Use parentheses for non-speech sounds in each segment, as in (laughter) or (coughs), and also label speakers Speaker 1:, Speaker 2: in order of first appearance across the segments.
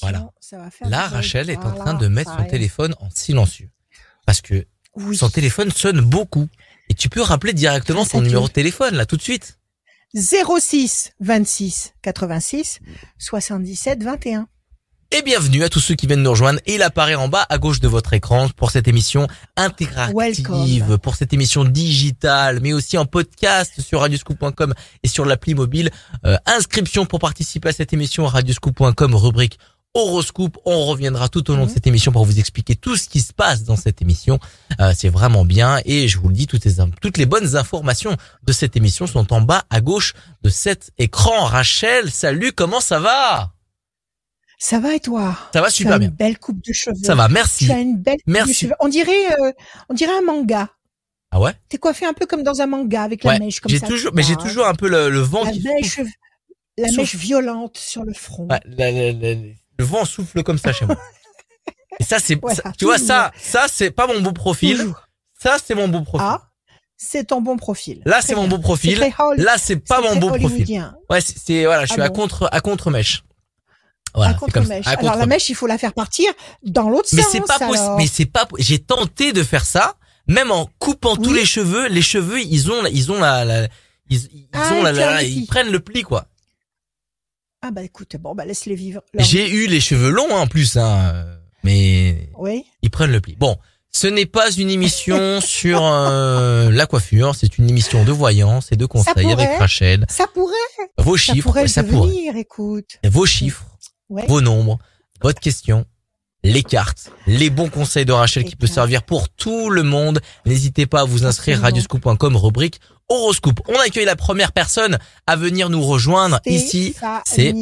Speaker 1: Voilà.
Speaker 2: ça va faire.
Speaker 1: Là. Rachel est en
Speaker 2: Voilà,
Speaker 1: train de mettre son téléphone en silencieux. Parce que
Speaker 2: Oui.
Speaker 1: son téléphone sonne beaucoup. Et tu peux rappeler directement son numéro de téléphone, là, tout de suite.
Speaker 2: 06 26 86 77 21.
Speaker 1: Et bienvenue à tous ceux qui viennent nous rejoindre. Et il apparaît en bas à gauche de votre écran pour cette émission interactive,
Speaker 2: Welcome.
Speaker 1: pour cette émission digitale, mais aussi en podcast sur radioscoop.com et sur l'appli mobile. Euh, inscription pour participer à cette émission radioscoop.com, rubrique horoscope. On reviendra tout au long de
Speaker 2: Mhm.
Speaker 1: cette émission pour vous expliquer tout ce qui se passe dans cette émission. Euh, C'est vraiment bien et je vous le dis, toutes les, toutes les bonnes informations de cette émission sont en bas à gauche de cet écran. Rachel, salut, comment ça va?
Speaker 2: Ça va et toi?
Speaker 1: Ça va super
Speaker 2: as
Speaker 1: bien.
Speaker 2: une belle coupe de cheveux.
Speaker 1: Ça va, merci.
Speaker 2: Tu as une belle coupe
Speaker 1: Merci.
Speaker 2: de cheveux. On dirait, euh, on dirait un manga.
Speaker 1: Ah ouais?
Speaker 2: T'es coiffé un peu comme dans un manga avec la
Speaker 1: Ouais,
Speaker 2: mèche comme
Speaker 1: j'ai
Speaker 2: ça.
Speaker 1: toujours, mais j'ai
Speaker 2: Ah,
Speaker 1: toujours un peu le, le vent
Speaker 2: la
Speaker 1: qui
Speaker 2: mèche, la
Speaker 1: Souffle.
Speaker 2: mèche violente sur le front.
Speaker 1: Ouais, la- la- la- le vent souffle comme ça chez moi. (laughs) Et ça, c'est,
Speaker 2: Voilà,
Speaker 1: ça- tu vois, ça, ça, c'est pas mon beau profil.
Speaker 2: Toujours.
Speaker 1: Ça, c'est mon beau profil.
Speaker 2: Ah, c'est ton bon profil.
Speaker 1: Là, c'est mon beau profil. Là, c'est pas mon beau profil. Ouais, c'est, voilà, je suis
Speaker 2: Ah
Speaker 1: à contre, à contre mèche. Voilà,
Speaker 2: contre mèche. Alors la mèche, il faut la faire partir dans l'autre
Speaker 1: Mais
Speaker 2: sens.
Speaker 1: c'est pas possible. Mais c'est pas. J'ai tenté de faire ça, même en coupant tous les cheveux. Les cheveux, ils ont, ils ont la, la- ils, ils
Speaker 2: Ah,
Speaker 1: ont la, ils prennent le pli quoi.
Speaker 2: Ah bah écoute, bon bah laisse-les vivre.
Speaker 1: J'ai eu les cheveux longs hein, en plus, hein, mais
Speaker 2: Oui.
Speaker 1: ils prennent le pli. Bon, ce n'est pas une émission (laughs) sur euh, la coiffure, c'est une émission de voyance et de conseils
Speaker 2: pourrait.
Speaker 1: avec Rachel.
Speaker 2: Ça pourrait,
Speaker 1: Vos
Speaker 2: ça
Speaker 1: chiffres,
Speaker 2: pourrait
Speaker 1: ça pourrait.
Speaker 2: devenir, écoute.
Speaker 1: Vos chiffres,
Speaker 2: Ouais.
Speaker 1: vos nombres, votre question, les cartes, les bons conseils de Rachel qui peut servir pour tout le monde. N'hésitez pas à vous inscrire radioscoop.com rubrique horoscope. On accueille la première personne à venir nous rejoindre ici. c'est-.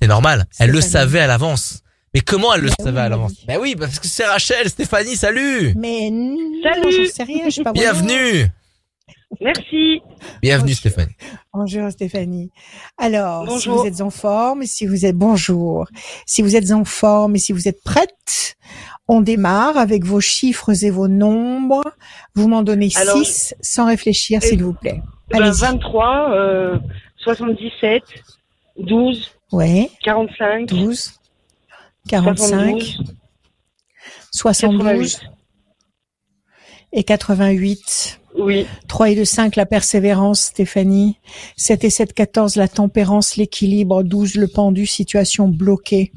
Speaker 1: C'est normal. Elle le savait à l'avance. Mais comment elle le
Speaker 2: Bah
Speaker 1: savait
Speaker 2: oui,
Speaker 1: à l'avance? Ben oui, parce que c'est Rachel, Stéphanie, salut
Speaker 2: Mais non,
Speaker 3: Salut.
Speaker 2: sais rien, je suis pas. (laughs)
Speaker 1: Bienvenue
Speaker 3: Merci.
Speaker 1: Bienvenue
Speaker 2: Bonjour.
Speaker 1: Stéphanie.
Speaker 2: Bonjour Stéphanie. Alors,
Speaker 3: Bonjour.
Speaker 2: si vous êtes en forme, si vous êtes bonjour, si vous êtes en forme et si vous êtes prête, on démarre avec vos chiffres et vos nombres. Vous m'en donnez
Speaker 3: Alors,
Speaker 2: 6 sans réfléchir,
Speaker 3: et-
Speaker 2: s'il vous plaît.
Speaker 3: Ben,
Speaker 2: Allez-y.
Speaker 3: 23, euh, 77, 12,
Speaker 2: Ouais,
Speaker 3: 45,
Speaker 2: 12, 45,
Speaker 3: 72,
Speaker 2: 72
Speaker 3: 88.
Speaker 2: et 88.
Speaker 3: Oui,
Speaker 2: 3 et 2, 5, la persévérance, Stéphanie. 7 et 7, 14, la tempérance, l'équilibre. 12, le pendu, situation bloquée.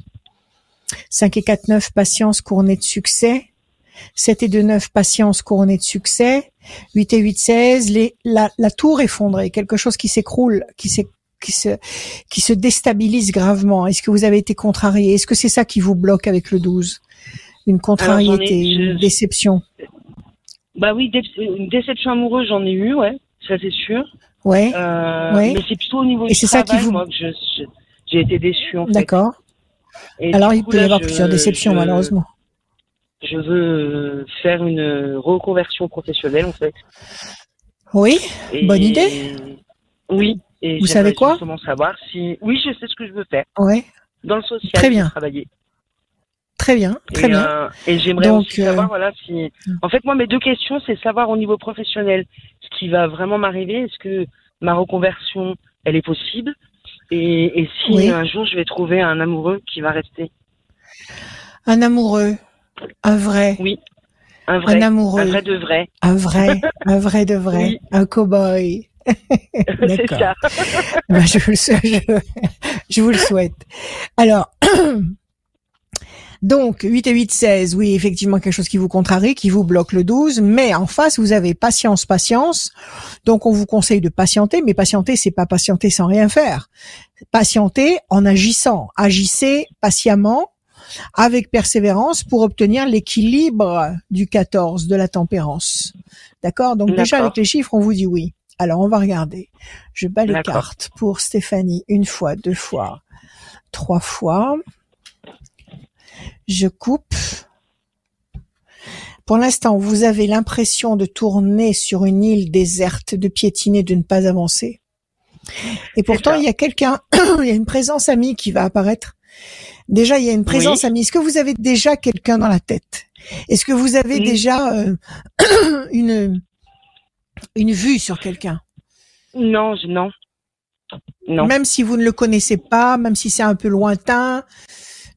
Speaker 2: 5 et 4, 9, patience couronnée de succès. 7 et 2, 9, patience couronnée de succès. 8 et 8, 16, les, la, la tour effondrée, quelque chose qui s'écroule, qui s'é- qui se, qui se déstabilise gravement. Est-ce que vous avez été contrarié? Est-ce que c'est ça qui vous bloque avec le 12? Une contrariété,
Speaker 3: j'en ai- je-
Speaker 2: une déception.
Speaker 3: Bah oui, dé- une déception amoureuse, j'en ai eu, ouais, ça c'est sûr.
Speaker 2: Ouais,
Speaker 3: Euh,
Speaker 2: Ouais.
Speaker 3: Mais c'est plutôt au niveau
Speaker 2: Et
Speaker 3: du
Speaker 2: c'est ça qui
Speaker 3: travail,
Speaker 2: vous-
Speaker 3: moi, que j'ai été déçue, en fait.
Speaker 2: d'accord. Alors, il
Speaker 3: coup,
Speaker 2: peut y avoir plusieurs déceptions,
Speaker 3: je-
Speaker 2: malheureusement.
Speaker 3: Je veux faire une reconversion professionnelle, en fait.
Speaker 2: Oui,
Speaker 3: Et-
Speaker 2: Bonne idée.
Speaker 3: Oui. Et
Speaker 2: Vous savez quoi?
Speaker 3: savoir si... Oui, je sais ce que je veux faire.
Speaker 2: ouais,
Speaker 3: Dans le social,
Speaker 2: Très bien.
Speaker 3: travailler.
Speaker 2: Très bien, très
Speaker 3: et,
Speaker 2: bien.
Speaker 3: euh, et j'aimerais
Speaker 2: Donc,
Speaker 3: aussi
Speaker 2: euh,
Speaker 3: savoir, voilà, si. En fait, moi, mes deux questions, c'est savoir au niveau professionnel ce qui va vraiment m'arriver. Est-ce que ma reconversion, elle est possible? Et, et si
Speaker 2: Oui.
Speaker 3: un jour je vais trouver un amoureux qui va rester,
Speaker 2: Un amoureux, un vrai,
Speaker 3: Oui. un vrai,
Speaker 2: un amoureux,
Speaker 3: un vrai de vrai.
Speaker 2: un vrai, (laughs) un vrai de vrai,
Speaker 3: Oui.
Speaker 2: un cow-boy. (laughs)
Speaker 3: c'est
Speaker 2: D'accord.
Speaker 3: ça. (laughs)
Speaker 2: Ben, je, je, je vous le souhaite. Alors, (clears throat) donc, 8 et 8, 16, oui, effectivement, quelque chose qui vous contrarie, qui vous bloque le 12, mais en face, vous avez patience, patience. Donc, on vous conseille de patienter, mais patienter, c'est pas patienter sans rien faire. Patienter en agissant. Agissez patiemment, avec persévérance, pour obtenir l'équilibre du 14, de la tempérance. D'accord? Donc, déjà, avec les chiffres, on vous dit oui. Alors, on va regarder. Je bats les cartes pour Stéphanie une fois, deux fois, trois fois. Je coupe. Pour l'instant, vous avez l'impression de tourner sur une île déserte, de piétiner, de ne pas avancer. Et pourtant, il y a quelqu'un, (clears throat) il y a une présence amie qui va apparaître. Déjà, il y a une présence
Speaker 3: Oui.
Speaker 2: amie. Est-ce que vous avez déjà quelqu'un dans la tête? Est-ce que vous avez
Speaker 3: Oui.
Speaker 2: déjà euh, (clears throat) une une vue sur quelqu'un?
Speaker 3: Non, je, non. Non.
Speaker 2: Même si vous ne le connaissez pas, même si c'est un peu lointain,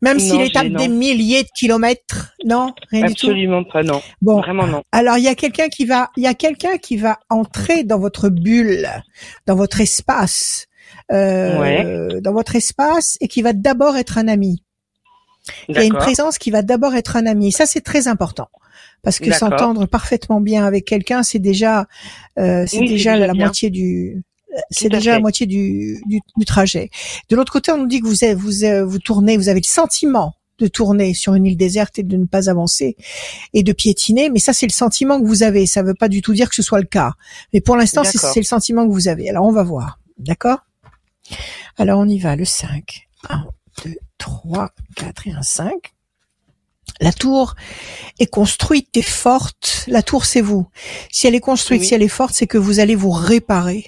Speaker 2: même s'il
Speaker 3: Non,
Speaker 2: est à
Speaker 3: j'ai-
Speaker 2: des milliers de kilomètres, non, rien du tout.
Speaker 3: Absolument pas, non.
Speaker 2: Bon,
Speaker 3: Vraiment non.
Speaker 2: alors il y a quelqu'un qui va, il y a quelqu'un qui va entrer dans votre bulle, dans votre espace, euh, dans votre espace, et qui va d'abord être un ami. Il y a une présence qui va d'abord être un ami. Ça, c'est très important. Parce que s'entendre parfaitement bien avec quelqu'un, c'est déjà, euh, c'est
Speaker 3: Oui,
Speaker 2: déjà
Speaker 3: déjà
Speaker 2: la
Speaker 3: bien.
Speaker 2: moitié du, c'est déjà la moitié du, du, du trajet. De l'autre côté, on nous dit que vous, vous, vous tournez, vous avez le sentiment de tourner sur une île déserte et de ne pas avancer et de piétiner. Mais ça, c'est le sentiment que vous avez. Ça ne veut pas du tout dire que ce soit le cas. Mais pour l'instant, c'est le sentiment que vous avez. Alors, on va voir. D'accord? Alors, on y va. Le 5. 1, 2, 3, 4 et un 5. La tour est construite et forte. La tour, c'est vous. Si elle est construite,
Speaker 3: Oui.
Speaker 2: si elle est forte, c'est que vous allez vous réparer.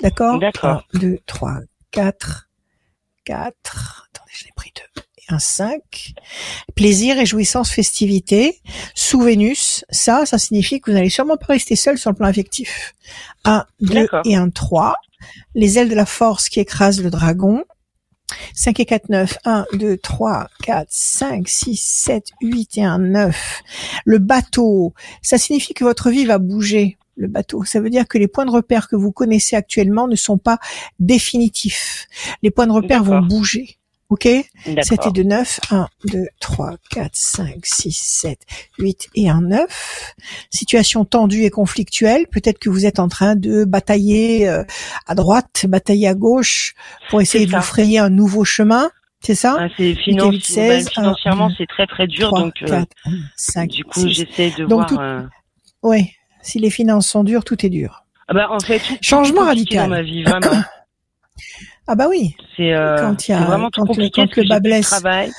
Speaker 2: D'accord
Speaker 3: D'accord.
Speaker 2: 1, 2, 3, 4, 4. Attendez, je l'ai pris deux. Et un 5. Plaisir et jouissance, festivité. Sous Vénus, ça, ça signifie que vous n'allez sûrement pas rester seul sur le plan affectif. 1, 2
Speaker 3: D'accord.
Speaker 2: et un 3. Les ailes de la force qui écrasent le dragon. 5 et 4, 9. 1, 2, 3, 4, 5, 6, 7, 8 et un 9. Le bateau, ça signifie que votre vie va bouger. Le bateau, ça veut dire que les points de repère que vous connaissez actuellement ne sont pas définitifs. Les points de repère vont bouger. Ok? 7 et
Speaker 3: D'accord.
Speaker 2: 2, 9. 1, 2, 3, 4, 5, 6, 7, 8 et un 9. Situation tendue et conflictuelle. Peut-être que vous êtes en train de batailler euh, à droite, batailler à gauche pour essayer de
Speaker 3: ça.
Speaker 2: vous frayer un nouveau chemin. C'est ça?
Speaker 3: Ah, c'est
Speaker 2: seize,
Speaker 3: bah, financièrement, c'est très très dur,
Speaker 2: 3,
Speaker 3: donc euh,
Speaker 2: 4, 5,
Speaker 3: du coup, j'essaie de
Speaker 2: Donc,
Speaker 3: voir.
Speaker 2: tout-
Speaker 3: euh,
Speaker 2: Oui, si les finances sont dures, tout est dur.
Speaker 3: Ah bah en fait,
Speaker 2: Changement radical.
Speaker 3: dans ma vie, vraiment. (coughs)
Speaker 2: Ah bah oui,
Speaker 3: C'est euh,
Speaker 2: Quand il y a-
Speaker 3: vraiment
Speaker 2: quand
Speaker 3: compliqué
Speaker 2: quand
Speaker 3: parce que
Speaker 2: le bas blesse.
Speaker 3: travail,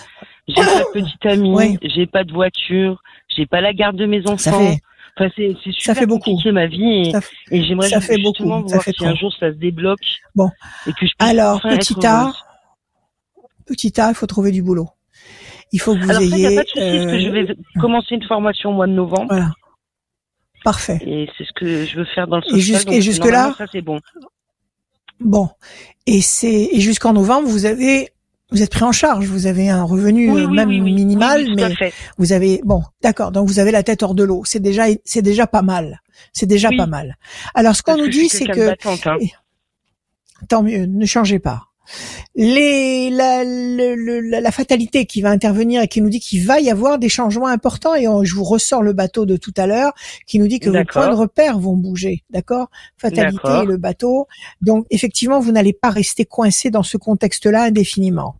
Speaker 3: j'ai pas de petite amie, (coughs)
Speaker 2: Ouais.
Speaker 3: j'ai pas de voiture, j'ai pas la garde de mes enfants.
Speaker 2: ça fait,
Speaker 3: Enfin, c'est c'est super
Speaker 2: fait beaucoup.
Speaker 3: ma vie et,
Speaker 2: ça
Speaker 3: et j'aimerais
Speaker 2: ça fait beaucoup, ça
Speaker 3: voir
Speaker 2: fait
Speaker 3: si un jour ça se débloque.
Speaker 2: Bon.
Speaker 3: Et que je puisse
Speaker 2: Alors, petit. A, petit A, il faut trouver du boulot. Il faut que vous
Speaker 3: Alors ça, y
Speaker 2: ayez.
Speaker 3: a pas de souci, parce que je
Speaker 2: euh,
Speaker 3: vais commencer une formation au mois de novembre
Speaker 2: Voilà. Parfait.
Speaker 3: et c'est ce que je veux faire dans le
Speaker 2: Et
Speaker 3: social.
Speaker 2: jusqu-
Speaker 3: donc
Speaker 2: et jusque-là
Speaker 3: normalement, ça c'est bon.
Speaker 2: Bon. Et c'est et jusqu'en novembre, vous avez vous êtes pris en charge. Vous avez un revenu
Speaker 3: Oui,
Speaker 2: euh, même
Speaker 3: oui, oui.
Speaker 2: minimal, mais vous avez bon, d'accord. Donc vous avez la tête hors de l'eau. C'est déjà c'est déjà pas mal. C'est déjà pas mal. Alors ce qu'on nous dit, c'est que
Speaker 3: hein.
Speaker 2: tant mieux, ne changez pas. Les, la, le- le- la, la fatalité qui va intervenir et qui nous dit qu'il va y avoir des changements importants et on- je vous ressors le bateau de tout à l'heure qui nous dit que vos points de repère vont bouger, d'accord? Fatalité et le bateau. Donc effectivement, vous n'allez pas rester coincé dans ce contexte-là indéfiniment.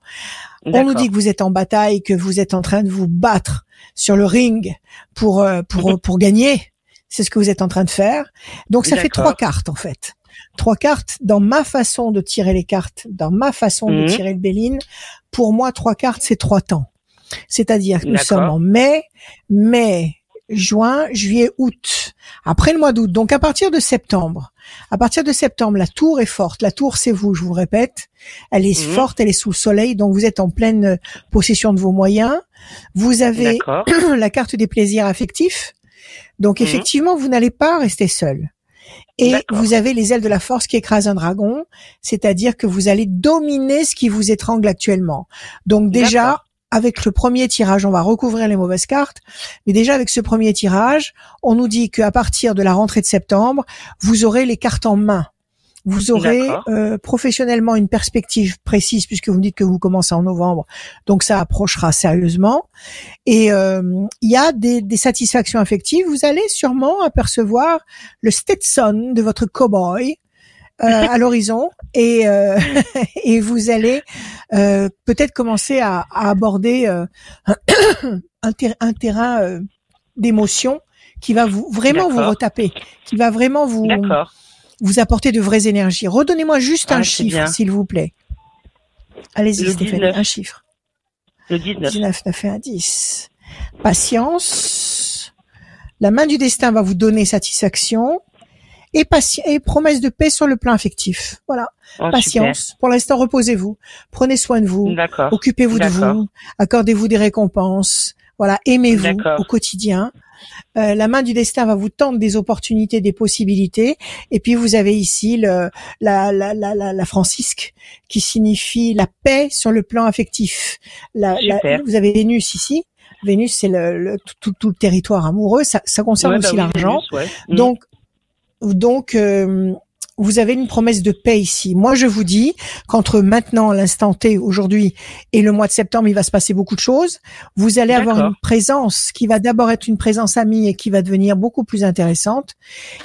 Speaker 2: On nous dit que vous êtes en bataille, que vous êtes en train de vous battre sur le ring pour euh, pour (laughs) pour gagner. C'est ce que vous êtes en train de faire. Donc ça fait trois cartes en fait. Trois cartes dans ma façon de tirer les cartes, dans ma façon de
Speaker 3: Mhm.
Speaker 2: tirer le béline. Pour moi, trois cartes, c'est trois temps. C'est-à-dire que nous sommes en mai, mai, juin, juillet, août. Après le mois d'août. Donc à partir de septembre. À partir de septembre, la tour est forte. La tour, c'est vous, je vous répète. Elle est
Speaker 3: Mhm.
Speaker 2: forte, elle est sous le soleil, donc vous êtes en pleine euh, possession de vos moyens. Vous avez (clears throat) la carte des plaisirs affectifs. Donc
Speaker 3: Mhm.
Speaker 2: effectivement, vous n'allez pas rester seul. Et vous avez les ailes de la force qui écrasent un dragon, c'est-à-dire que vous allez dominer ce qui vous étrangle actuellement. Donc déjà, avec le premier tirage, on va recouvrir les mauvaises cartes, mais déjà avec ce premier tirage, on nous dit qu'à partir de la rentrée de septembre, vous aurez les cartes en main. Vous aurez euh, professionnellement une perspective précise puisque vous me dites que vous commencez en novembre, donc ça approchera sérieusement. Et euh, il y a des, des satisfactions affectives. Vous allez sûrement apercevoir le Stetson de votre cowboy euh, (laughs) à l'horizon et euh, (laughs) et vous allez euh, peut-être commencer à, à aborder euh, (clears throat) un, ter- un terrain euh, d'émotion qui va vous vraiment vous retaper, qui va vraiment vous. Vous apporter de vraies énergies. Redonnez-moi juste
Speaker 3: Ah,
Speaker 2: un
Speaker 3: c'est
Speaker 2: chiffre, s'il vous plaît. Allez-y,
Speaker 3: Le
Speaker 2: Stéphanie,
Speaker 3: 19.
Speaker 2: un chiffre.
Speaker 3: Le 19.
Speaker 2: 19, 9 et un 10. Patience. La main du destin va vous donner satisfaction. Et, et promesse de paix sur le plan affectif. Voilà.
Speaker 3: Oh,
Speaker 2: Patience. Pour l'instant, reposez-vous. Prenez soin de vous. Occupez-vous de vous. Accordez-vous des récompenses. Voilà. Aimez-vous au quotidien. Euh, la main du destin va vous tendre des opportunités, des possibilités. Et puis vous avez ici le, la, la, la, la, la francisque qui signifie la paix sur le plan affectif. La, vous avez Vénus ici. Vénus, c'est le, le- tout, tout le territoire amoureux. Ça, ça concerne
Speaker 3: Ouais, bah
Speaker 2: aussi
Speaker 3: oui,
Speaker 2: l'argent.
Speaker 3: Ouais. Mm.
Speaker 2: Donc, donc euh, vous avez une promesse de paix ici. Moi, je vous dis qu'entre maintenant, l'instant T, aujourd'hui, et le mois de septembre, il va se passer beaucoup de choses. Vous allez avoir une présence qui va d'abord être une présence amie et qui va devenir beaucoup plus intéressante.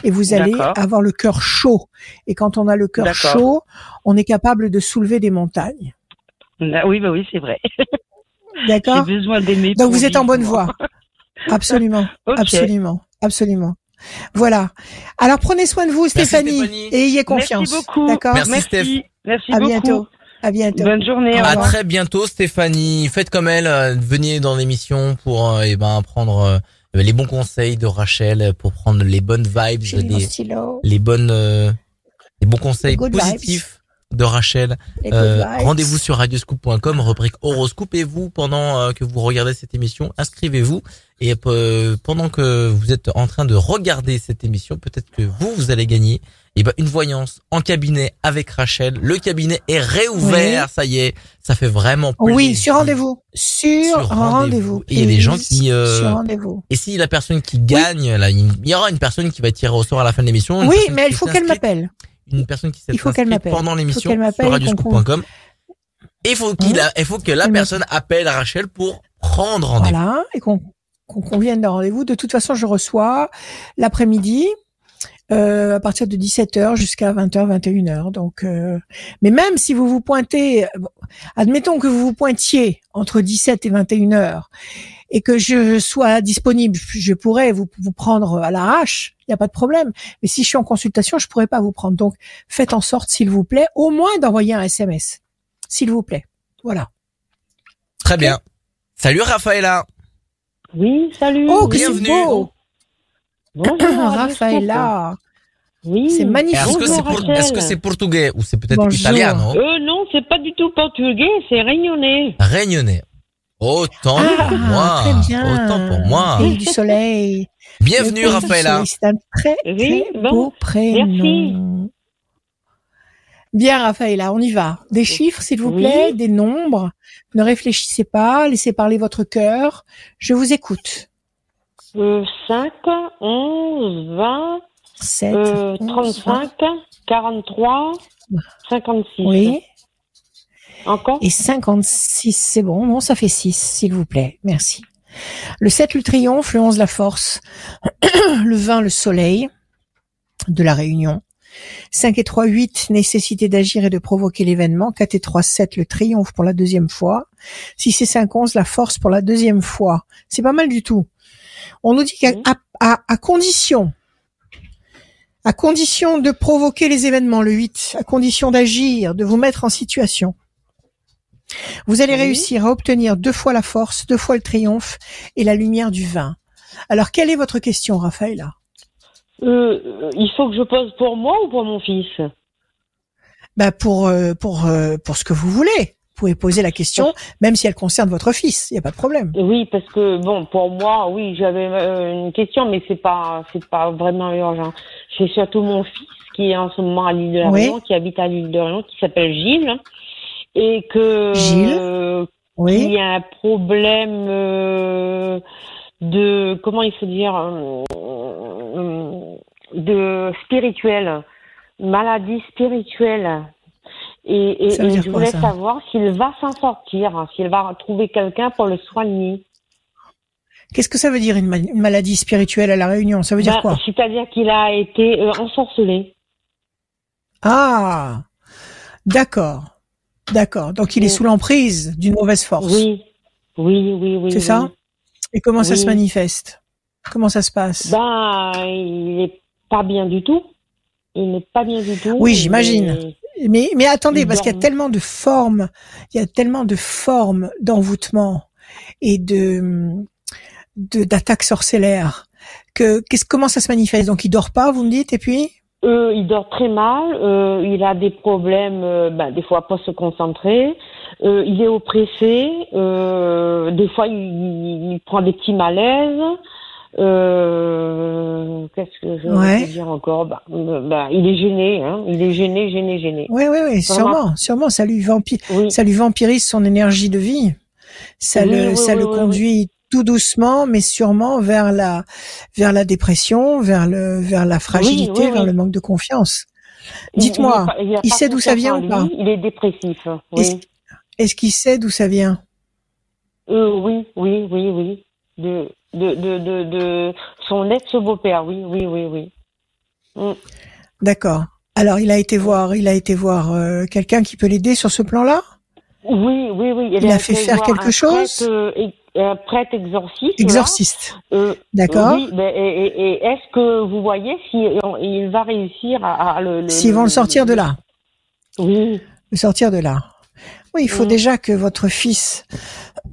Speaker 2: Et vous allez avoir le cœur chaud. Et quand on a le cœur chaud, on est capable de soulever des montagnes.
Speaker 3: Ah oui, bah oui, c'est vrai. (laughs) J'ai
Speaker 2: D'accord
Speaker 3: besoin d'aimer.
Speaker 2: Donc vous êtes en bonne voie. Absolument. (laughs) Absolument. Absolument. Voilà. Alors prenez soin de vous, Stéphanie,
Speaker 1: Stéphanie.
Speaker 2: et ayez confiance.
Speaker 3: Merci beaucoup.
Speaker 2: D'accord
Speaker 1: Merci,
Speaker 3: Merci.
Speaker 1: Steph.
Speaker 3: Merci
Speaker 2: À
Speaker 3: beaucoup.
Speaker 2: bientôt. À bientôt.
Speaker 3: Bonne journée.
Speaker 1: À très bientôt Stéphanie. Faites comme elle, euh, venez dans l'émission pour euh, eh ben prendre euh, les bons conseils de Rachel pour prendre les bonnes vibes, les, bonnes les bons conseils
Speaker 2: Les
Speaker 1: positifs de Rachel. Euh. Rendez-vous sur radioscoop.com, rubrique horoscope et vous pendant euh, que vous regardez cette émission, inscrivez-vous et euh, pendant que vous êtes en train de regarder cette émission, peut-être que vous vous allez gagner eh ben, une voyance en cabinet avec Rachel. Le cabinet est réouvert, ça y est, ça fait vraiment plaisir.
Speaker 2: Oui, sur rendez-vous. Sur,
Speaker 1: Sur rendez-vous. Et il y a des gens qui, euh,
Speaker 2: Sur rendez-vous.
Speaker 1: Et si la personne qui gagne, là, il y aura une personne qui va tirer au sort à la fin de l'émission.
Speaker 2: Oui, mais il faut qu'elle m'appelle.
Speaker 1: Une personne qui s'est
Speaker 2: Il faut qu'elle
Speaker 1: inscrite
Speaker 2: m'appelle.
Speaker 1: pendant l'émission sur radioscoop.com. Il faut qu'il
Speaker 2: Hein
Speaker 1: il faut que la personne appelle Rachel pour prendre rendez-vous.
Speaker 2: Voilà. Et qu'on qu'on convienne d'un rendez-vous. De toute façon, je reçois l'après-midi. euh, à partir de 17h jusqu'à 20h, 21h. Donc, euh, mais même si vous vous pointez, euh, bon, admettons que vous vous pointiez entre 17 et 21h et que je sois disponible, je pourrais vous, vous prendre à l'arrache, il n'y a pas de problème. Mais si je suis en consultation, je pourrais pas vous prendre. Donc, faites en sorte, s'il vous plaît, au moins d'envoyer un SMS. S'il vous plaît. Voilà.
Speaker 1: Très bien. Salut Raphaëla.
Speaker 4: Oui, salut.
Speaker 2: Oh, que c'est
Speaker 1: Bienvenue.
Speaker 2: beau
Speaker 4: Bonjour, (coughs) Scoop. Oui.
Speaker 2: C'est magnifique.
Speaker 1: Est-ce que
Speaker 4: Bonjour,
Speaker 1: c'est pour, est-ce que c'est portugais ou c'est peut-être
Speaker 2: Bonjour.
Speaker 1: italien, non?
Speaker 4: Euh, non, c'est pas du tout portugais, c'est réunionnais.
Speaker 1: Réunionnais. Autant pour moi.
Speaker 2: Ah, très bien.
Speaker 1: Autant pour moi.
Speaker 2: Pays du soleil.
Speaker 1: Bienvenue
Speaker 2: soleil, C'est un très,
Speaker 4: Oui,
Speaker 2: très
Speaker 4: bon,
Speaker 2: beau prénom.
Speaker 4: merci.
Speaker 2: Bien, Raphaëla, on y va. Des chiffres, s'il vous
Speaker 4: Oui.
Speaker 2: plaît, des nombres. Ne réfléchissez pas, laissez parler votre cœur. Je vous écoute.
Speaker 4: Euh, 5, 11, 20,
Speaker 2: 7,
Speaker 4: euh, 35, 43, 56.
Speaker 2: Oui.
Speaker 4: Encore?
Speaker 2: Et 56, c'est bon. Non, ça fait 6, s'il vous plaît. Merci. Le 7, le triomphe. Le 11, la force. (clears throat) le 20, le soleil de la réunion. 5 et 3, 8, nécessité d'agir et de provoquer l'événement. 4 et 3, 7, le triomphe pour la deuxième fois. 6 et 5, 11, la force pour la deuxième fois. C'est pas mal du tout. On nous dit qu'à
Speaker 4: Oui.
Speaker 2: à, à- à condition, à condition de provoquer les événements, le 8, à condition d'agir, de vous mettre en situation, vous allez
Speaker 4: Oui.
Speaker 2: réussir à obtenir deux fois la force, deux fois le triomphe et la lumière du vin. Alors, quelle est votre question, Raphaël?
Speaker 4: Euh, Il faut que je pose pour moi ou pour mon fils?
Speaker 2: Bah pour euh, pour euh, pour ce que vous voulez. Vous pouvez poser la question, même si elle concerne votre fils. Il n'y a pas de problème.
Speaker 4: Oui, parce que bon, pour moi, oui, j'avais euh, une question, mais c'est pas, c'est pas vraiment urgent. C'est surtout mon fils qui est en ce moment à l'île de la
Speaker 2: Oui.
Speaker 4: Réunion, qui habite à l'île de la Réunion, qui s'appelle Gilles, et que
Speaker 2: Gilles.
Speaker 4: euh,
Speaker 2: Oui.
Speaker 4: il y a un problème euh, de comment il faut dire euh, euh, de spirituel, maladie spirituelle. Et, et, et je voulais savoir s'il va s'en sortir, s'il va trouver quelqu'un pour le soigner.
Speaker 2: Qu'est-ce que ça veut dire une, ma- une maladie spirituelle à la Réunion? Ça veut dire
Speaker 4: Ben,
Speaker 2: quoi?
Speaker 4: C'est-à-dire qu'il a été euh, ensorcelé.
Speaker 2: Ah, d'accord, d'accord. Donc il est
Speaker 4: Oui.
Speaker 2: sous l'emprise d'une mauvaise force.
Speaker 4: Oui, oui, oui, oui.
Speaker 2: C'est
Speaker 4: oui.
Speaker 2: ça Et comment ça
Speaker 4: Oui.
Speaker 2: se manifeste? Comment ça se passe?
Speaker 4: Ben, il est pas bien du tout. Il n'est pas bien du tout.
Speaker 2: Oui, j'imagine.
Speaker 4: Mais-
Speaker 2: Mais, mais attendez, parce qu'il y a tellement de formes, il y a tellement de formes d'envoûtement et de de- d'attaques sorcellaires que qu'est-ce comment ça se manifeste? Donc il dort pas, vous me dites, et puis?
Speaker 4: Euh, il dort très mal. euh, il a des problèmes, euh, ben, des fois pas se concentrer. Euh, il est oppressé. euh, des fois, il, il prend des petits malaises. Euh, Qu'est-ce que je
Speaker 2: Ouais.
Speaker 4: veux dire encore? Bah, euh, bah, il est gêné, hein. Il est gêné, gêné, gêné.
Speaker 2: Oui, oui, oui, sûrement, sûrement. Ça lui vampi-
Speaker 4: Oui.
Speaker 2: ça lui vampirise son énergie de vie. Ça
Speaker 4: Oui,
Speaker 2: le,
Speaker 4: oui,
Speaker 2: ça le conduit tout doucement, mais sûrement vers la, vers la dépression, vers le, vers la fragilité, vers le manque de confiance. Dites-moi,
Speaker 4: il,
Speaker 2: sait d'où ça vient
Speaker 4: en
Speaker 2: ou pas?
Speaker 4: Il est dépressif. Oui.
Speaker 2: Est-ce qu'il sait d'où ça vient?
Speaker 4: Euh, oui, oui, oui, oui. De, de, de, de, de son ex-beau-père, oui, oui, oui, oui. Mm.
Speaker 2: D'accord. Alors, il a été voir, il a été voir euh, quelqu'un qui peut l'aider sur ce plan-là?
Speaker 4: Oui, oui, oui.
Speaker 2: Il a fait faire quelque chose
Speaker 4: prêtre, euh, et- Un prêtre exorciste.
Speaker 2: Exorciste.
Speaker 4: Euh,
Speaker 2: D'accord.
Speaker 4: Oui, et, et- et est-ce que vous voyez si on- il va réussir à, à le, le-
Speaker 2: S'ils vont le sortir de là.
Speaker 4: Oui,
Speaker 2: Le sortir de là. Oui, il faut
Speaker 4: Mm.
Speaker 2: déjà que votre fils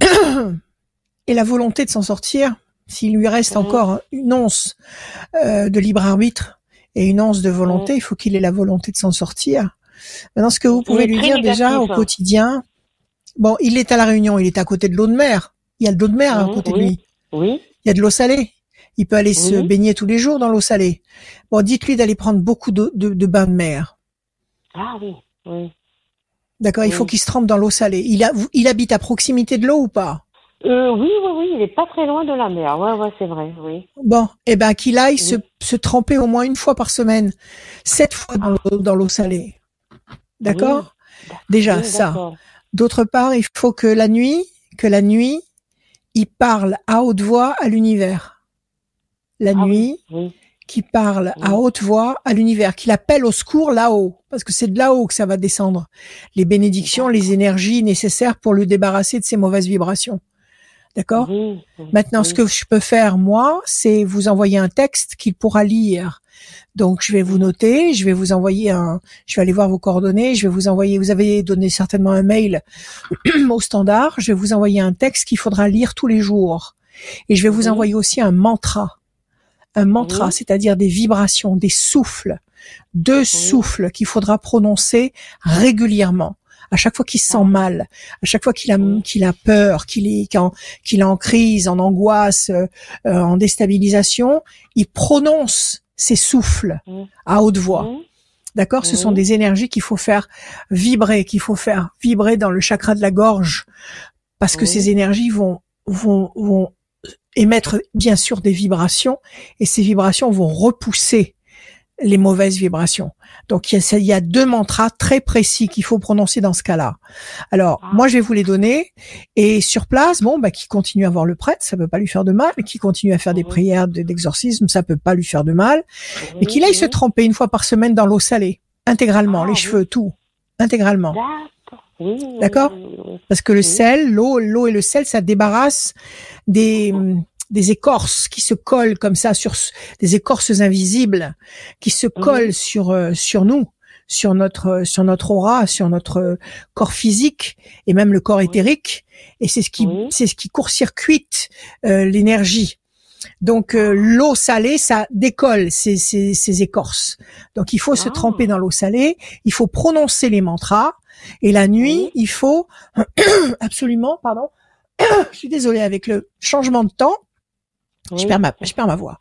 Speaker 2: (coughs) ait la volonté de s'en sortir. S'il lui reste
Speaker 4: Mm.
Speaker 2: encore une once euh, de libre arbitre et une once de
Speaker 4: Mm.
Speaker 2: volonté, il faut qu'il ait la volonté de s'en sortir. Maintenant, ce que vous pouvez lui dire déjà au
Speaker 4: hein.
Speaker 2: quotidien, bon, il est à la Réunion, il est à côté de l'eau de mer. Il y a de l'eau de mer à
Speaker 4: Mm,
Speaker 2: côté de lui.
Speaker 4: oui,
Speaker 2: Il y a de l'eau salée. Il peut aller se baigner tous les jours dans l'eau salée. Bon, dites-lui d'aller prendre beaucoup de, de, de bains de mer.
Speaker 4: ah oui, oui.
Speaker 2: D'accord Il
Speaker 4: Oui.
Speaker 2: faut qu'il se trempe dans l'eau salée. Il, a, il habite à proximité de l'eau ou pas?
Speaker 4: Euh, oui, oui, oui, il est pas très loin de la mer. Ouais, ouais, c'est vrai, oui.
Speaker 2: Bon, eh ben qu'il aille se,
Speaker 4: Oui.
Speaker 2: se tremper au moins une fois par semaine, sept fois dans l'eau dans l'eau salée. D'accord? Déjà
Speaker 4: Oui,
Speaker 2: ça. D'autre part, il faut que la nuit, que la nuit, il parle à haute voix à l'univers. La
Speaker 4: Ah
Speaker 2: nuit,
Speaker 4: Oui,
Speaker 2: qui parle à haute voix à l'univers, qu'il appelle au secours là-haut, parce que c'est de là-haut que ça va descendre. Les bénédictions, les énergies nécessaires pour le débarrasser de ces mauvaises vibrations. D'accord?
Speaker 4: Oui, oui,
Speaker 2: Maintenant,
Speaker 4: oui.
Speaker 2: ce que je peux faire, moi, c'est vous envoyer un texte qu'il pourra lire. Donc, je vais vous noter, je vais vous envoyer un, je vais aller voir vos coordonnées, je vais vous envoyer, vous avez donné certainement un mail (clears throat) au standard, je vais vous envoyer un texte qu'il faudra lire tous les jours. Et je vais vous
Speaker 4: Oui.
Speaker 2: envoyer aussi un mantra. Un mantra,
Speaker 4: Oui.
Speaker 2: c'est-à-dire des vibrations, des souffles, deux souffles qu'il faudra prononcer régulièrement. À chaque fois qu'il se sent
Speaker 4: Ah.
Speaker 2: mal, à chaque fois qu'il a, qu'il a peur, qu'il est, qu'il est en crise, en angoisse, euh, euh, en déstabilisation, il prononce ces souffles à haute voix. D'accord? Ce sont des énergies qu'il faut faire vibrer, qu'il faut faire vibrer dans le chakra de la gorge, parce que ces énergies vont vont vont émettre bien sûr des vibrations, et ces vibrations vont repousser les mauvaises vibrations. Donc il y a, il y a deux mantras très précis qu'il faut prononcer dans ce cas-là. Alors
Speaker 4: Ah.
Speaker 2: moi je vais vous les donner et sur place, bon bah qui continue à voir le prêtre, ça peut pas lui faire de mal, qui continue à faire des prières de- d'exorcisme, ça peut pas lui faire de mal,
Speaker 4: oui,
Speaker 2: et qu'il aille se tremper une fois par semaine dans l'eau salée, intégralement,
Speaker 4: Ah,
Speaker 2: les
Speaker 4: oui.
Speaker 2: cheveux, tout, intégralement.
Speaker 4: Oui, oui,
Speaker 2: D'accord?
Speaker 4: Oui.
Speaker 2: Parce que le
Speaker 4: Oui.
Speaker 2: sel, l'eau, l'eau et le sel, ça débarrasse des hum, des écorces qui se collent comme ça sur des écorces invisibles qui se collent sur euh, sur nous, sur notre euh, sur notre aura, sur notre euh, corps physique et même le corps éthérique. Et c'est ce qui c'est ce qui court-circuite euh, l'énergie. Donc euh, l'eau salée, ça décolle ces, ces, ces écorces. Donc il faut se
Speaker 4: Ah.
Speaker 2: tremper dans l'eau salée, il faut prononcer les mantras, et la nuit, il faut (clears throat) absolument, pardon, (clears throat) je suis désolée avec le changement de temps, je perds ma, je perds ma voix.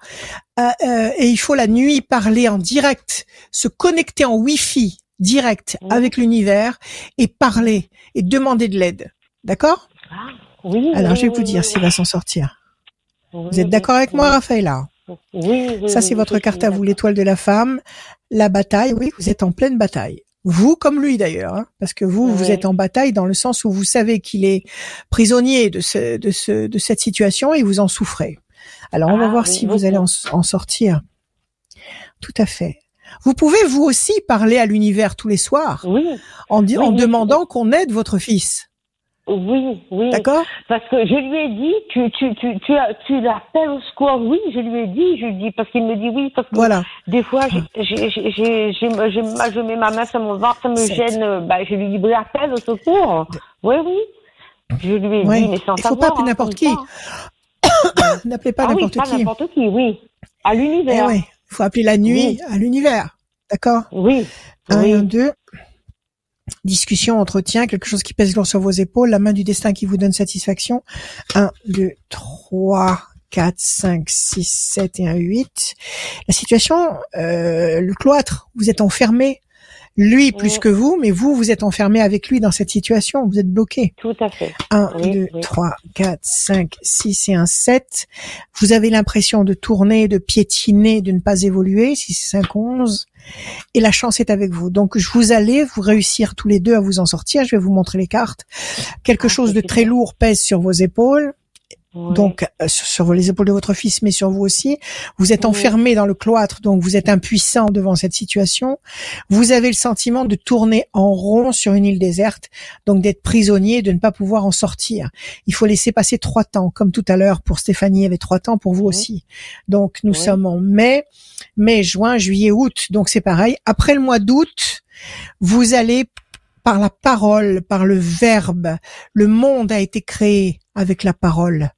Speaker 2: Euh, euh, et il faut la nuit parler en direct, se connecter en Wi-Fi direct
Speaker 4: Oui.
Speaker 2: avec l'univers et parler et demander de l'aide. D'accord?
Speaker 4: Ah, oui,
Speaker 2: Alors je vais vous dire s'il va s'en sortir. Vous êtes d'accord avec moi,
Speaker 4: oui.
Speaker 2: Raphaëla?
Speaker 4: Oui,
Speaker 2: Ça, c'est votre carte à vous, l'étoile de la femme. La bataille, oui, vous êtes en pleine bataille. Vous comme lui d'ailleurs, hein, parce que vous, vous êtes en bataille dans le sens où vous savez qu'il est prisonnier de, ce, de, ce, de cette situation et vous en souffrez. Alors, on va
Speaker 4: Ah,
Speaker 2: voir
Speaker 4: oui,
Speaker 2: si
Speaker 4: oui,
Speaker 2: vous allez en, en sortir. Tout à fait. Vous pouvez vous aussi parler à l'univers tous les soirs
Speaker 4: Oui,
Speaker 2: en, demandant qu'on aide votre fils.
Speaker 4: Oui, oui.
Speaker 2: D'accord
Speaker 4: Parce que je lui ai dit, tu, tu, tu, tu, tu l'appelles au secours, oui, je lui ai dit, je lui dis, parce qu'il me dit oui, parce que
Speaker 2: Voilà.
Speaker 4: des fois, je mets ma main sur mon ventre, ça me gêne, euh, bah, je lui dis, appelle au secours. Oui, oui. Je lui ai
Speaker 2: Oui.
Speaker 4: dit, mais sans
Speaker 2: Il faut
Speaker 4: savoir.
Speaker 2: pas appeler
Speaker 4: hein,
Speaker 2: n'importe qui. (coughs) N'appelez pas
Speaker 4: ah oui,
Speaker 2: n'importe
Speaker 4: pas
Speaker 2: qui.
Speaker 4: n'importe qui, oui. À
Speaker 2: Eh
Speaker 4: l'univers.
Speaker 2: oui, il faut appeler la nuit à l'univers. D'accord?
Speaker 4: Oui.
Speaker 2: Un et un,
Speaker 4: Oui.
Speaker 2: deux. Discussion, entretien, quelque chose qui pèse lourd sur vos épaules, la main du destin qui vous donne satisfaction. Un, deux, trois, 4, 5, 6, 7 et un 8. La situation, euh, le cloître, vous êtes enfermé lui plus que vous, mais vous, vous êtes enfermé avec lui dans cette situation, vous êtes bloqué.
Speaker 4: Tout à fait.
Speaker 2: 1, 2, 3, 4, 5, 6 et un 7. Vous avez l'impression de tourner, de piétiner, de ne pas évoluer, 6, 5, 11. Et la chance est avec vous. Donc, je vous allez vous réussir tous les deux à vous en sortir. Je vais vous montrer les cartes. Quelque
Speaker 4: Ah,
Speaker 2: chose de très
Speaker 4: bien.
Speaker 2: lourd pèse sur vos épaules.
Speaker 4: Ouais.
Speaker 2: Donc euh, sur, les épaules de votre fils, mais sur vous aussi. Vous êtes enfermé dans le cloître, donc vous êtes impuissant devant cette situation. Vous avez le sentiment de tourner en rond sur une île déserte, donc d'être prisonnier, de ne pas pouvoir en sortir. Il faut laisser passer trois temps, comme tout à l'heure pour Stéphanie, il y avait trois temps pour vous aussi. Donc nous sommes en mai, mai, juin, juillet, août, donc c'est pareil. Après le mois d'août, vous allez par la parole, par le verbe. Le monde a été créé avec la parole.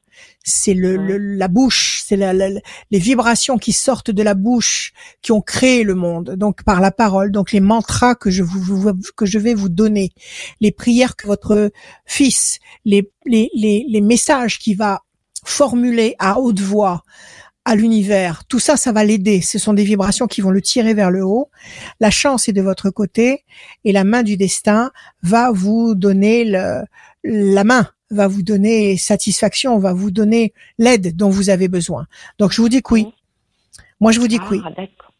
Speaker 2: C'est le,
Speaker 4: Ouais.
Speaker 2: le- la bouche, c'est la, la- les vibrations qui sortent de la bouche qui ont créé le monde. Donc par la parole, donc les mantras que je vous, vous- que je vais vous donner, les prières que votre fils, les les les, les messages qu'il va formuler à haute voix à l'univers, tout ça, ça va l'aider. Ce sont des vibrations qui vont le tirer vers le haut. La chance est de votre côté et la main du destin va vous donner le, la main, va vous donner satisfaction, va vous donner l'aide dont vous avez besoin. Donc je vous dis que oui. Moi je vous dis que oui.
Speaker 4: Ah, d'accord.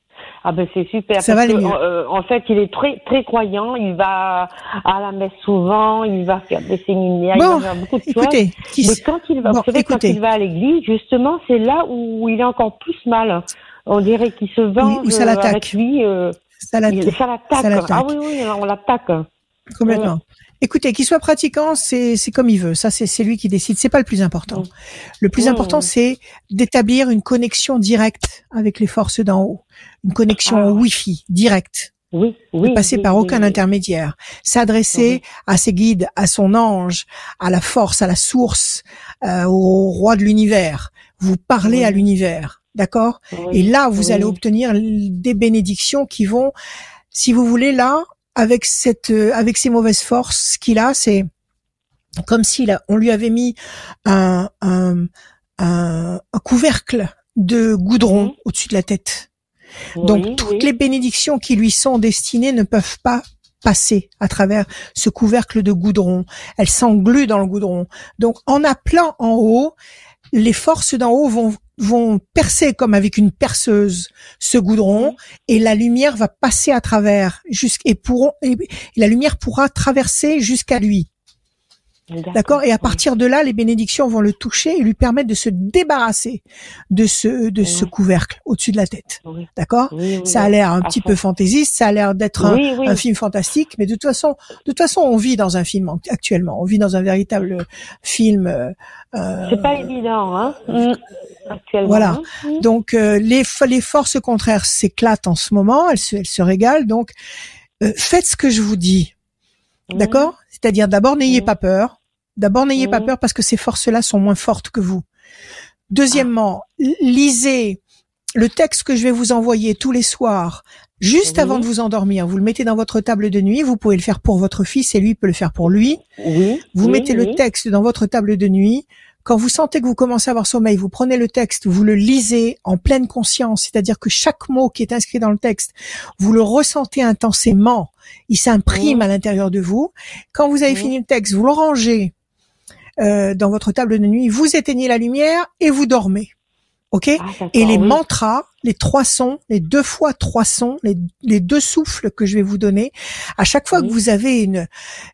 Speaker 4: Ah ben c'est super.
Speaker 2: Ça
Speaker 4: parce
Speaker 2: va aller
Speaker 4: que,
Speaker 2: mieux.
Speaker 4: euh, en fait, il est très très croyant. Il va à la messe souvent. Il va faire des séminaires.
Speaker 2: Bon,
Speaker 4: il va faire beaucoup de choses.
Speaker 2: Écoutez, qui
Speaker 4: Mais quand il va,
Speaker 2: Bon,
Speaker 4: vous savez, quand il va à l'église, justement, c'est là où il est encore plus mal. On dirait qu'il se venge
Speaker 2: où ça
Speaker 4: euh, avec lui. euh,
Speaker 2: ça
Speaker 4: l'attaque. Ah oui, oui, on l'attaque.
Speaker 2: complètement. Écoutez, qu'il soit pratiquant, c'est comme il veut. Ça, c'est lui qui décide. C'est pas le plus important. Le plus important, c'est d'établir une connexion directe avec les forces d'en haut, une connexion
Speaker 4: Ah.
Speaker 2: Wi-Fi directe.
Speaker 4: Oui, oui.
Speaker 2: ne passer
Speaker 4: oui,
Speaker 2: par aucun
Speaker 4: oui.
Speaker 2: intermédiaire, s'adresser à ses guides, à son ange, à la force, à la source, euh, au roi de l'univers. Vous parlez à l'univers, d'accord? Et là, vous allez obtenir des bénédictions qui vont, si vous voulez, là, avec cette, euh, avec ces mauvaises forces qu'il a, c'est comme si là, on lui avait mis un, un, un, un couvercle de goudron
Speaker 4: Mhm.
Speaker 2: au-dessus de la tête. Donc toutes
Speaker 4: oui.
Speaker 2: les bénédictions qui lui sont destinées ne peuvent pas passer à travers ce couvercle de goudron. Elles s'engluent dans le goudron. Donc en appelant en haut, les forces d'en haut vont vont percer comme avec une perceuse ce goudron et la lumière va passer à travers jusqu' et pourront et, et la lumière pourra traverser jusqu'à lui. D'accord Et à partir de là, les bénédictions vont le toucher et lui permettre de se débarrasser de ce de ce couvercle au-dessus de la tête.
Speaker 4: Oui,
Speaker 2: D'accord
Speaker 4: oui,
Speaker 2: ça a l'air un petit
Speaker 4: fond.
Speaker 2: peu fantaisiste, ça a l'air d'être un, film fantastique, mais de toute façon, de toute façon, on vit dans un film en- actuellement. On vit dans un véritable film. euh, euh,
Speaker 4: C'est pas évident, hein, mm, actuellement.
Speaker 2: Voilà.
Speaker 4: Mm.
Speaker 2: donc euh, les les forces contraires s'éclatent en ce moment, elles se elles se régalent. Donc euh, faites ce que je vous dis, d'accord? C'est-à-dire d'abord n'ayez
Speaker 4: Mm.
Speaker 2: pas peur. D'abord n'ayez pas
Speaker 4: Mm.
Speaker 2: peur parce que ces forces-là sont moins fortes que vous. Deuxièmement, lisez le texte que je vais vous envoyer tous les soirs, juste
Speaker 4: Oui.
Speaker 2: avant de vous endormir. Vous le mettez dans votre table de nuit. Vous pouvez le faire pour votre fils et lui peut le faire pour lui.
Speaker 4: Oui.
Speaker 2: Vous
Speaker 4: oui,
Speaker 2: mettez le texte dans votre table de nuit. Quand vous sentez que vous commencez à avoir sommeil, vous prenez le texte, vous le lisez en pleine conscience, c'est-à-dire que chaque mot qui est inscrit dans le texte, vous le ressentez intensément. Il s'imprime
Speaker 4: Mhm.
Speaker 2: à l'intérieur de vous. Quand vous avez
Speaker 4: Mhm.
Speaker 2: fini le texte, vous le rangez euh, dans votre table de nuit, vous éteignez la lumière et vous dormez. Ok
Speaker 4: Ah,
Speaker 2: et les
Speaker 4: oui.
Speaker 2: mantras, les trois sons, les deux fois trois sons, les, les deux souffles que je vais vous donner, à chaque fois
Speaker 4: Oui.
Speaker 2: que vous avez une,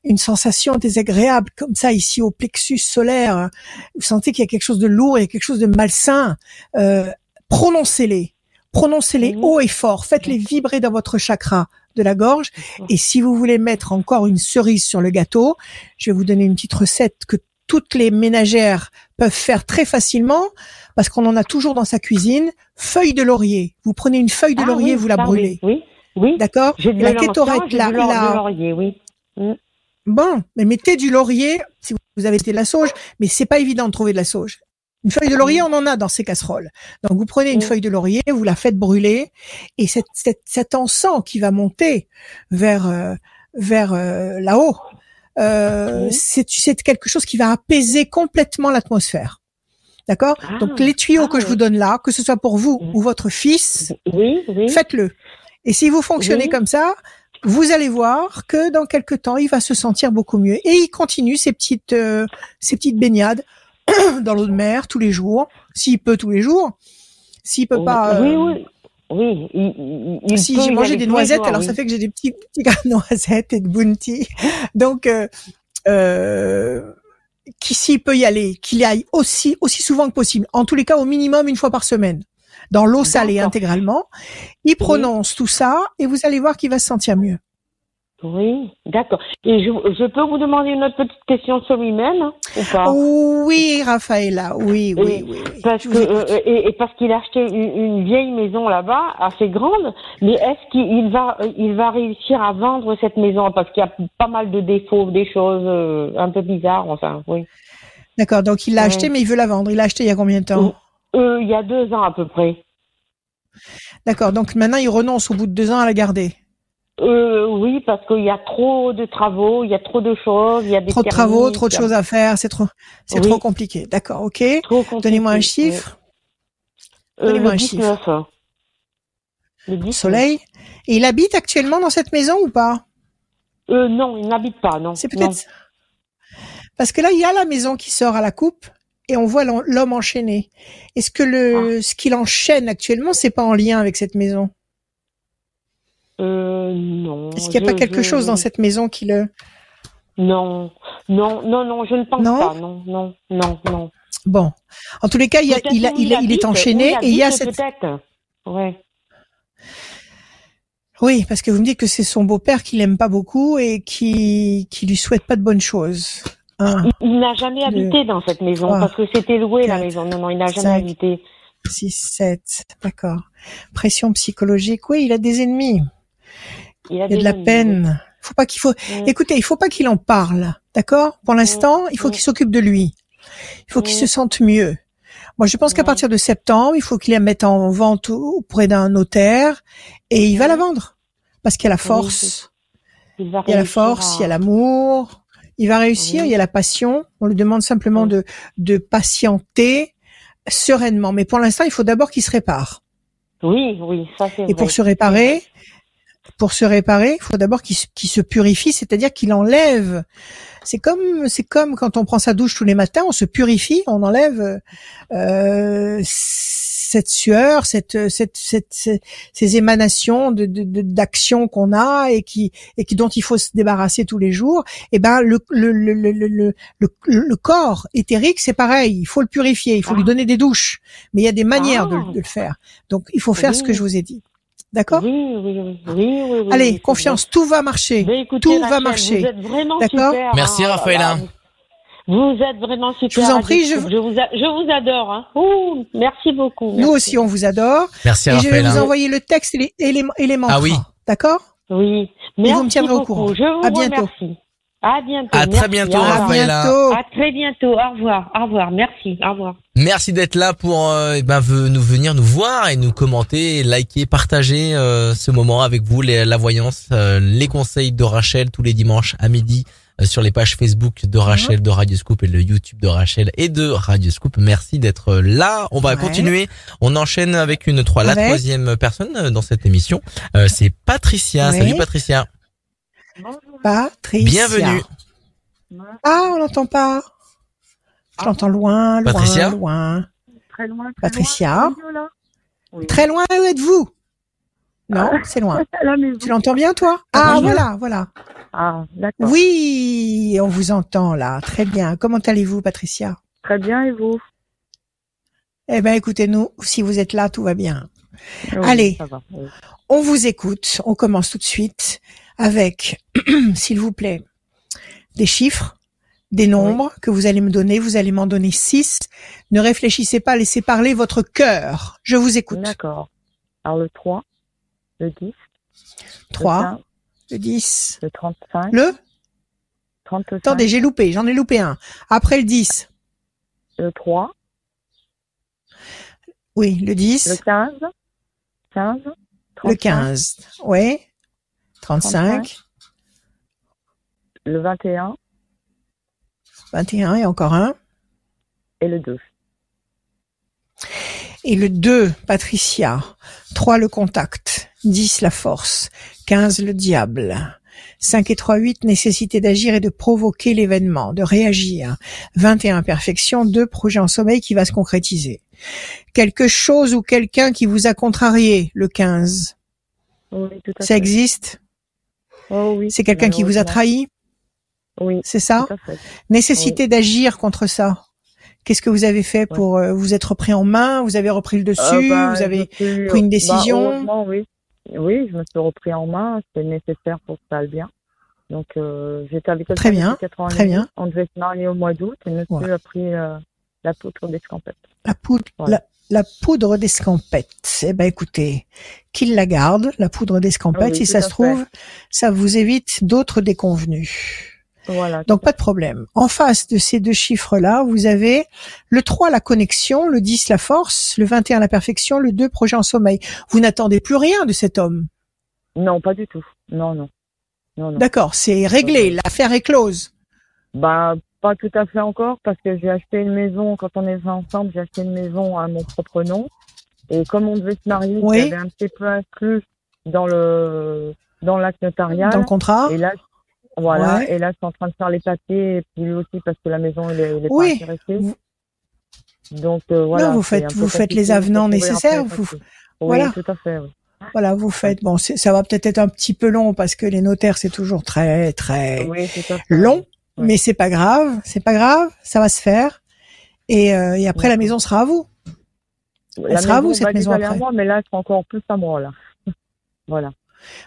Speaker 2: une sensation désagréable comme ça ici au plexus solaire, vous sentez qu'il y a quelque chose de lourd, il y a quelque chose de malsain, euh, prononcez-les. Prononcez-les
Speaker 4: Oui.
Speaker 2: haut et fort, faites-les vibrer dans votre chakra de la gorge. Et si vous voulez mettre encore une cerise sur le gâteau, je vais vous donner une petite recette que toutes les ménagères peuvent faire très facilement parce qu'on en a toujours dans sa cuisine. Feuille de laurier. Vous prenez une feuille de
Speaker 4: Ah
Speaker 2: laurier,
Speaker 4: oui,
Speaker 2: vous la brûlez.
Speaker 4: Oui, oui. oui.
Speaker 2: D'accord La kétorette, la,
Speaker 4: de
Speaker 2: la-
Speaker 4: de laurier, oui.
Speaker 2: Bon, mais mettez du laurier si vous avez été de la sauge, mais c'est pas évident de trouver de la sauge. Une feuille de laurier, on en a dans ces casseroles. Donc vous prenez une
Speaker 4: Mm.
Speaker 2: feuille de laurier, vous la faites brûler, et cette, cette- cet encens qui va monter vers euh, vers euh, là-haut, euh, c'est quelque chose qui va apaiser complètement l'atmosphère. D'accord?
Speaker 4: Ah,
Speaker 2: Donc les tuyaux
Speaker 4: ah,
Speaker 2: que je
Speaker 4: ouais.
Speaker 2: vous donne là, que ce soit pour vous ou votre fils,
Speaker 4: Oui, oui.
Speaker 2: faites-le. Et si vous fonctionnez comme ça, vous allez voir que dans quelques temps, il va se sentir beaucoup mieux. Et il continue ses petites, euh, ses petites baignades (clears throat) dans l'eau de mer tous les jours, s'il peut tous les jours. S'il peut pas.
Speaker 4: Oui,
Speaker 2: euh,
Speaker 4: oui. Oui, il, il,
Speaker 2: si j'ai mangé des noisettes,
Speaker 4: jours,
Speaker 2: alors
Speaker 4: oui.
Speaker 2: ça fait que j'ai des petits, (laughs) petits grains de noisettes et de bounty. Donc, euh, euh, qui s'il peut y aller, qu'il y aille aussi aussi souvent que possible. En tous les cas, au minimum une fois par semaine, dans l'eau salée intégralement. Il prononce tout ça et vous allez voir qu'il va se sentir mieux.
Speaker 4: Oui, d'accord. Et je, je peux vous demander une autre petite question sur lui-même hein, ou pas?
Speaker 2: Oui, Raphaëla, oui, oui, oui. oui.
Speaker 4: Parce que euh, et, et parce qu'il a acheté une, une vieille maison là-bas, assez grande, mais est-ce qu'il va euh, il va réussir à vendre cette maison? Parce qu'il y a pas mal de défauts, des choses euh, un peu bizarres, enfin, oui.
Speaker 2: D'accord, donc il l'a
Speaker 4: Ouais.
Speaker 2: acheté, mais il veut la vendre. Il l'a acheté il y a combien de temps?
Speaker 4: Euh, il y a deux ans à peu près.
Speaker 2: D'accord, donc maintenant il renonce au bout de deux ans à la garder.
Speaker 4: Euh, oui, parce qu'il y a trop de travaux, il y a trop de choses, il y a des
Speaker 2: Trop de travaux, trop de choses à faire, c'est trop, c'est
Speaker 4: Oui.
Speaker 2: trop compliqué. D'accord, ok.
Speaker 4: Trop compliqué,
Speaker 2: Donnez-moi un chiffre.
Speaker 4: Euh,
Speaker 2: Donnez-moi
Speaker 4: le
Speaker 2: un chiffre.
Speaker 4: 19. Le 19.
Speaker 2: Soleil. Et il habite actuellement dans cette maison ou pas?
Speaker 4: Euh, non, il n'habite pas, non.
Speaker 2: C'est peut-être parce que là il y a la maison qui sort à la coupe et on voit l'homme enchaîné. Est-ce que
Speaker 4: Ah.
Speaker 2: le ce qu'il enchaîne actuellement c'est pas en lien avec cette maison?
Speaker 4: Euh, non.
Speaker 2: Est-ce qu'il n'y a
Speaker 4: je-
Speaker 2: pas quelque
Speaker 4: je-
Speaker 2: chose dans cette maison qui le
Speaker 4: Non, non, non, non, je ne pense
Speaker 2: Non
Speaker 4: pas. Non, non, non, non.
Speaker 2: Bon. En tous les cas, il, a- il, a- il, a- il
Speaker 4: habite,
Speaker 2: est enchaîné et il y a cette
Speaker 4: Peut-être. Ouais.
Speaker 2: Oui, parce que vous me dites que c'est son beau-père qui l'aime pas beaucoup et qui qui lui souhaite pas de bonnes choses. Un,
Speaker 4: Il, n'a jamais
Speaker 2: Deux,
Speaker 4: habité dans cette maison
Speaker 2: trois,
Speaker 4: parce que c'était loué la maison. Non, non, il n'a jamais habité.
Speaker 2: six, sept, d'accord. Pression psychologique, oui, il a des ennemis.
Speaker 4: Il a
Speaker 2: Il y a de la peine. Faut pas qu'il faut. Écoutez, il faut pas qu'il en parle, d'accord? Pour l'instant, il faut qu'il s'occupe de lui. Il faut qu'il se sente mieux. Moi, je pense qu'à partir de septembre, il faut qu'il la mette en vente auprès d'un notaire et il va la vendre parce qu'il y a la force.
Speaker 4: Il,
Speaker 2: y a la force, il y a l'amour, il va réussir,
Speaker 4: Oui.
Speaker 2: il y a la passion. On lui demande simplement
Speaker 4: Oui.
Speaker 2: de, de patienter sereinement. Mais pour l'instant, il faut d'abord qu'il se répare.
Speaker 4: Oui, oui, ça c'est vrai.
Speaker 2: Et pour se réparer, pour se réparer, il faut d'abord qu'il se, purifie, c'est-à-dire qu'il enlève. C'est comme, c'est comme quand on prend sa douche tous les matins, on se purifie, on enlève euh, cette sueur, cette, cette, cette, cette- ces émanations de, de, de- d'action qu'on a et qui, et qui dont il faut se débarrasser tous les jours. Et ben le, le, le, le, le, le, le- le corps éthérique, c'est pareil, il faut le purifier, il faut
Speaker 4: Ah.
Speaker 2: lui donner des douches, mais il y a des manières de,
Speaker 4: Ah.
Speaker 2: de le faire. Donc il faut faire ce que
Speaker 4: Oui.
Speaker 2: je vous ai dit. D'accord
Speaker 4: Oui, oui, oui, oui, oui, oui, oui,
Speaker 2: Allez, confiance, tout va marcher.
Speaker 4: Écoutez,
Speaker 2: Tout va marcher.
Speaker 4: Vous êtes vraiment
Speaker 2: D'accord
Speaker 4: super.
Speaker 1: Merci,
Speaker 4: hein,
Speaker 1: Raphaëla.
Speaker 4: voilà. Vous êtes vraiment super.
Speaker 2: Je vous en prie, je-
Speaker 4: vous, a- je vous adore. Hein. Ouh, merci beaucoup.
Speaker 2: Nous
Speaker 4: merci.
Speaker 2: aussi, on vous adore.
Speaker 1: Merci
Speaker 2: Et je vais vous envoyer le texte et les, et les, et les mantras.
Speaker 1: Ah oui.
Speaker 2: D'accord
Speaker 4: Oui, merci
Speaker 2: vous me tiendrez au courant.
Speaker 4: Je vous
Speaker 2: À bientôt.
Speaker 4: remercie. À bientôt.
Speaker 1: À très bientôt,
Speaker 4: Au revoir.
Speaker 2: À bientôt.
Speaker 4: À très bientôt. Au revoir. Au revoir. Merci. Au revoir.
Speaker 1: Merci d'être là pour euh, eh ben, nous venir nous voir et nous commenter, liker, partager euh, ce moment avec vous, les- la voyance, euh, les conseils de Rachel tous les dimanches à midi euh, sur les pages Facebook de Rachel, de Radio Scoop et le YouTube de Rachel et de Radio Scoop. Merci d'être là. On va
Speaker 2: Ouais.
Speaker 1: continuer. On enchaîne avec une trois, la troisième personne euh, dans cette émission. Euh, C'est Patricia. Salut Patricia.
Speaker 2: Patricia.
Speaker 1: Bienvenue.
Speaker 2: Ah, on n'entend pas. Je l'entends loin, loin,
Speaker 1: Patricia?
Speaker 2: loin.
Speaker 5: Très loin, très
Speaker 2: Patricia?
Speaker 5: loin. Oui.
Speaker 2: Très loin, où êtes-vous? Non,
Speaker 5: Ah.
Speaker 2: c'est loin. (laughs) Tu l'entends bien, toi? Ah,
Speaker 5: oui.
Speaker 2: voilà, voilà.
Speaker 5: Ah, d'accord.
Speaker 2: Oui, on vous entend là. Très bien. Comment allez-vous, Patricia?
Speaker 5: Très bien, et vous?
Speaker 2: Eh ben, écoutez-nous. Si vous êtes là, tout va bien.
Speaker 5: Oui,
Speaker 2: Allez.
Speaker 5: ça va, oui.
Speaker 2: On vous écoute. On commence tout de suite avec, (clears throat) s'il vous plaît, des chiffres, des nombres que vous allez me donner. Vous allez m'en donner six. Ne réfléchissez pas, laissez parler votre cœur. Je vous écoute.
Speaker 5: D'accord. Alors, le 3, le 10,
Speaker 2: 3,
Speaker 5: le 15,
Speaker 2: le 10,
Speaker 5: le 35,
Speaker 2: le...
Speaker 5: 35,
Speaker 2: Attendez, j'ai loupé, j'en ai loupé un. Après le 10,
Speaker 5: le 3,
Speaker 2: oui, le 10,
Speaker 5: le 15, 15, 35,
Speaker 2: le 15, oui, 35,
Speaker 5: le 21
Speaker 2: 21 et encore un.
Speaker 5: et le 2.
Speaker 2: et le 2, Patricia. 3, le contact. 10, la force. 15, le diable. 5 et 3, 8, nécessité d'agir et de provoquer l'événement, de réagir. 21, perfection. 2, projet en sommeil qui va se concrétiser. Quelque chose ou quelqu'un qui vous a contrarié, le 15.
Speaker 6: Oui, tout à
Speaker 2: Ça
Speaker 6: fait.
Speaker 2: existe?
Speaker 6: Oh, oui.
Speaker 2: C'est quelqu'un qui vous a trahi
Speaker 6: Oui,
Speaker 2: C'est ça. Nécessité d'agir contre ça. Qu'est-ce que vous avez fait pour euh, vous être repris en main Vous avez repris le dessus
Speaker 6: Euh, bah,
Speaker 2: Vous avez
Speaker 6: suis-
Speaker 2: pris une
Speaker 6: bah,
Speaker 2: décision
Speaker 6: heureusement, oui. Oui, je me suis repris en main. C'était nécessaire pour que ça aille bien. Donc, euh, j'étais avec quelqu'un
Speaker 2: Très bien, très bien.
Speaker 6: On devait se marier au mois d'août et monsieur a pris euh, la poudre d'escampette.
Speaker 2: la
Speaker 6: Voilà.
Speaker 2: la, la poudre d'escampette. Eh ben écoutez, qu'il la garde, la poudre d'escampette.
Speaker 6: Oui,
Speaker 2: si ça se
Speaker 6: fait.
Speaker 2: trouve, ça vous évite d'autres déconvenus.
Speaker 6: Voilà.
Speaker 2: Donc pas de problème. En face de ces deux chiffres-là, vous avez le 3 la connexion, le 10 la force, le 21 la perfection, le 2 projet en sommeil. Vous n'attendez plus rien de cet homme.
Speaker 6: Non, pas du tout. Non, non. Non, non.
Speaker 2: D'accord, c'est réglé, l'affaire est close.
Speaker 6: Bah, pas tout à fait encore parce que j'ai acheté une maison, quand on est ensemble, j'ai acheté une maison à mon propre nom. Et comme on devait se marier,
Speaker 2: Oui.
Speaker 6: j'avais un petit peu inclus dans le, dans l'acte notarial.
Speaker 2: Dans le contrat
Speaker 6: Et là, voilà.
Speaker 2: Ouais.
Speaker 6: Et là, je suis en train de faire les papiers, et puis lui aussi parce que la maison, il est, il est
Speaker 2: Oui.
Speaker 6: pas intéressé. Donc, euh, voilà.
Speaker 2: vous faites- vous faites les avenants nécessaires, vous-.
Speaker 6: Oui,
Speaker 2: voilà.
Speaker 6: tout à fait, oui.
Speaker 2: Voilà, vous faites. Bon, ça va peut-être être un petit peu long parce que les notaires c'est toujours très très
Speaker 6: Oui,
Speaker 2: long,
Speaker 6: Ouais.
Speaker 2: mais c'est pas grave, c'est pas grave, ça va se faire. Et, euh, et après la maison sera à vous.
Speaker 6: La
Speaker 2: sera à vous, cette maison
Speaker 6: elle est à
Speaker 2: après.
Speaker 6: moi, mais là, elle sera encore plus à moi, là. (laughs) voilà.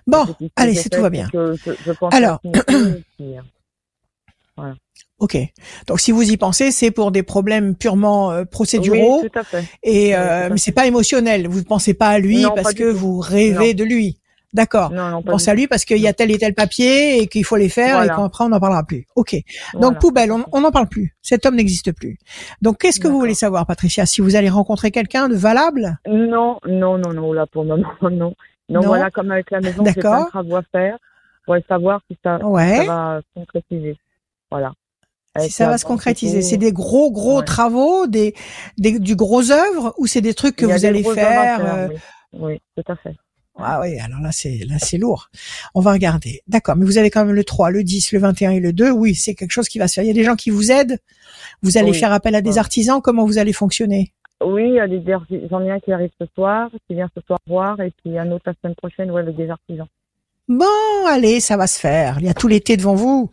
Speaker 2: Bon, allez, c'est tout va
Speaker 6: c'est
Speaker 2: bien.
Speaker 6: que je, je pense
Speaker 2: Alors. (clears throat)
Speaker 6: euh,
Speaker 2: Ok. Donc si vous y pensez, c'est pour des problèmes purement euh, procéduraux
Speaker 6: Oui, tout à fait.
Speaker 2: et
Speaker 6: oui, tout à
Speaker 2: mais c'est pas émotionnel. Vous ne pensez pas à lui
Speaker 6: Non,
Speaker 2: parce que vous rêvez de lui. D'accord.
Speaker 6: Du
Speaker 2: à lui parce qu'il y a tel et tel papier et qu'il faut les faire
Speaker 6: Voilà.
Speaker 2: et qu'après on n'en parlera plus. Ok. Donc
Speaker 6: Voilà.
Speaker 2: poubelle, on n'en parle plus. Cet homme n'existe plus. Donc qu'est-ce que vous voulez savoir, Patricia? Si vous allez rencontrer quelqu'un de valable?
Speaker 6: Non, non, non, non, là, pour le moment, (laughs) non. Non,
Speaker 2: Non?
Speaker 6: voilà, comme avec la maison,
Speaker 2: D'accord.
Speaker 6: de travaux à faire. Voudrais savoir si ça,
Speaker 2: Ouais.
Speaker 6: ça va se concrétiser. Voilà.
Speaker 2: Si ça va se concrétiser, c'est des gros gros
Speaker 6: Ouais.
Speaker 2: travaux, des, des du gros œuvre ou c'est des trucs que vous allez faire
Speaker 6: faire,
Speaker 2: euh,
Speaker 6: oui. oui, tout à fait.
Speaker 2: Ah oui, alors là c'est là c'est lourd. On va regarder. D'accord, mais vous avez quand même le 3, le 10, le 21 et le 2. Oui, c'est quelque chose qui va se faire. Il y a des gens qui vous aident. Vous allez
Speaker 6: Oui.
Speaker 2: faire appel à des artisans, comment vous allez fonctionner?
Speaker 6: Oui, il y a des, des- j'en ai un qui arrive ce soir, qui vient ce soir voir, et puis un autre la semaine prochaine, ouais, avec des artisans.
Speaker 2: Bon, allez, ça va se faire. Il y a tout l'été devant vous.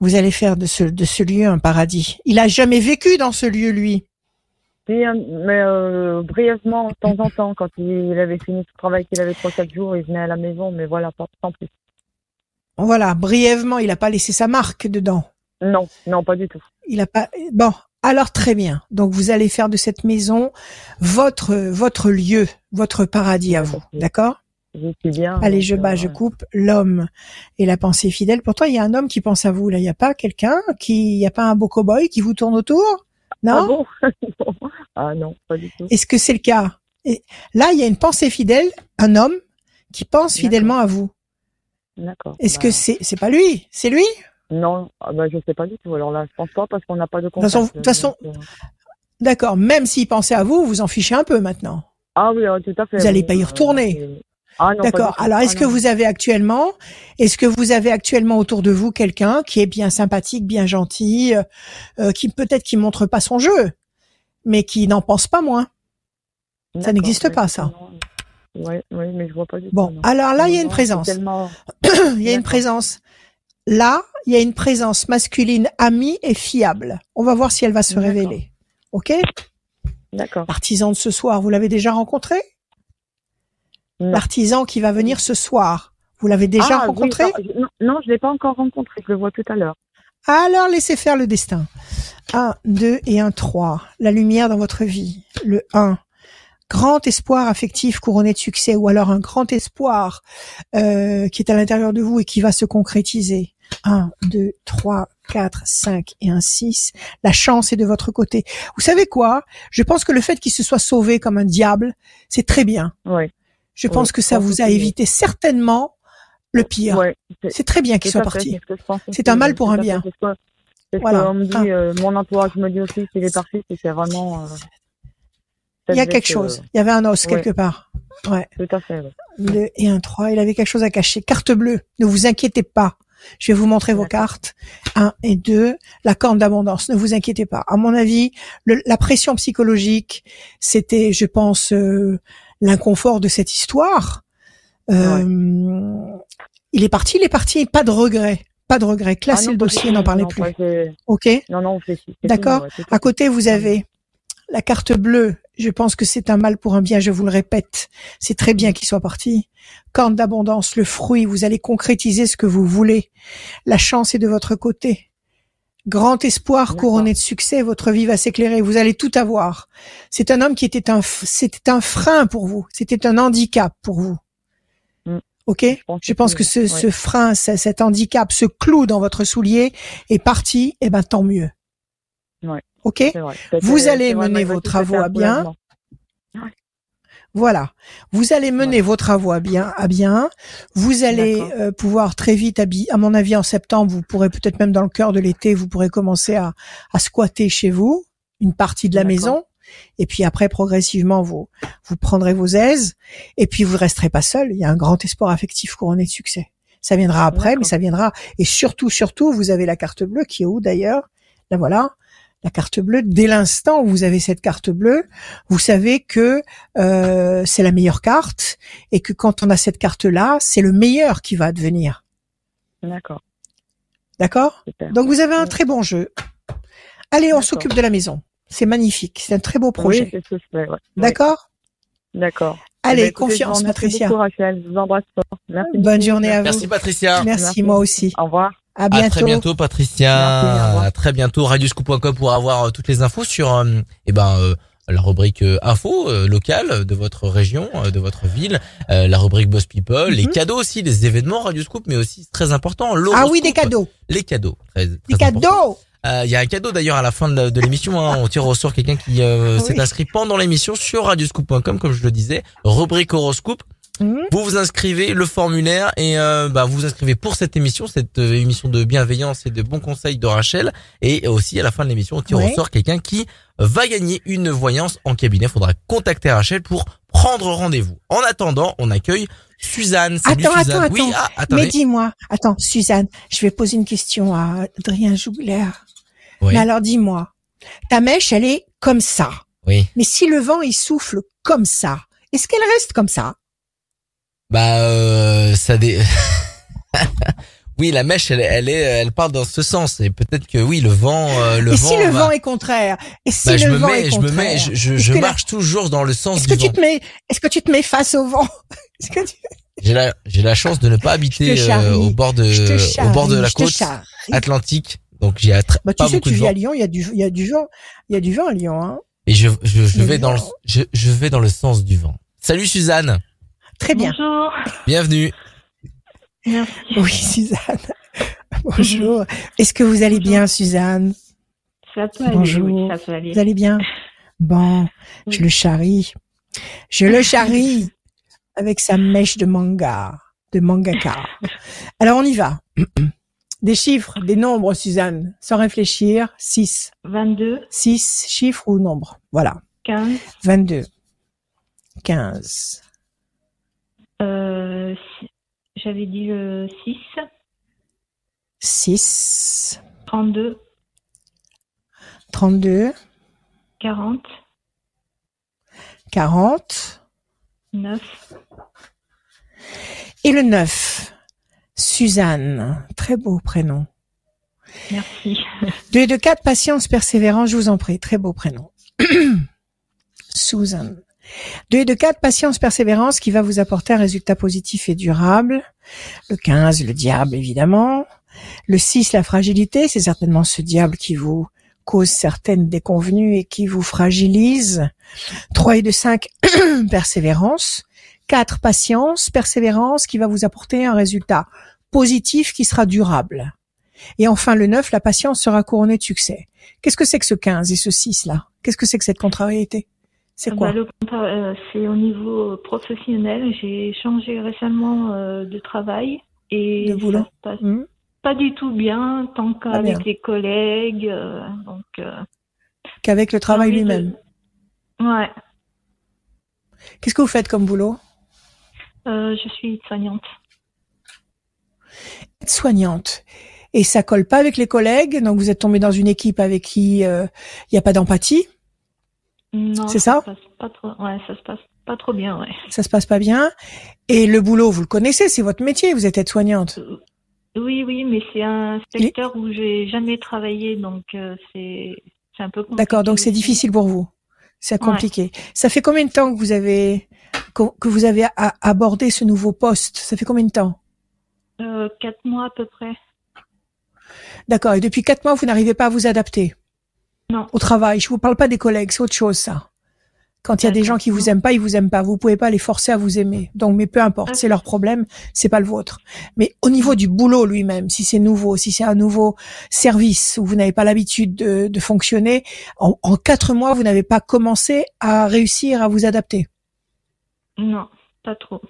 Speaker 2: Vous allez faire de ce de ce lieu un paradis. Il a jamais vécu dans ce lieu lui.
Speaker 6: Mais euh, brièvement, de temps en temps, quand il, avait fini ce travail qu'il avait trois quatre jours, il venait à la maison, mais voilà, pas sans plus.
Speaker 2: Voilà, brièvement, il a pas laissé sa marque dedans.
Speaker 6: Non, non, pas du tout.
Speaker 2: Il a pas. Bon, alors très bien. Donc vous allez faire de cette maison votre votre lieu, votre paradis à vous. D'accord?
Speaker 6: Je suis bien.
Speaker 2: Allez, je bats,
Speaker 6: euh,
Speaker 2: je coupe. L'homme et la pensée fidèle. Pourtant, il y a un homme qui pense à vous. Là, il n'y a pas quelqu'un qui, il y a pas un beau cow-boy qui vous tourne autour?
Speaker 6: Ah
Speaker 2: Non
Speaker 6: bon? Non. (laughs) Ah non, pas du tout.
Speaker 2: Est-ce que c'est le cas? Et Là, il y a une pensée fidèle, un homme qui pense fidèlement à vous.
Speaker 6: D'accord.
Speaker 2: Est-ce
Speaker 6: Bah,
Speaker 2: que c'est c'est pas lui? C'est lui?
Speaker 6: Non, ah bah, je sais pas du tout. Alors là, je pense pas parce qu'on n'a pas de contact.
Speaker 2: de toute façon-
Speaker 6: euh,
Speaker 2: D'accord. Même s'il pensait à vous, vous en fichez un peu maintenant.
Speaker 6: Ah oui, euh, tout à fait.
Speaker 2: Vous allez
Speaker 6: oui,
Speaker 2: pas y retourner.
Speaker 6: Ah
Speaker 2: D'accord. Alors,
Speaker 6: Ah
Speaker 2: est-ce que
Speaker 6: non.
Speaker 2: vous avez actuellement, est-ce que vous avez actuellement autour de vous quelqu'un qui est bien sympathique, bien gentil, euh, euh, qui peut-être qui montre pas son jeu, mais qui n'en pense pas moins?
Speaker 6: D'accord,
Speaker 2: n'existe pas, ça.
Speaker 6: Oui, oui, mais je vois pas du
Speaker 2: Bon,
Speaker 6: tout.
Speaker 2: alors là, (clears throat) il y a une présence.
Speaker 6: tellement-
Speaker 2: Il y a une présence. Là, il y a une présence masculine amie et fiable. On va voir si elle va se révéler. Ok?
Speaker 6: D'accord.
Speaker 2: L'artisan de ce soir, vous l'avez déjà rencontré
Speaker 6: Non.
Speaker 2: L'artisan qui va venir ce soir, vous l'avez déjà
Speaker 6: Ah,
Speaker 2: rencontré?
Speaker 6: non, je- non, non, je l'ai pas encore rencontré. Je le vois tout à l'heure.
Speaker 2: Alors laissez faire le destin. 1, 2 et un 3. La lumière dans votre vie. Le 1. Grand espoir affectif couronné de succès ou alors un grand espoir euh, qui est à l'intérieur de vous et qui va se concrétiser. 1, 2, 3, 4, 5 et un 6. La chance est de votre côté. Vous savez quoi? Je pense que le fait qu'il se soit sauvé comme un diable, c'est très bien.
Speaker 6: Oui.
Speaker 2: Je pense que ça vous a évité certainement le pire.
Speaker 6: Ouais, c'est-
Speaker 2: très bien qu'il soit parti.
Speaker 6: c'est
Speaker 2: un mal pour un bien.
Speaker 6: C'est ce
Speaker 2: Voilà.
Speaker 6: qu'on me dit,
Speaker 2: Ah.
Speaker 6: euh, mon entourage me dit aussi qu'il est parti, c'est vraiment. euh,
Speaker 2: Il y a quelque
Speaker 5: se-
Speaker 2: chose. Il y avait un os
Speaker 5: Ouais.
Speaker 2: quelque part. Ouais.
Speaker 5: Tout à fait. ouais.
Speaker 2: Le et un 3, il avait quelque chose à cacher. Carte bleue, ne vous inquiétez pas. Je vais vous montrer vos cartes. 1 et 2, la corne d'abondance, ne vous inquiétez pas. À mon avis, le- la pression psychologique, c'était, je pense, euh, l'inconfort de cette histoire. Euh, Il est parti, il est parti, pas de regret. Pas de regret. Classez
Speaker 5: Ah non,
Speaker 2: le dossier, n'en parlez
Speaker 5: Non,
Speaker 2: plus. Ok
Speaker 5: Non, non,
Speaker 2: D'accord.
Speaker 5: ouais, à
Speaker 2: côté, vous avez la carte bleue. Je pense que c'est un mal pour un bien, je vous le répète. C'est très bien qu'il soit parti. Corne d'abondance, le fruit, vous allez concrétiser ce que vous voulez. La chance est de votre côté. Grand espoir couronné de succès, votre vie va s'éclairer, vous allez tout avoir. C'est un homme qui était un, c'était un frein pour vous, c'était un handicap pour vous.
Speaker 5: Mm.
Speaker 2: Ok?
Speaker 5: pense
Speaker 2: Je pense que ce, ce frein, ce- cet handicap, ce clou dans votre soulier est parti, et ben tant mieux.
Speaker 5: Ouais.
Speaker 2: Ok? Vous allez mener vos travaux à bien. Voilà. Vous allez mener vos travaux à bien, à bien. Vous allez euh, pouvoir très vite habiller. À mon avis, en septembre, vous pourrez peut-être même dans le cœur de l'été, vous pourrez commencer à, à squatter chez vous une partie de la maison. Et puis après, progressivement, vous vous prendrez vos aises. Et puis vous resterez pas seul. Il y a un grand espoir affectif couronné de succès. Ça viendra après, mais ça viendra. Et surtout, surtout, vous avez la carte bleue qui est où d'ailleurs? Là voilà. La carte bleue, dès l'instant où vous avez cette carte bleue, vous savez que euh, c'est la meilleure carte et que quand on a cette carte-là, c'est le meilleur qui va advenir.
Speaker 5: D'accord.
Speaker 2: D'accord? Donc vous avez un très bon jeu. Allez, on s'occupe de la maison. C'est magnifique. C'est un très beau
Speaker 5: Oui,
Speaker 2: projet.
Speaker 5: ce ouais.
Speaker 2: D'accord?
Speaker 5: D'accord. Eh
Speaker 2: Allez,
Speaker 5: ben, écoutez,
Speaker 2: confiance, Patricia.
Speaker 5: beaucoup, Rachel. Je vous embrasse fort. Merci.
Speaker 2: Bonne
Speaker 5: beaucoup.
Speaker 2: journée à vous.
Speaker 1: Merci Patricia.
Speaker 2: Merci,
Speaker 5: Merci.
Speaker 2: moi aussi.
Speaker 5: Au revoir.
Speaker 2: À bientôt.
Speaker 1: À très bientôt Patricia.
Speaker 5: Merci,
Speaker 1: à très bientôt radioscoop.com pour avoir euh, toutes les infos sur euh, eh ben euh, la rubrique euh, info euh, locale de votre région, euh, de votre ville, euh, la rubrique Boss People, les
Speaker 2: Mhm.
Speaker 1: cadeaux aussi, les événements Radioscoop, mais aussi très important
Speaker 2: Ah oui, des cadeaux.
Speaker 1: Les cadeaux. Très, très
Speaker 2: Des
Speaker 1: important.
Speaker 2: cadeaux.
Speaker 1: Euh, Il y a un cadeau d'ailleurs à la fin de, l'émission. Hein. On tire au sort quelqu'un qui euh,
Speaker 2: Ah
Speaker 1: s'est inscrit pendant l'émission sur radioscoop.com, comme je le disais. Rubrique horoscope.
Speaker 2: Mhm.
Speaker 1: Vous vous inscrivez le formulaire et euh, bah, vous vous inscrivez pour cette émission, cette euh, émission de bienveillance et de bons conseils de Rachel. Et aussi à la fin de l'émission, on tire au sort quelqu'un qui va gagner une voyance en cabinet. Faudra contacter Rachel pour prendre rendez-vous. En attendant, on accueille Suzanne. Salut
Speaker 2: Attends,
Speaker 1: Suzanne.
Speaker 2: attends,
Speaker 1: oui,
Speaker 2: attends.
Speaker 1: ah.
Speaker 2: Mais dis-moi, attends, Suzanne, je vais poser une question à Adrien Jougler.
Speaker 1: Oui.
Speaker 2: Mais alors dis-moi, ta mèche, elle est comme ça.
Speaker 1: Oui.
Speaker 2: Mais si le vent, il souffle comme ça, est-ce qu'elle reste comme ça?
Speaker 1: Bah, euh, ça dé... (laughs) oui, la mèche, elle, elle est, elle part dans ce sens. Et peut-être que oui, le vent, euh, le
Speaker 2: Et
Speaker 1: vent.
Speaker 2: si le
Speaker 1: va-
Speaker 2: vent est contraire Et si
Speaker 1: Bah,
Speaker 2: le
Speaker 1: je me
Speaker 2: vent
Speaker 1: mets,
Speaker 2: est
Speaker 1: je me
Speaker 2: contraire
Speaker 1: mets, je, je, je
Speaker 2: que la-
Speaker 1: marche toujours dans le sens
Speaker 2: Est-ce que tu
Speaker 1: vent.
Speaker 2: te mets Est-ce que tu te mets face au vent (laughs) Est-ce que tu-
Speaker 1: J'ai la, j'ai la chance de ne pas habiter
Speaker 2: charrie.
Speaker 1: euh, au bord de,
Speaker 2: charrie,
Speaker 1: au bord de la côte atlantique. Donc j'ai attra-
Speaker 2: Bah, tu
Speaker 1: pas
Speaker 2: sais,
Speaker 1: beaucoup
Speaker 2: tu
Speaker 1: de
Speaker 2: vis
Speaker 1: vent.
Speaker 2: à Lyon, il y a du, il y a du vent, il y a du vent à Lyon, hein.
Speaker 1: Et je, je, je vais dans le, je, je vais dans le sens du vent. Salut Suzanne.
Speaker 2: Très bien.
Speaker 7: Bonjour.
Speaker 1: Bienvenue.
Speaker 7: Merci.
Speaker 2: Oui, Suzanne. (laughs) Bonjour. Est-ce que vous allez bien, Suzanne?
Speaker 7: Ça peut aller.
Speaker 2: Bonjour.
Speaker 7: oui, ça peut aller.
Speaker 2: Vous allez bien? Bon, je le charrie. Je le charrie avec sa mèche de manga, de mangaka. (laughs) Alors on y va. Des chiffres, des nombres, Suzanne, sans réfléchir. 6.
Speaker 7: 22,
Speaker 2: 6 chiffres ou nombres? Voilà.
Speaker 7: 15,
Speaker 2: 22. 15.
Speaker 7: Euh, j'avais dit le 6,
Speaker 2: 6.
Speaker 7: 32,
Speaker 2: 32.
Speaker 7: 40,
Speaker 2: 40.
Speaker 7: 9,
Speaker 2: Et le 9. Suzanne. Très beau prénom.
Speaker 7: merci. (laughs)
Speaker 2: 2 et de 4, patience, persévérance, je vous en prie. Très beau prénom. (clears throat) Susan. 2 et de 4, patience, persévérance, qui va vous apporter un résultat positif et durable. Le 15, le diable, évidemment. Le 6, la fragilité, c'est certainement ce diable qui vous cause certaines déconvenues et qui vous fragilise. 3 et de 5, (clears throat) persévérance. 4, patience, persévérance, qui va vous apporter un résultat positif qui sera durable. Et enfin, le 9, la patience sera couronnée de succès. Qu'est-ce que c'est que ce 15 et ce 6 là Qu'est-ce que c'est que cette contrariété? C'est
Speaker 7: Ah
Speaker 2: quoi
Speaker 7: bah, euh, C'est au niveau euh, professionnel. J'ai changé récemment euh, de travail et
Speaker 2: De boulot.
Speaker 7: ça se passe
Speaker 2: Hmm
Speaker 7: pas du tout bien tant qu'avec
Speaker 2: bien.
Speaker 7: les collègues. donc,
Speaker 2: Qu'avec le travail
Speaker 7: de-
Speaker 2: lui-même.
Speaker 7: Ouais.
Speaker 2: Qu'est-ce que vous faites comme boulot?
Speaker 7: Euh, je suis soignante.
Speaker 2: Soignante. Et ça colle pas avec les collègues, donc vous êtes tombé dans une équipe avec qui il n'y a pas d'empathie?
Speaker 7: Non,
Speaker 2: C'est ça
Speaker 7: se passe pas trop. Ouais, ça se passe pas trop bien, ouais.
Speaker 2: Ça se passe pas bien. Et le boulot, vous le connaissez, c'est votre métier, vous êtes aide-soignante.
Speaker 7: Oui, oui, mais c'est un secteur où j'ai jamais travaillé, donc euh, c'est un peu compliqué.
Speaker 2: D'accord, donc c'est difficile pour vous. C'est
Speaker 7: Ouais.
Speaker 2: compliqué. Ça fait combien de temps que vous avez que vous avez abordé ce nouveau poste? Ça fait combien de temps?
Speaker 7: Euh, quatre mois à peu près.
Speaker 2: D'accord. Et depuis quatre mois, vous n'arrivez pas à vous adapter?
Speaker 7: Non.
Speaker 2: au travail. Je vous parle pas des collègues, c'est autre chose ça. Quand il y a des gens qui vous aiment pas, ils vous aiment pas. Vous pouvez pas les forcer à vous aimer. Donc, mais peu importe,
Speaker 7: Ah.
Speaker 2: c'est leur problème, c'est pas le vôtre. Mais au niveau du boulot lui-même, si c'est nouveau, si c'est un nouveau service où vous n'avez pas l'habitude de, de fonctionner, en, en quatre mois, vous n'avez pas commencé à réussir à vous adapter.
Speaker 7: Non, pas trop.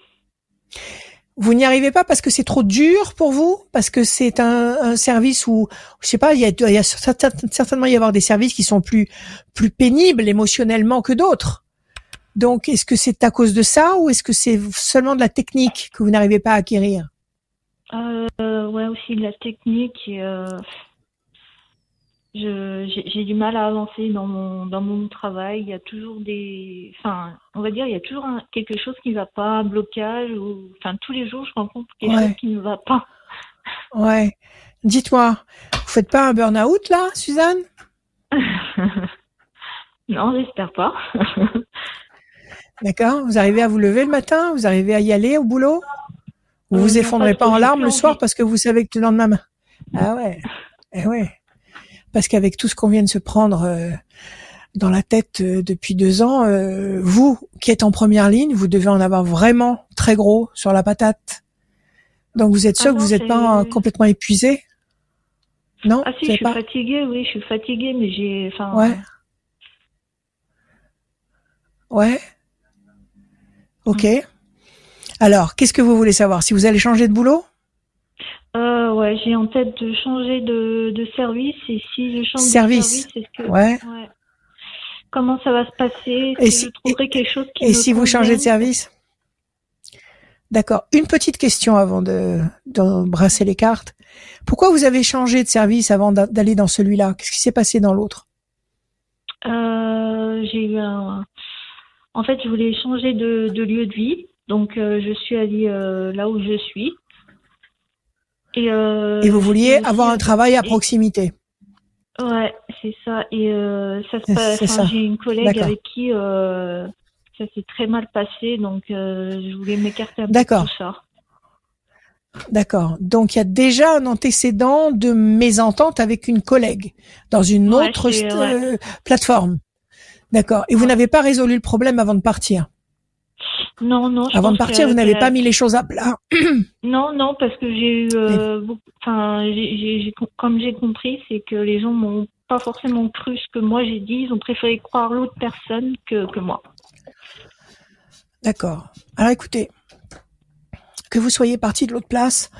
Speaker 2: Vous n'y arrivez pas parce que c'est trop dur pour vous, parce que c'est un, un service où, je sais pas, il y a, y a certain- certainement y avoir des services qui sont plus plus pénibles émotionnellement que d'autres. Donc, est-ce que c'est à cause de ça ou est-ce que c'est seulement de la technique que vous n'arrivez pas à acquérir?
Speaker 7: Euh, ouais, aussi de la technique. Et, euh, j'ai, du mal à avancer dans mon, dans mon travail. Il y a toujours des, enfin, on va dire, il y a toujours un- quelque chose qui ne va pas, un blocage ou, enfin, tous les jours, je rencontre quelque
Speaker 2: Ouais.
Speaker 7: chose qui ne va pas.
Speaker 2: Ouais. Dites-moi, vous faites pas un burn-out là, Suzanne? (laughs)
Speaker 7: Non, j'espère pas. (laughs)
Speaker 2: D'accord Vous arrivez à vous lever le matin? Vous arrivez à y aller au boulot? Vous
Speaker 7: Euh,
Speaker 2: vous effondrez
Speaker 7: pas
Speaker 2: en larmes le soir parce que vous savez que le lendemain? Ah ouais. Eh ouais. Parce qu'avec tout ce qu'on vient de se prendre euh, dans la tête euh, depuis deux ans, euh, vous qui êtes en première ligne, vous devez en avoir vraiment très gros sur la patate. Donc vous êtes
Speaker 7: Ah
Speaker 2: sûr que
Speaker 7: non,
Speaker 2: vous n'êtes pas complètement épuisé? Non
Speaker 7: Ah si, je suis
Speaker 2: pas?
Speaker 7: fatiguée, oui, je suis fatiguée, mais j'ai, enfin,
Speaker 2: Ouais. Ouais. Ok. Alors, qu'est-ce que vous voulez savoir? Si vous allez changer de boulot?
Speaker 7: Euh, ouais, j'ai en tête de changer de, de service et si je change
Speaker 2: Service.
Speaker 7: de service, que
Speaker 2: Ouais.
Speaker 7: ouais. comment ça va se passer?
Speaker 2: Et si-
Speaker 7: je trouverai quelque chose qui
Speaker 2: Et
Speaker 7: me
Speaker 2: si vous changez de service? D'accord. Une petite question avant de, de brasser les cartes. Pourquoi vous avez changé de service avant d'a- d'aller dans celui-là? Qu'est-ce qui s'est passé dans l'autre?
Speaker 7: Euh, j'ai eu un. En fait, je voulais changer de, de lieu de vie, donc euh, je suis allée euh, là où je suis. Et, euh,
Speaker 2: Et vous vouliez avoir un travail à
Speaker 7: et-
Speaker 2: proximité.
Speaker 7: Ouais, c'est ça. Et euh, ça se passe. enfin. J'ai une collègue avec qui euh, ça s'est très mal passé, donc euh, je voulais m'écarter un peu de tout ça.
Speaker 2: D'accord. Donc il y a déjà un antécédent de mésentente avec une collègue dans une
Speaker 7: Ouais,
Speaker 2: autre
Speaker 7: ouais.
Speaker 2: euh, plateforme. D'accord. Et vous n'avez pas résolu le problème avant de partir.
Speaker 7: Non, non. je
Speaker 2: Avant de partir, vous n'avez pas mis les choses à plat. (clears throat)
Speaker 7: Non, non, parce que j'ai eu, euh, beaucoup- enfin, comme j'ai compris, c'est que les gens m'ont pas forcément cru ce que moi j'ai dit. Ils ont préféré croire l'autre personne que, que moi.
Speaker 2: D'accord. Alors écoutez, que vous soyez parti de l'autre place,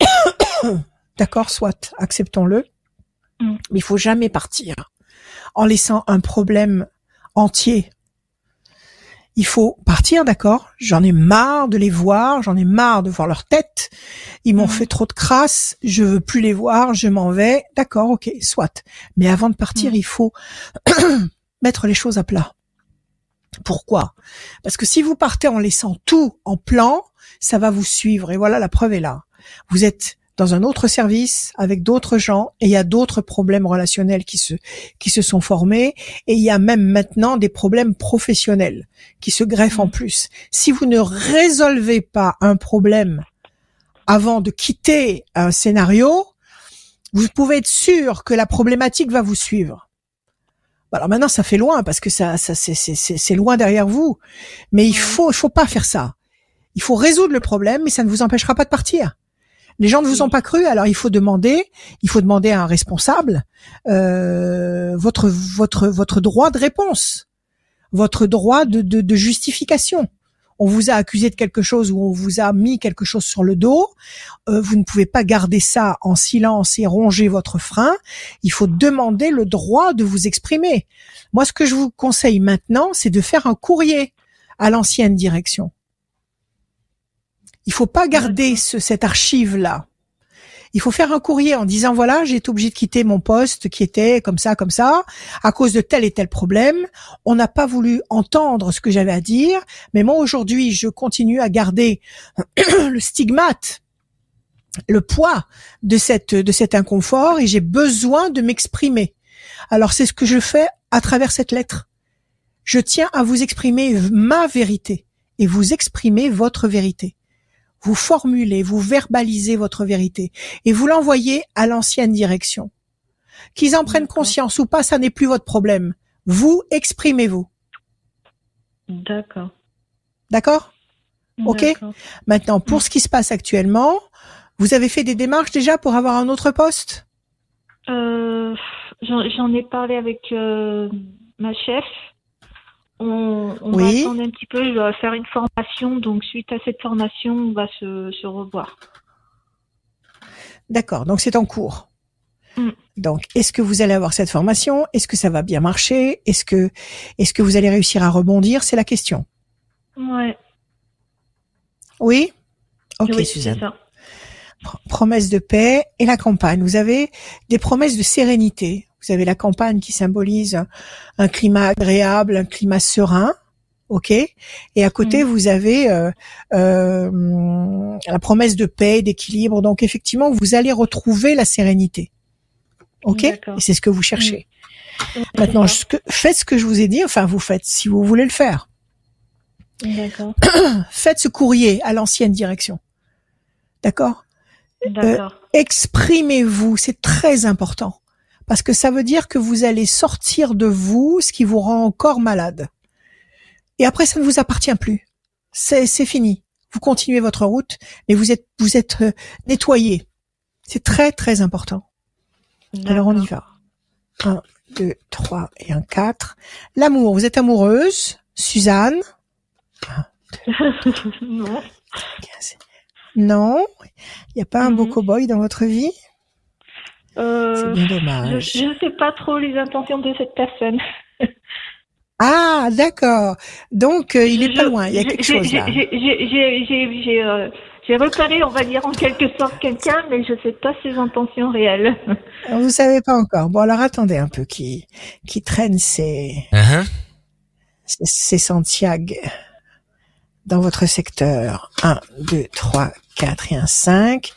Speaker 2: (coughs) d'accord, soit, acceptons-le,
Speaker 7: Mm.
Speaker 2: mais il faut jamais partir en laissant un problème entier. Il faut partir, d'accord? J'en ai marre de les voir, j'en ai marre de voir leur tête. Ils m'ont
Speaker 7: Mm.
Speaker 2: fait trop de crasse, je veux plus les voir, je m'en vais. D'accord, ok, soit. Mais avant de partir,
Speaker 7: Mm.
Speaker 2: il faut (clears throat) mettre les choses à plat. Pourquoi? Parce que si vous partez en laissant tout en plan, ça va vous suivre. Et voilà, la preuve est là. Vous êtes dans un autre service avec d'autres gens et il y a d'autres problèmes relationnels qui se qui se sont formés et il y a même maintenant des problèmes professionnels qui se greffent en
Speaker 7: Mm.
Speaker 2: plus. Si vous ne résolvez pas un problème avant de quitter un scénario, vous pouvez être sûr que la problématique va vous suivre. Bah, Alors maintenant, ça fait loin parce que ça, ça c'est, c'est, c'est, c'est loin derrière vous. Mais il faut, il faut pas faire ça. Il faut résoudre le problème, mais ça ne vous empêchera pas de partir. Les gens ne vous ont pas cru, alors il faut demander, il faut demander à un responsable euh, votre votre votre droit de réponse, votre droit de, de, de justification. On vous a accusé de quelque chose ou on vous a mis quelque chose sur le dos. euh, vous ne pouvez pas garder ça en silence et ronger votre frein. Il faut demander le droit de vous exprimer. Moi, ce que je vous conseille maintenant, c'est de faire un courrier à l'ancienne direction. Il faut pas garder ce, cette archive là. Il faut faire un courrier en disant voilà, j'ai été obligé de quitter mon poste qui était comme ça, comme ça, à cause de tel et tel problème. On n'a pas voulu entendre ce que j'avais à dire, mais moi aujourd'hui, je continue à garder (clears throat) le stigmate, le poids de cette de cet inconfort et j'ai besoin de m'exprimer. Alors c'est ce que je fais à travers cette lettre. Je tiens à vous exprimer ma vérité et vous exprimer votre vérité vous formulez, vous verbalisez votre vérité et vous l'envoyez à l'ancienne direction. Qu'ils en prennent conscience ou pas, ça n'est plus votre problème. Vous exprimez-vous.
Speaker 7: D'accord.
Speaker 2: D'accord? Ok? Maintenant, pour ce qui se passe actuellement, vous avez fait des démarches déjà pour avoir un autre poste?
Speaker 7: Euh, J'en ai parlé avec euh, ma chef on, on va attendre un petit peu, je faire une formation, donc suite à cette formation, on va se, se revoir.
Speaker 2: D'accord, donc c'est en cours. Mm. Donc, est-ce que vous allez avoir cette formation? Est-ce que ça va bien marcher? Est-ce que, est-ce que vous allez réussir à rebondir? C'est la question.
Speaker 7: Ouais.
Speaker 2: Oui? Ok, Suzanne. Promesse de paix et la campagne. Vous avez des promesses de sérénité. Vous avez la campagne qui symbolise un, climat agréable, un climat serein, ok? Et à côté, mm. vous avez euh, euh, la promesse de paix, d'équilibre. Donc effectivement, vous allez retrouver la sérénité, ok? Et c'est ce que vous cherchez. Mm. Maintenant, faites ce que je vous ai dit. Enfin, vous faites si vous voulez le faire.
Speaker 7: D'accord. (coughs)
Speaker 2: faites ce courrier à l'ancienne direction. D'accord?
Speaker 7: D'accord. Euh,
Speaker 2: exprimez-vous, c'est très important parce que ça veut dire que vous allez sortir de vous ce qui vous rend encore malade. Et après, ça ne vous appartient plus. C'est, c'est fini. Vous continuez votre route, mais vous êtes, vous êtes euh, nettoyé. C'est très, très important. Alors, on y va. Un, deux, trois et un quatre. L'amour. Vous êtes amoureuse, Suzanne? (laughs)
Speaker 7: non.
Speaker 2: Non. Il n'y a pas un beau cow-boy dans votre vie?
Speaker 7: Euh,
Speaker 2: c'est bien dommage.
Speaker 7: Je ne sais pas trop les intentions de cette personne. (laughs)
Speaker 2: ah, d'accord. Donc, euh, il est pas loin. Il y a quelque chose là.
Speaker 7: Euh, j'ai repéré, on va dire en quelque sorte quelqu'un, mais je ne sais pas ses intentions réelles. (laughs)
Speaker 2: Vous savez pas encore. Bon, alors attendez un peu. Qui qui traîne ses
Speaker 1: uh-huh.
Speaker 2: ses Santiago dans votre secteur 1, 2, 3, 4 et un 5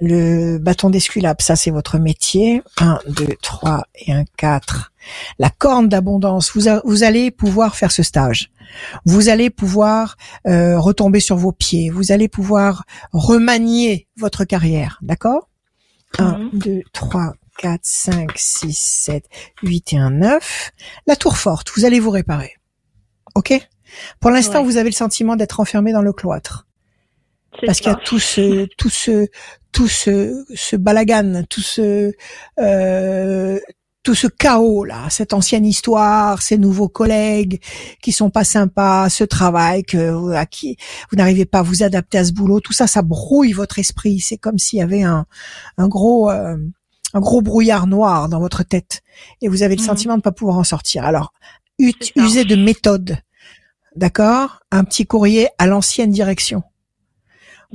Speaker 2: le bâton d'esculape, ça c'est votre métier. 1, 2, 3 et un 4. La corne d'abondance, vous, vous allez pouvoir faire ce stage. Vous allez pouvoir euh, retomber sur vos pieds. Vous allez pouvoir remanier votre carrière. D'accord? 1, 2, 3, 4, 5, 6, 7, 8 et un 9. La tour forte, vous allez vous réparer. OK? Pour l'instant, vous avez le sentiment d'être enfermé dans le cloître parce qu'il y a tout ce tout ce tout ce ce balagan, tout ce euh, tout ce chaos là, cette ancienne histoire, ces nouveaux collègues qui sont pas sympas, ce travail que à qui vous n'arrivez pas à vous adapter à ce boulot, tout ça, ça brouille votre esprit. C'est comme s'il y avait un un gros euh, un gros brouillard noir dans votre tête et vous avez le mhm. sentiment de ne pas pouvoir en sortir. Alors, usez de méthode, d'accord? Un petit courrier à l'ancienne direction.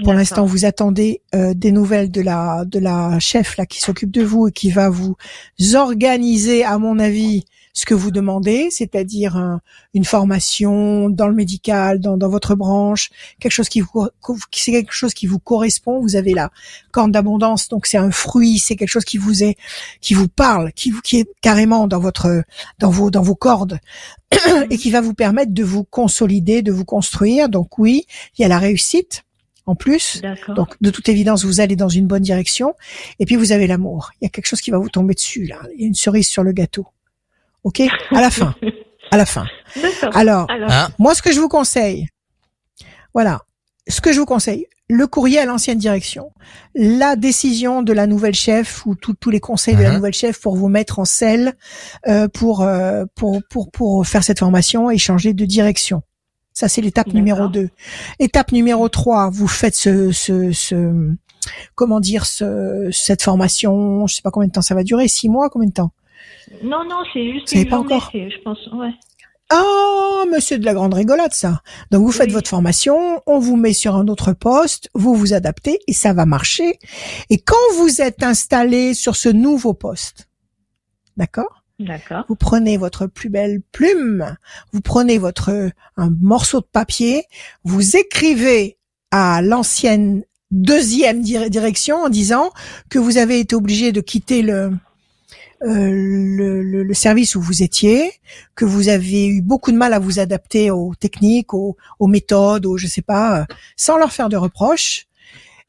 Speaker 2: Pour l'instant, vous attendez euh, des nouvelles de la de la chef là qui s'occupe de vous et qui va vous organiser, à mon avis, ce que vous demandez, c'est-à-dire une formation dans le médical, dans, dans votre branche, quelque chose qui vous c'est quelque chose qui vous correspond. Vous avez la corne d'abondance, donc c'est un fruit, c'est quelque chose qui vous est qui vous parle, qui vous qui est carrément dans votre dans vos dans vos cordes (clears throat) et qui va vous permettre de vous consolider, de vous construire. Donc oui, il y a la réussite en plus. Donc, de toute évidence, vous allez dans une bonne direction. Et puis, vous avez l'amour. Il y a quelque chose qui va vous tomber dessus, là. Il y a une cerise sur le gâteau. OK? À la fin. (laughs) À la fin. Alors,
Speaker 1: hein?
Speaker 2: moi, ce que je vous conseille, voilà, ce que je vous conseille, le courrier à l'ancienne direction, la décision de la nouvelle chef ou tous les conseils de la uh-huh. nouvelle chef pour vous mettre en selle euh, pour, euh, pour, pour, pour faire cette formation et changer de direction. Ça, c'est l'étape numéro 2. Étape numéro 3, vous faites ce, ce, ce comment dire, ce, cette formation, je sais pas combien de temps ça va durer, six mois, combien de temps?
Speaker 7: Non, non, c'est juste une
Speaker 2: pas encore.
Speaker 7: je pense, ouais.
Speaker 2: Oh, monsieur de la grande rigolade, ça. Donc vous faites
Speaker 7: Oui.
Speaker 2: votre formation, on vous met sur un autre poste, vous vous adaptez et ça va marcher. Et quand vous êtes installé sur ce nouveau poste, D'accord? Vous prenez votre plus belle plume, vous prenez votre un morceau de papier, vous écrivez à l'ancienne deuxième dir- direction en disant que vous avez été obligé de quitter le, euh, le, le- le service où vous étiez, que vous avez eu beaucoup de mal à vous adapter aux techniques, aux, aux méthodes, aux je sais pas, euh, sans leur faire de reproches,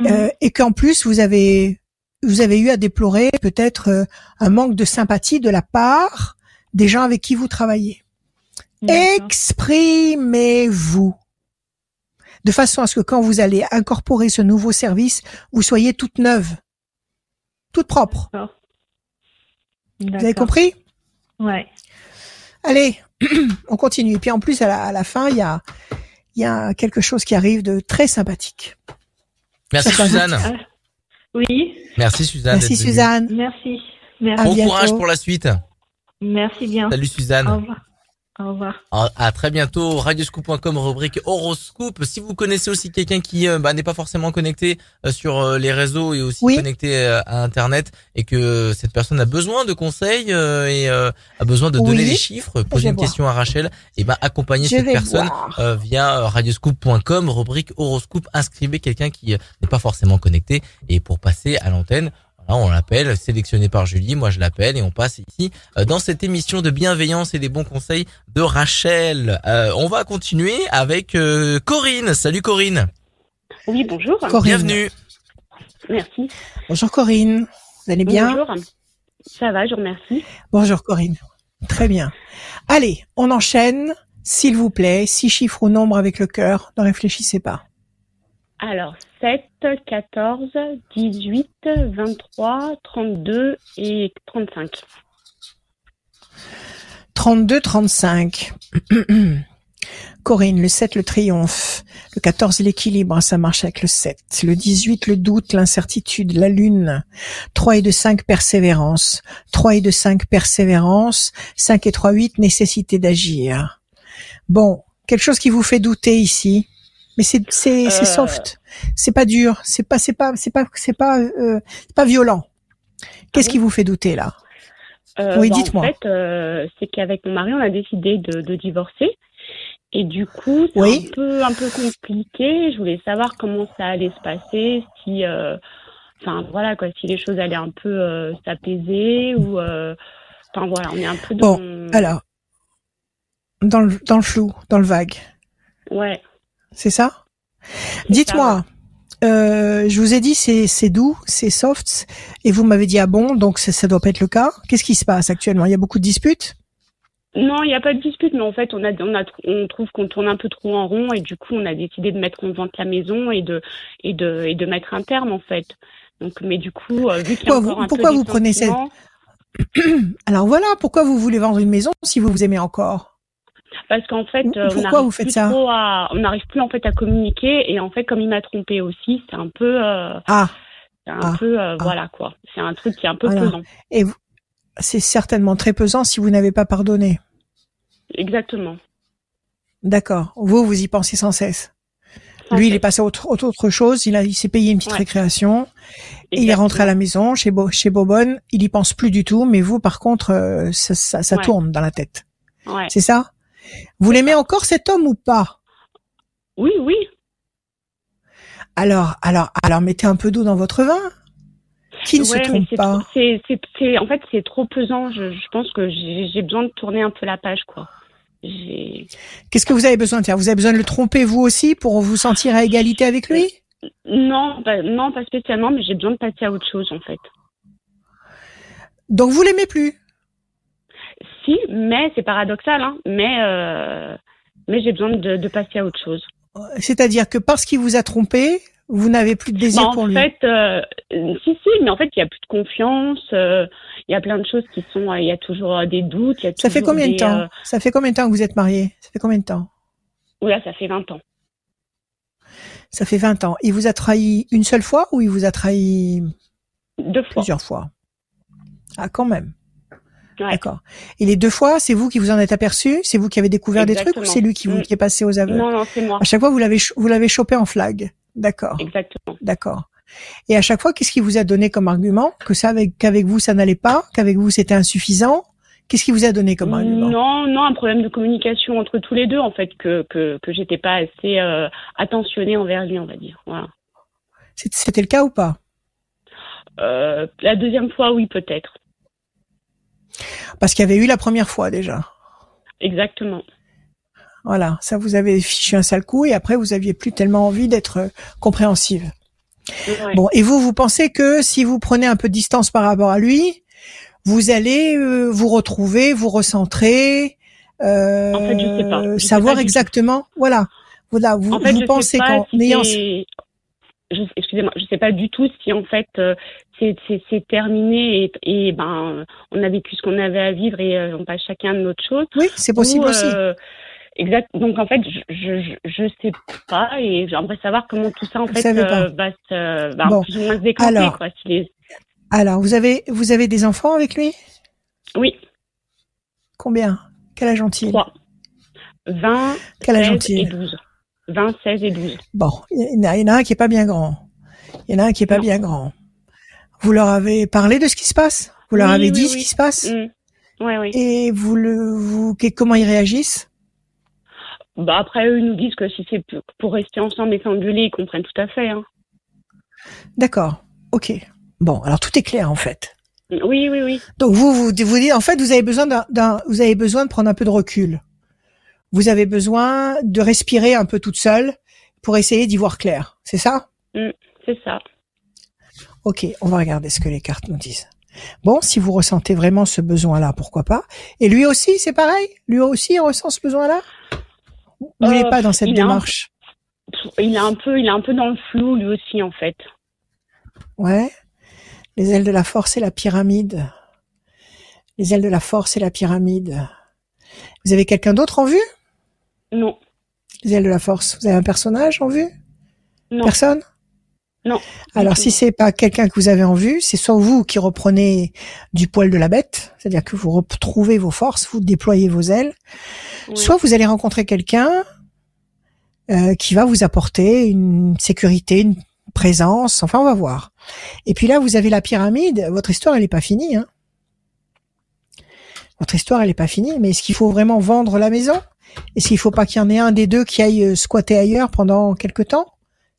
Speaker 7: Mhm.
Speaker 2: euh, et qu'en plus vous avez vous avez eu à déplorer peut-être euh, un manque de sympathie de la part des gens avec qui vous travaillez. Exprimez-vous de façon à ce que quand vous allez incorporer ce nouveau service, vous soyez toute neuve, toute propre. Vous avez compris?
Speaker 7: Ouais.
Speaker 2: Allez, (clears throat) on continue. Et puis en plus, à la, à la fin, il y a, il y a quelque chose qui arrive de très sympathique.
Speaker 1: Merci Suzanne.
Speaker 7: Oui.
Speaker 1: Merci Suzanne.
Speaker 2: Merci
Speaker 1: venue.
Speaker 2: Suzanne.
Speaker 7: Merci. Merci.
Speaker 1: Bon courage pour la suite.
Speaker 7: Merci bien.
Speaker 1: Salut Suzanne.
Speaker 7: Au revoir. Au revoir.
Speaker 1: À, à très bientôt. Radioscoop.com rubrique horoscope. Si vous connaissez aussi quelqu'un qui euh, bah, n'est pas forcément connecté euh, sur euh, les réseaux et aussi
Speaker 2: Oui.
Speaker 1: connecté euh, à Internet et que cette personne a besoin de conseils euh, et euh, a besoin de donner des chiffres, poser une
Speaker 2: voir.
Speaker 1: question à Rachel, et ben accompagner
Speaker 2: Je
Speaker 1: cette personne
Speaker 2: voir.
Speaker 1: euh, via radioscoop.com rubrique horoscope. Inscrivez quelqu'un qui euh, n'est pas forcément connecté et pour passer à l'antenne. Voilà, on l'appelle, sélectionné par Julie, moi je l'appelle et on passe ici euh, dans cette émission de bienveillance et des bons conseils de Rachel. Euh, on va continuer avec euh, Corinne. Salut Corinne.
Speaker 8: Oui, bonjour.
Speaker 2: Corinne.
Speaker 1: Bienvenue.
Speaker 8: Merci.
Speaker 2: Bonjour Corinne. Vous allez bien?
Speaker 8: Bonjour. Ça va, je vous remercie.
Speaker 2: Bonjour Corinne. Très bien. Allez, on enchaîne. S'il vous plaît, six chiffres ou nombres avec le cœur. Ne réfléchissez pas.
Speaker 8: Alors, 7, 14, 18, 23, 32 et 35.
Speaker 2: 32, 35. Corinne, le 7, le triomphe. Le 14, l'équilibre, ça marche avec le 7. Le 18, le doute, l'incertitude, la lune. 3 et 2, 5, persévérance. 3 et 2, 5, persévérance. 5 et 3, 8, nécessité d'agir. Bon, quelque chose qui vous fait douter ici? Mais c'est, c'est, c'est
Speaker 8: Euh.
Speaker 2: soft. C'est pas dur. C'est pas, c'est pas, c'est pas, c'est pas, euh, c'est pas violent. Qu'est-ce
Speaker 8: bon
Speaker 2: qui vous fait douter là?
Speaker 8: Euh,
Speaker 2: Oui,
Speaker 8: bah,
Speaker 2: dites-moi.
Speaker 8: En fait, euh, c'est qu'avec mon mari, on a décidé de, de divorcer. Et du coup, c'est
Speaker 2: Oui.
Speaker 8: un peu un peu compliqué. Je voulais savoir comment ça allait se passer, si, euh, enfin voilà quoi, si les choses allaient un peu s'apaiser ou, enfin voilà, on est un peu dans.
Speaker 2: Alors, dans le, dans le flou, dans le vague,
Speaker 8: Ouais.
Speaker 2: C'est ça? Dites-moi, euh, je vous ai dit c'est doux, c'est soft, et vous m'avez dit ah bon, donc ça, ça doit pas être le cas. Qu'est-ce qui se passe actuellement? Il y a beaucoup de disputes?
Speaker 8: Non, il n'y a pas de dispute, mais en fait, on, a, on, a, on trouve qu'on tourne un peu trop en rond et du coup, on a décidé de mettre en vente la maison et de, et de, et de mettre un terme, en fait. Donc, mais du coup, euh, vu qu'il y a
Speaker 2: Pourquoi
Speaker 8: encore
Speaker 2: vous-
Speaker 8: un
Speaker 2: pourquoi
Speaker 8: peu
Speaker 2: vous prenez cette... (clears throat) Alors voilà, pourquoi vous voulez vendre une maison si vous vous aimez encore?
Speaker 8: Parce qu'en fait, euh, on n'arrive plus à, plus en fait à communiquer et en fait, comme il m'a trompé aussi, c'est un peu, euh,
Speaker 2: Ah,
Speaker 8: c'est un
Speaker 2: Ah.
Speaker 8: peu, euh,
Speaker 2: Ah.
Speaker 8: voilà quoi. C'est un truc qui est un peu
Speaker 2: Voilà.
Speaker 8: pesant.
Speaker 2: et vous- c'est certainement très pesant si vous n'avez pas pardonné.
Speaker 8: Exactement.
Speaker 2: D'accord. Vous, vous y pensez sans cesse.
Speaker 8: Sans
Speaker 2: Lui, il est passé à autre, autre, autre chose. Il a, il s'est payé une petite
Speaker 8: Ouais.
Speaker 2: récréation. Et il est rentré à la maison chez Bo, chez Bobonne. Il y pense plus du tout. Mais vous, par contre, euh, ça, ça, ça
Speaker 8: Ouais.
Speaker 2: tourne dans la tête.
Speaker 8: Ouais.
Speaker 2: C'est ça? Vous l'aimez encore cet homme ou pas?
Speaker 8: Oui, oui.
Speaker 2: Alors, alors, alors, mettez un peu d'eau dans votre vin. Qui ne se
Speaker 8: Ouais,
Speaker 2: trompe pas?
Speaker 8: trop- c'est, en fait, c'est trop pesant. Je, je pense que j'ai, besoin de tourner un peu la page, quoi.
Speaker 2: Qu'est-ce que vous avez besoin de faire? Vous avez besoin de le tromper vous aussi pour vous sentir à égalité avec lui?
Speaker 8: Non, pas, non, pas spécialement, mais j'ai besoin de passer à autre chose, en fait.
Speaker 2: Donc vous l'aimez plus?
Speaker 8: Mais c'est paradoxal, hein. Mais, euh, mais j'ai besoin de, de passer à autre chose.
Speaker 2: C'est-à-dire que parce qu'il vous a trompé, vous n'avez plus de désir
Speaker 8: Bah, en
Speaker 2: pour lui.
Speaker 8: fait, euh, si, si, mais en fait, il y a plus de confiance. euh, Il y a plein de choses qui sont. Il y a toujours des doutes. il Y a
Speaker 2: Ça fait combien de temps Ça fait combien de temps que vous êtes mariés Ça fait combien de temps?
Speaker 8: Oula, ça fait 20 ans.
Speaker 2: Ça fait 20 ans. Il vous a trahi une seule fois ou il vous a trahi
Speaker 8: Deux fois.
Speaker 2: plusieurs fois? Ah, quand même. D'accord. Et les deux fois, c'est vous qui vous en êtes aperçu? C'est vous qui avez découvert des trucs ou c'est lui qui, vous, mm. qui est passé aux aveux
Speaker 8: Non, non, c'est moi.
Speaker 2: À chaque fois, vous l'avez vous l'avez chopé en flag. D'accord.
Speaker 8: Exactement.
Speaker 2: D'accord. Et à chaque fois, qu'est-ce qui vous a donné comme argument? Que ça, avec qu'avec vous, ça n'allait pas Qu'avec vous, c'était insuffisant? Qu'est-ce qui vous a donné comme argument?
Speaker 8: Non, non, un problème de communication entre tous les deux, en fait, que que que j'étais pas assez euh, attentionnée envers lui, on va dire. Voilà.
Speaker 2: C'était le cas ou pas?
Speaker 8: Euh, La deuxième fois, oui, peut-être.
Speaker 2: Parce qu'il y avait eu la première fois déjà.
Speaker 8: Exactement.
Speaker 2: Voilà, ça vous avez fichu un sale coup et après vous aviez plus tellement envie d'être compréhensive. Bon, et vous, vous pensez que si vous prenez un peu de distance par rapport à lui, vous allez euh, vous retrouver, vous recentrer, euh,
Speaker 8: en fait, je sais pas.
Speaker 2: savoir exactement, voilà, voilà, vous,
Speaker 8: en fait,
Speaker 2: vous pensez qu'en ayant
Speaker 8: excusez-moi, je sais pas du tout si en fait euh, c'est terminé et, et, ben on a vécu ce qu'on avait à vivre et euh, on passe chacun de notre chose.
Speaker 2: Oui, c'est possible aussi. Euh,
Speaker 8: exact. Donc en fait, je, je je sais pas et j'aimerais savoir comment tout ça en fait va se va plus ou moins se déclencher.
Speaker 2: Alors,
Speaker 8: quoi,
Speaker 2: alors vous avez vous avez des enfants avec lui?
Speaker 8: Oui.
Speaker 2: Combien? Quel âge ont-ils?
Speaker 8: 3. 20 Quel âge et 12. 20, 16 et 12.
Speaker 2: Bon, il y, en a un qui est pas bien grand. Il y en a un qui est pas bien grand. Vous leur avez parlé de ce qui se passe? Vous leur avez dit ce qui se passe?
Speaker 8: Mmh. Oui, oui.
Speaker 2: Et vous le, vous, comment ils réagissent?
Speaker 8: Bah après eux ils nous disent que si c'est pour rester ensemble et s'engueuler, ils comprennent tout à fait. Hein.
Speaker 2: D'accord. Ok. Bon, alors tout est clair en fait.
Speaker 8: Oui, oui, oui.
Speaker 2: Donc vous, vous, vous dites, en fait, vous avez besoin d'un, vous avez besoin de prendre un peu de recul vous avez besoin de respirer un peu toute seule pour essayer d'y voir clair. C'est ça?
Speaker 8: Mm, C'est ça.
Speaker 2: Ok, on va regarder ce que les cartes nous disent. Bon, si vous ressentez vraiment ce besoin-là, pourquoi pas? Et lui aussi, c'est pareil? Lui aussi, il ressent ce besoin-là? N'est euh, pas dans cette démarche?
Speaker 8: Il est un peu, il est un peu dans le flou lui aussi en fait.
Speaker 2: Ouais. Les ailes de la force et la pyramide. Les ailes de la force et la pyramide. Vous avez quelqu'un d'autre en vue?
Speaker 8: Non.
Speaker 2: Les ailes de la force. Vous avez un personnage en vue?
Speaker 8: Non.
Speaker 2: Personne?
Speaker 8: Non.
Speaker 2: Alors si c'est pas quelqu'un que vous avez en vue, c'est soit vous qui reprenez du poil de la bête, c'est-à-dire que vous retrouvez vos forces, vous déployez vos ailes, soit vous allez rencontrer quelqu'un euh, qui va vous apporter une sécurité, une présence, enfin on va voir. Et puis là vous avez la pyramide, votre histoire elle n'est pas finie. Hein. Votre histoire elle n'est pas finie, mais est-ce qu'il faut vraiment vendre la maison? Est-ce qu'il faut pas qu'il y en ait un des deux qui aille euh, squatter ailleurs pendant quelque temps?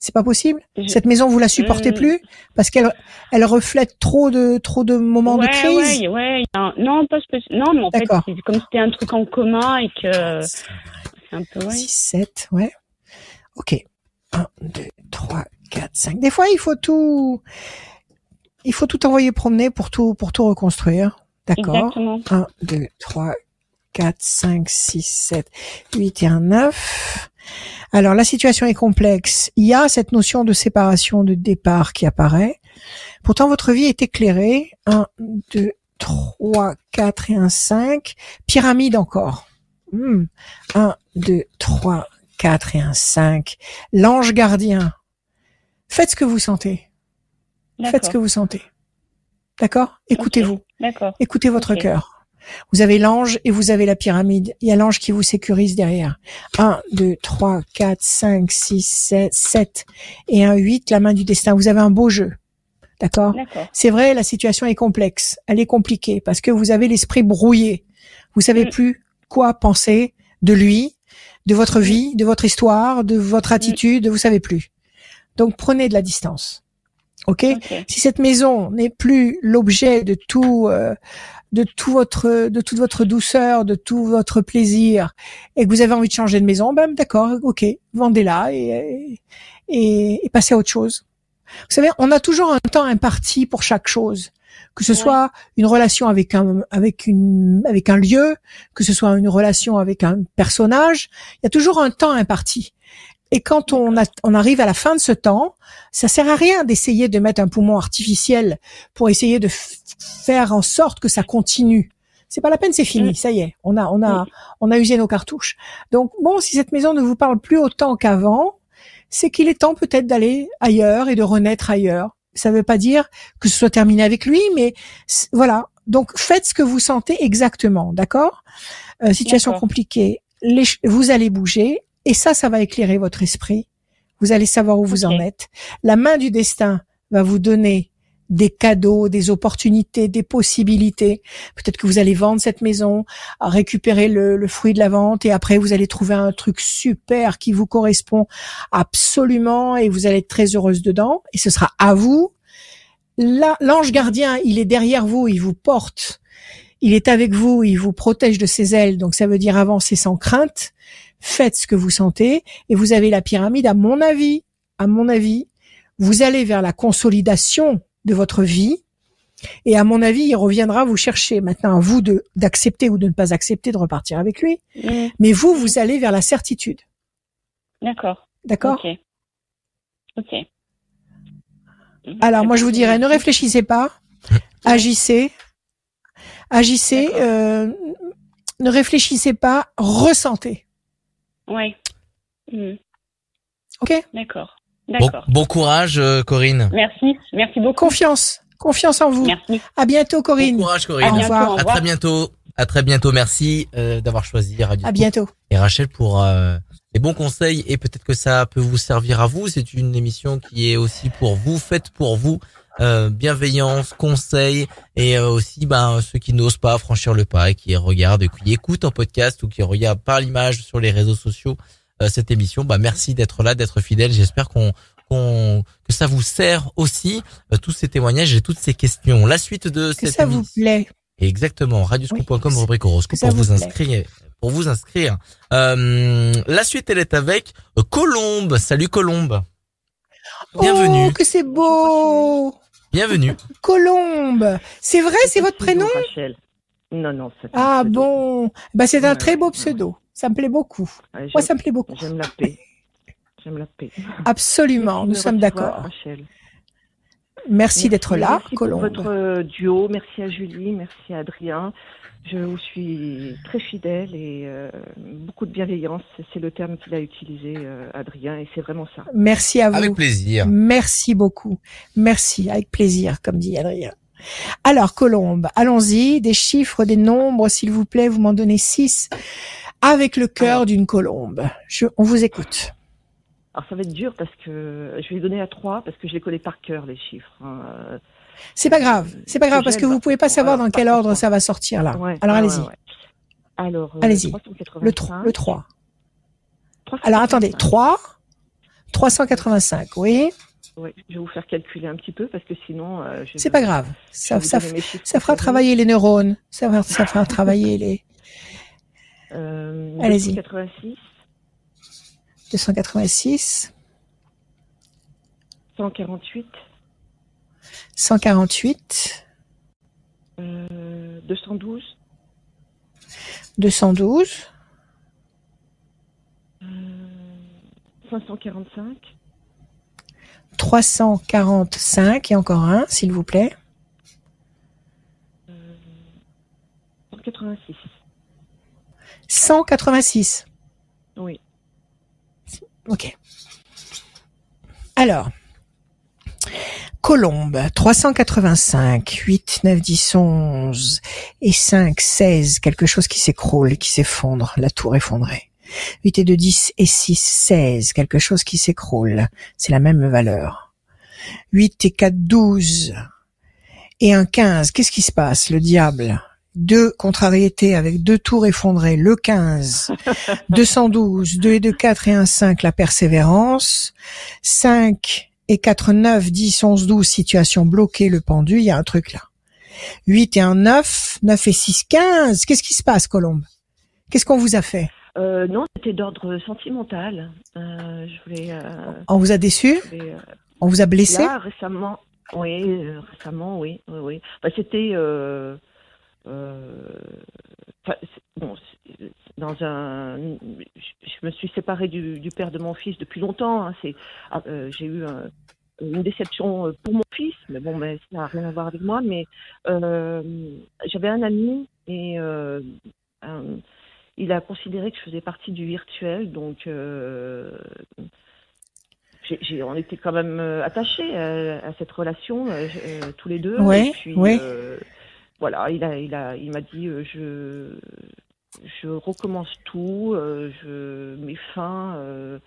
Speaker 2: C'est pas possible. Cette maison, vous la supportez plus parce qu'elle elle reflète trop de trop de moments de crise.
Speaker 8: Ouais, ouais. Non, pas non, mais en fait, c'est comme c'était un truc en commun et que c'est un peu. Ouais.
Speaker 2: 6, 7, ouais. Ok. 1, 2, 3, 4, 5. Des fois, il faut tout, il faut tout envoyer promener pour tout, pour tout reconstruire. D'accord. 1, 2, 3, 4, 5, 6, 7, 8 et un 9. Alors la situation est complexe. Il y a cette notion de séparation de départ qui apparaît. Pourtant votre vie est éclairée. 1, 2, 3, 4 et un 5. Pyramide encore. 1, 2, 3, 4 et un 5. L'ange gardien. Faites ce que vous sentez. Faites ce que vous sentez. D'accord? Écoutez-vous.
Speaker 8: D'accord.
Speaker 2: Écoutez votre cœur. Vous avez l'ange et vous avez la pyramide. Il y a l'ange qui vous sécurise derrière. 1, 2, 3, 4, 5, 6, 7, 7 et un 8, la main du destin. Vous avez un beau jeu. D'accord? C'est vrai, la situation est complexe. Elle est compliquée parce que vous avez l'esprit brouillé. Vous savez mm. plus quoi penser de lui, de votre vie, de votre histoire, de votre mm. attitude. Vous savez plus. Donc prenez de la distance. Ok, Si cette maison n'est plus l'objet de tout, euh, de tout votre, de toute votre douceur, de tout votre plaisir, et que vous avez envie de changer de maison, ben d'accord, ok, vendez-la et, et, et, passez à autre chose. Vous savez, on a toujours un temps imparti pour chaque chose, que ce soit une relation avec un, avec une, avec un lieu, que ce soit une relation avec un personnage, il y a toujours un temps imparti. Et quand on, on arrive à la fin de ce temps, ça sert à rien d'essayer de mettre un poumon artificiel pour essayer de faire en sorte que ça continue. C'est pas la peine, c'est fini, mm. ça y est, on a, on a, on a usé nos cartouches. Donc bon, si cette maison ne vous parle plus autant qu'avant, c'est qu'il est temps peut-être d'aller ailleurs et de renaître ailleurs. Ça ne veut pas dire que ce soit terminé avec lui, mais voilà, Donc faites ce que vous sentez exactement, d'accord? Euh, Situation compliquée, les, vous allez bouger et ça, ça va éclairer votre esprit. Vous allez savoir où vous en êtes. La main du destin va vous donner des cadeaux, des opportunités, des possibilités. Peut-être que vous allez vendre cette maison, récupérer le, le, fruit de la vente et après vous allez trouver un truc super qui vous correspond absolument et vous allez être très heureuse dedans et ce sera à vous. L'ange gardien, il est derrière vous, il vous porte, il est avec vous, il vous protège de ses ailes, donc ça veut dire avancer sans crainte. Faites ce que vous sentez et vous avez la pyramide, à mon avis, à mon avis, vous allez vers la consolidation de votre vie. Et à mon avis, il reviendra vous chercher. Maintenant, à vous de d'accepter ou de ne pas accepter de repartir avec lui. Mm. Mais vous, vous allez vers la certitude.
Speaker 8: D'accord.
Speaker 2: D'accord?
Speaker 8: Ok. Ok.
Speaker 2: Alors moi, je vous dirais, ne réfléchissez pas, (laughs) agissez, agissez, euh, ne réfléchissez pas, ressentez.
Speaker 8: Oui. Mm.
Speaker 2: Ok.
Speaker 8: D'accord.
Speaker 1: Bon, courage, euh, Corinne.
Speaker 8: Merci, merci beaucoup.
Speaker 2: Confiance, confiance en vous.
Speaker 8: Merci.
Speaker 2: À bientôt, Corinne.
Speaker 1: Bon courage, Corinne.
Speaker 2: Au revoir.
Speaker 1: À très bientôt. À très bientôt. Merci euh, d'avoir choisi Radio.
Speaker 2: À bientôt.
Speaker 1: Et Rachel pour euh, les bons conseils et peut-être que ça peut vous servir à vous. C'est une émission qui est aussi pour vous, faite pour vous. Bienveillance, conseils et aussi ben ceux qui n'osent pas franchir le pas et qui regardent, qui écoutent en podcast ou qui regardent par l'image sur les réseaux sociaux euh, cette émission. Bah merci d'être là, d'être fidèle. J'espère qu'on qu'on que ça vous sert aussi euh, tous ces témoignages et toutes ces questions. La suite de
Speaker 2: que ça vous plaît.
Speaker 1: Exactement, radioscoop.com rubrique horoscope pour vous inscrire pour vous inscrire. Euh, la suite elle est avec Colombe. Salut Colombe.
Speaker 2: Bienvenue. Oh, que c'est beau.
Speaker 1: Bienvenue.
Speaker 2: Colombe. C'est vrai, c'est votre prénom
Speaker 5: Non non,
Speaker 2: Ah bon. Bah c'est un très beau pseudo. Ça me plaît beaucoup. Moi, ça me plaît beaucoup.
Speaker 5: J'aime la paix. J'aime la paix.
Speaker 2: Absolument, nous sommes d'accord. Merci, d'être là,
Speaker 5: merci Pour votre euh, duo, merci à Julie, merci à Adrien. Je vous suis très fidèle et euh, beaucoup de bienveillance. C'est le terme qu'il a utilisé, euh, Adrien, et c'est vraiment ça.
Speaker 2: Merci à vous.
Speaker 1: Avec plaisir.
Speaker 2: Merci beaucoup. Merci, avec plaisir, comme dit Adrien. Alors, Colombe, allons-y. Des chiffres, des nombres, s'il vous plaît. Vous m'en donnez six avec le cœur d'une colombe. Je, on vous écoute.
Speaker 5: Alors ça va être dur parce que je vais donner à trois parce que je les connais par cœur les chiffres. Hein.
Speaker 2: C'est pas grave, c'est pas grave parce que vous pouvez pas savoir dans quel ordre ça va sortir là. Alors allez-y.
Speaker 5: Alors euh,
Speaker 2: allez-y. Le 3, le 3. Alors attendez, 3 385, oui.
Speaker 5: Oui, je vais vous faire calculer un petit peu parce que sinon. Euh,
Speaker 2: c'est pas grave. Ça, ça, ça, fera travailler les neurones. Ça va, ça fera (laughs) travailler les,
Speaker 5: euh, Allez-y. 286.
Speaker 2: 286.
Speaker 5: 148.
Speaker 2: 148.
Speaker 5: Euh, 212.
Speaker 2: 212.
Speaker 5: Euh, 545.
Speaker 2: 345 et encore un, s'il vous plaît.
Speaker 5: Euh, 186.
Speaker 2: 186.
Speaker 5: Oui.
Speaker 2: Ok. Alors, Colombe, 385, 8, 9, 10, 11 et 5, 16, quelque chose qui s'écroule, qui s'effondre, la tour effondrée. 8 et 2, 10 et 6, 16, quelque chose qui s'écroule, c'est la même valeur. 8 et 4, 12 et un 15, qu'est-ce qui se passe, le diable? Deux contrariétés avec deux tours effondrés, le 15, 212, 2 et 2, 4 et 1, 5, la persévérance, 5 et 4, 9, 10, 11, 12, situation bloquée, le pendu, il y a un truc là. 8 et 1, 9, 9 et 6, 15. Qu'est-ce qui se passe, Colombe? Qu'est-ce qu'on vous a fait?
Speaker 5: Euh, Non, c'était d'ordre sentimental. Euh, je voulais, euh,
Speaker 2: On vous a déçu?
Speaker 5: euh,
Speaker 2: On vous a blessé?
Speaker 5: Là, récemment, oui, euh, récemment, oui, oui, oui. Bah, c'était bon, dans un, je me suis séparée du, père de mon fils depuis longtemps. Hein, c'est, ah, euh, j'ai eu une déception pour mon fils, mais bon, mais ça n'a rien à voir avec moi. Mais euh, j'avais un ami et il a considéré que je faisais partie du virtuel, donc j'ai, on était quand même attachés à, cette relation tous les deux.
Speaker 2: Oui, oui.
Speaker 5: voilà, il a, il a, il m'a dit, euh, je, je recommence tout, euh, je mets fin euh,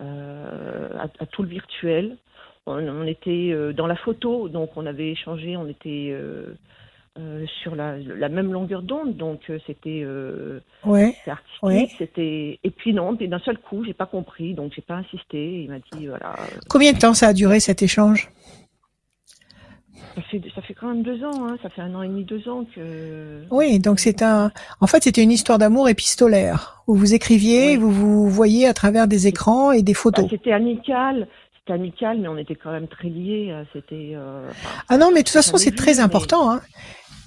Speaker 5: euh, à, à tout le virtuel. On, on était dans la photo, donc on avait échangé, on était sur la, la même longueur d'onde, donc c'était
Speaker 2: Ouais.
Speaker 5: artistique,
Speaker 2: Ouais.
Speaker 5: c'était et puis non, d'un seul coup, j'ai pas compris, donc j'ai pas insisté. Il m'a dit voilà,
Speaker 2: Combien de temps ça a duré cet échange?
Speaker 5: Ça fait ça fait quand même deux ans, hein, ça fait un an et demi, deux ans que.
Speaker 2: Oui, donc c'est un. En fait, c'était une histoire d'amour épistolaire où vous écriviez,
Speaker 5: Oui.
Speaker 2: vous vous voyez à travers des écrans et des
Speaker 5: Bah,
Speaker 2: photos.
Speaker 5: c'était amical, c'était amical, mais on était quand même très liés. euh, C'était. euh, enfin,
Speaker 2: Ah non, mais de toute façon, c'est très
Speaker 5: mais-
Speaker 2: important. Hein.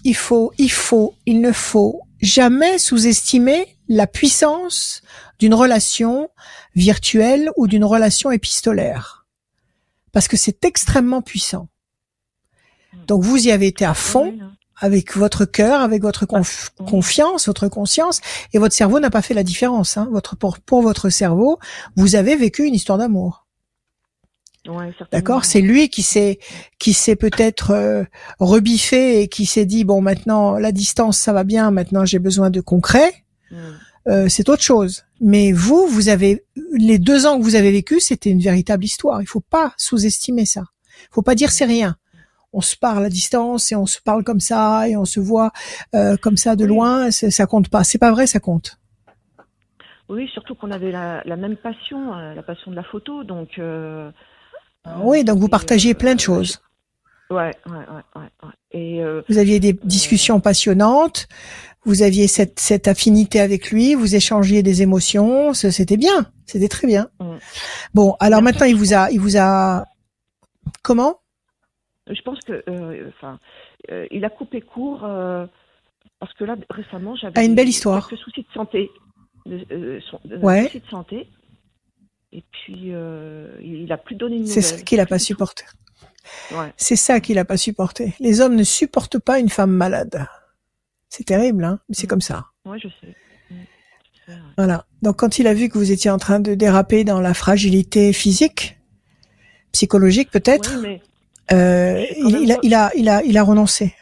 Speaker 2: Il faut, il faut, il ne faut jamais sous-estimer la puissance d'une relation virtuelle ou d'une relation épistolaire, parce que c'est extrêmement puissant. Donc vous y avez été à fond avec votre cœur, avec votre conf- confiance, votre conscience, et votre cerveau n'a pas fait la différence. Hein. Votre pour, pour votre cerveau, vous avez vécu une histoire d'amour.
Speaker 5: Ouais.
Speaker 2: D'accord, c'est lui qui s'est qui s'est peut-être euh, rebiffé et qui s'est dit bon maintenant la distance ça va bien, maintenant j'ai besoin de concret.
Speaker 5: Mm.
Speaker 2: Euh, c'est autre chose. Mais vous, vous avez les deux ans que vous avez vécu, c'était une véritable histoire. Il faut pas sous-estimer ça. Il faut pas dire c'est rien. On se parle à distance et on se parle comme ça et on se voit euh, comme ça de loin. Ça compte pas. C'est pas vrai, ça compte.
Speaker 5: Oui, surtout qu'on avait la, la même passion, euh, la passion de la photo, donc. euh,
Speaker 2: Oui, donc vous
Speaker 5: c'était,
Speaker 2: partagiez
Speaker 5: euh,
Speaker 2: plein de choses.
Speaker 5: Ouais, ouais, ouais, ouais. Et euh,
Speaker 2: Vous aviez des discussions passionnantes, vous aviez cette, cette affinité avec lui, vous échangiez des émotions, c'était bien, c'était très bien.
Speaker 5: Mm.
Speaker 2: Bon, alors maintenant il vous a, il vous a, comment?
Speaker 5: Je pense que, euh, enfin, euh, il a coupé court euh, parce que là récemment j'avais
Speaker 2: Ah, une belle
Speaker 5: des-
Speaker 2: histoire.
Speaker 5: quelques soucis de santé, de, son-
Speaker 2: Ouais.
Speaker 5: soucis de santé. Et puis il, a plus donné
Speaker 2: C'est ça qu'il a pas supporté.
Speaker 5: Ouais.
Speaker 2: C'est ça qu'il a pas supporté. Les hommes ne supportent pas une femme malade. C'est terrible, hein C'est
Speaker 5: Mm.
Speaker 2: comme ça.
Speaker 5: Ouais, je sais. Mm.
Speaker 2: Voilà. Donc quand il a vu que vous étiez en train de déraper dans la fragilité physique, psychologique peut-être,
Speaker 5: Oui, mais
Speaker 2: euh, il, a, il a, il a, il a renoncé.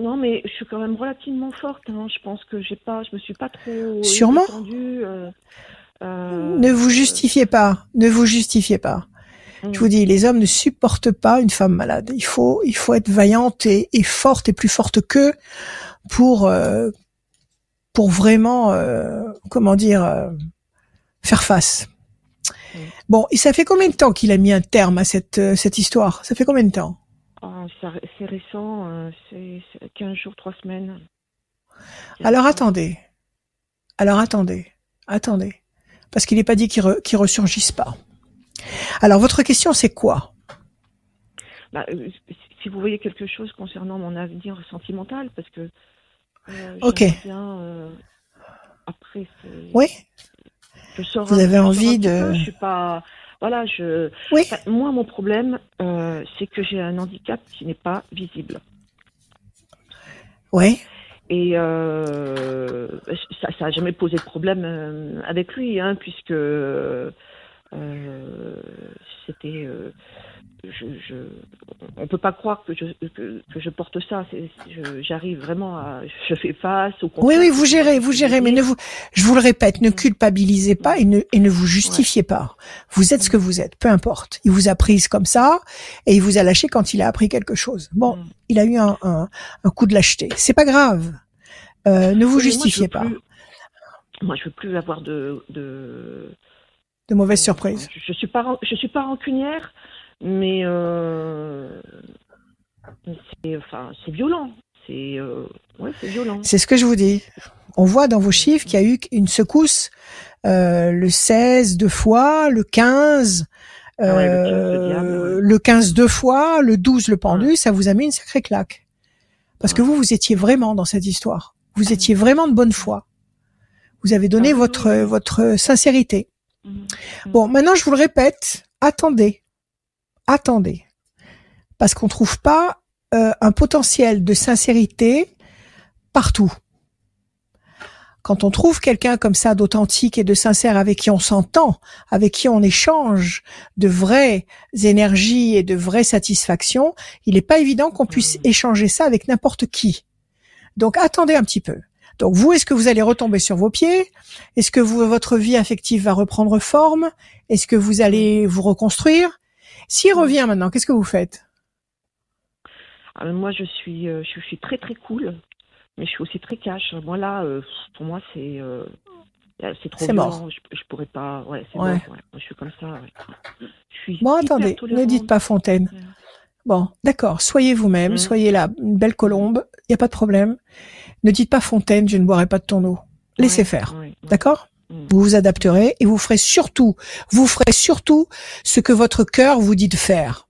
Speaker 5: Non, mais je suis quand même relativement forte. Hein. Je pense que j'ai pas, je me suis pas trop
Speaker 2: Sûrement.
Speaker 5: euh, euh,
Speaker 2: Ne vous justifiez pas, ne vous justifiez pas.
Speaker 5: Mm.
Speaker 2: Je vous dis, les hommes ne supportent pas une femme malade. Il faut, il faut être vaillante et, et forte et plus forte qu'eux pour, euh, pour vraiment, euh, comment dire, euh, faire face.
Speaker 5: Mm.
Speaker 2: Bon, et ça fait combien de temps qu'il a mis un terme à cette, euh, cette histoire? Ça fait combien de temps?
Speaker 5: Ah, c'est récent, euh, c'est c'est 15 jours, 3 semaines.
Speaker 2: Alors attendez, alors attendez, attendez, parce qu'il n'est pas dit qu'il re, qu'il ressurgisse pas. Alors votre question c'est quoi?
Speaker 5: Bah, euh, si vous voyez quelque chose concernant mon avenir sentimental, parce que euh,
Speaker 2: Ok.
Speaker 5: bien, euh, après,
Speaker 2: Oui,
Speaker 5: je sors
Speaker 2: Vous avez envie de-
Speaker 5: peu, je suis pas, voilà, je.
Speaker 2: oui.
Speaker 5: Enfin, moi, mon problème, euh, c'est que j'ai un handicap qui n'est pas visible.
Speaker 2: Oui.
Speaker 5: Et euh, ça, ça a jamais posé de problème euh, avec lui, hein, puisque euh, c'était. Euh, je, je, on peut pas croire que je, que, que je porte ça. C'est- je- J'arrive vraiment à. Je fais face au
Speaker 2: Oui, oui, vous gérez, vous gérez, mais ne vous, je vous le répète, ne culpabilisez pas et ne, et ne vous justifiez pas. Vous êtes ce que vous êtes, peu importe. Il vous a prise comme ça et il vous a lâché quand il a appris quelque chose. Bon,
Speaker 5: Mm.
Speaker 2: il a eu un, un, un coup de lâcheté. C'est pas grave. Euh, ne vous
Speaker 5: mais
Speaker 2: justifiez pas.
Speaker 5: plus- moi, je veux plus avoir de. de
Speaker 2: De mauvaises surprises.
Speaker 5: Je, je suis pas, je suis pas rancunière, mais euh, c'est, enfin, c'est violent. C'est, euh, ouais, c'est violent.
Speaker 2: C'est ce que je vous dis. On voit dans vos chiffres qu'il y a eu une secousse euh, le 16 deux fois, le 15,
Speaker 5: Ah ouais, le 15 de
Speaker 2: euh,
Speaker 5: diable, ouais.
Speaker 2: le 15 deux fois, le 12 le pendu, ça vous a mis une sacrée claque. Parce que vous, vous étiez vraiment dans cette histoire. Vous étiez vraiment de bonne foi. Vous avez donné
Speaker 5: Ah
Speaker 2: votre
Speaker 5: oui,
Speaker 2: votre sincérité.
Speaker 5: Mhm.
Speaker 2: Bon, maintenant je vous le répète, attendez, attendez, parce qu'on trouve pas euh, un potentiel de sincérité partout. quand on trouve quelqu'un comme ça d'authentique et de sincère avec qui on s'entend, avec qui on échange de vraies énergies et de vraies satisfactions, il n'est pas évident qu'on puisse
Speaker 5: Mhm.
Speaker 2: échanger ça avec n'importe qui. Donc attendez un petit peu. Donc vous, est-ce que vous allez retomber sur vos pieds? Est-ce que vous, votre vie affective va reprendre forme? Est-ce que vous allez vous reconstruire? S'il revient maintenant, qu'est-ce que vous faites?
Speaker 5: Alors, moi, je suis, euh, je suis très très cool, mais je suis aussi très cash. Moi là, euh, pour moi, c'est euh, c'est trop
Speaker 2: mort.
Speaker 5: Je, je pourrais pas. Ouais, c'est
Speaker 2: Ouais.
Speaker 5: mort. ouais. Je suis comme ça. ouais. Je suis
Speaker 2: Bon, attendez, ne dites pas Fontaine. Bon, d'accord, soyez vous-même,
Speaker 5: Mhm.
Speaker 2: soyez là, une belle colombe, il n'y a pas de problème. Ne dites pas Fontaine, je ne boirai pas de ton eau. Laissez faire, d'accord? Vous vous adapterez et vous ferez surtout, vous ferez surtout ce que votre cœur vous dit de faire.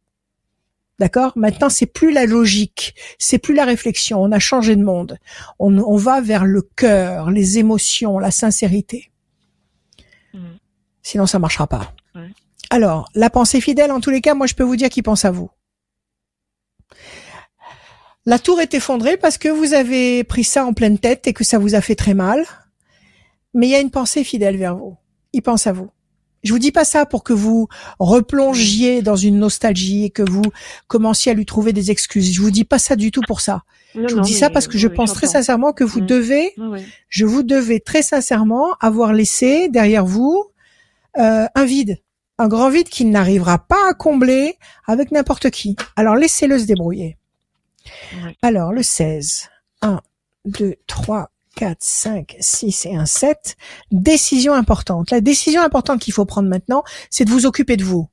Speaker 2: D'accord? Maintenant, c'est plus la logique, c'est plus la réflexion. On a changé de monde. On, on va vers le cœur, les émotions, la sincérité.
Speaker 5: Mhm.
Speaker 2: Sinon, ça marchera pas.
Speaker 5: Ouais.
Speaker 2: Alors, la pensée fidèle, en tous les cas, moi, je peux vous dire qu'il pense à vous. La tour est effondrée parce que vous avez pris ça en pleine tête et que ça vous a fait très mal. Mais il y a une pensée fidèle vers vous. Il pense à vous. Je vous dis pas ça pour que vous replongiez dans une nostalgie et que vous commenciez à lui trouver des excuses. Je vous dis pas ça du tout pour ça.
Speaker 5: Non,
Speaker 2: Je vous
Speaker 5: non,
Speaker 2: dis ça parce que je pense très sincèrement que vous
Speaker 5: Mm.
Speaker 2: devez, je vous devez très sincèrement avoir laissé derrière vous euh, un vide, un grand vide qu'il n'arrivera pas à combler avec n'importe qui. Alors laissez-le se débrouiller. Alors le 16, 1, 2, 3, 4, 5, 6 et un 7. Décision importante. La décision importante qu'il faut prendre maintenant, c'est de vous occuper de vous.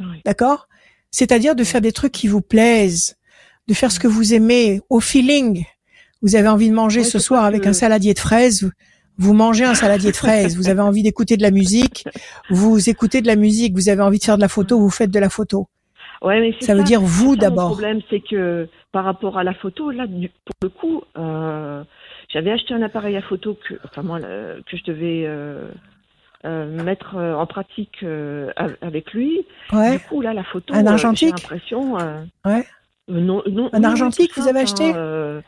Speaker 5: Ouais.
Speaker 2: D'accord? C'est-à-dire de faire des trucs qui vous plaisent, de faire ce que vous aimez au feeling. Vous avez envie de manger ce soir avec
Speaker 5: que-
Speaker 2: un saladier de fraises, vous- mangez un saladier de fraises. Vous avez (laughs) envie d'écouter de la musique, vous écoutez de la musique. Vous avez envie de faire de la photo, vous faites de la photo.
Speaker 5: Ouais, mais c'est
Speaker 2: Ça veut dire vous
Speaker 5: ça,
Speaker 2: d'abord.
Speaker 5: Le problème, c'est que par rapport à la photo, là, pour le coup, euh, j'avais acheté un appareil à photo que, enfin moi, que je devais euh, euh, mettre euh, en pratique euh, av- avec lui.
Speaker 2: Ouais.
Speaker 5: Du coup, là, la photo,
Speaker 2: Un
Speaker 5: euh,
Speaker 2: argentique
Speaker 5: j'ai l'impression. euh,
Speaker 2: Ouais.
Speaker 5: euh, non, non,
Speaker 2: Un argentique, vous avez acheté
Speaker 5: euh,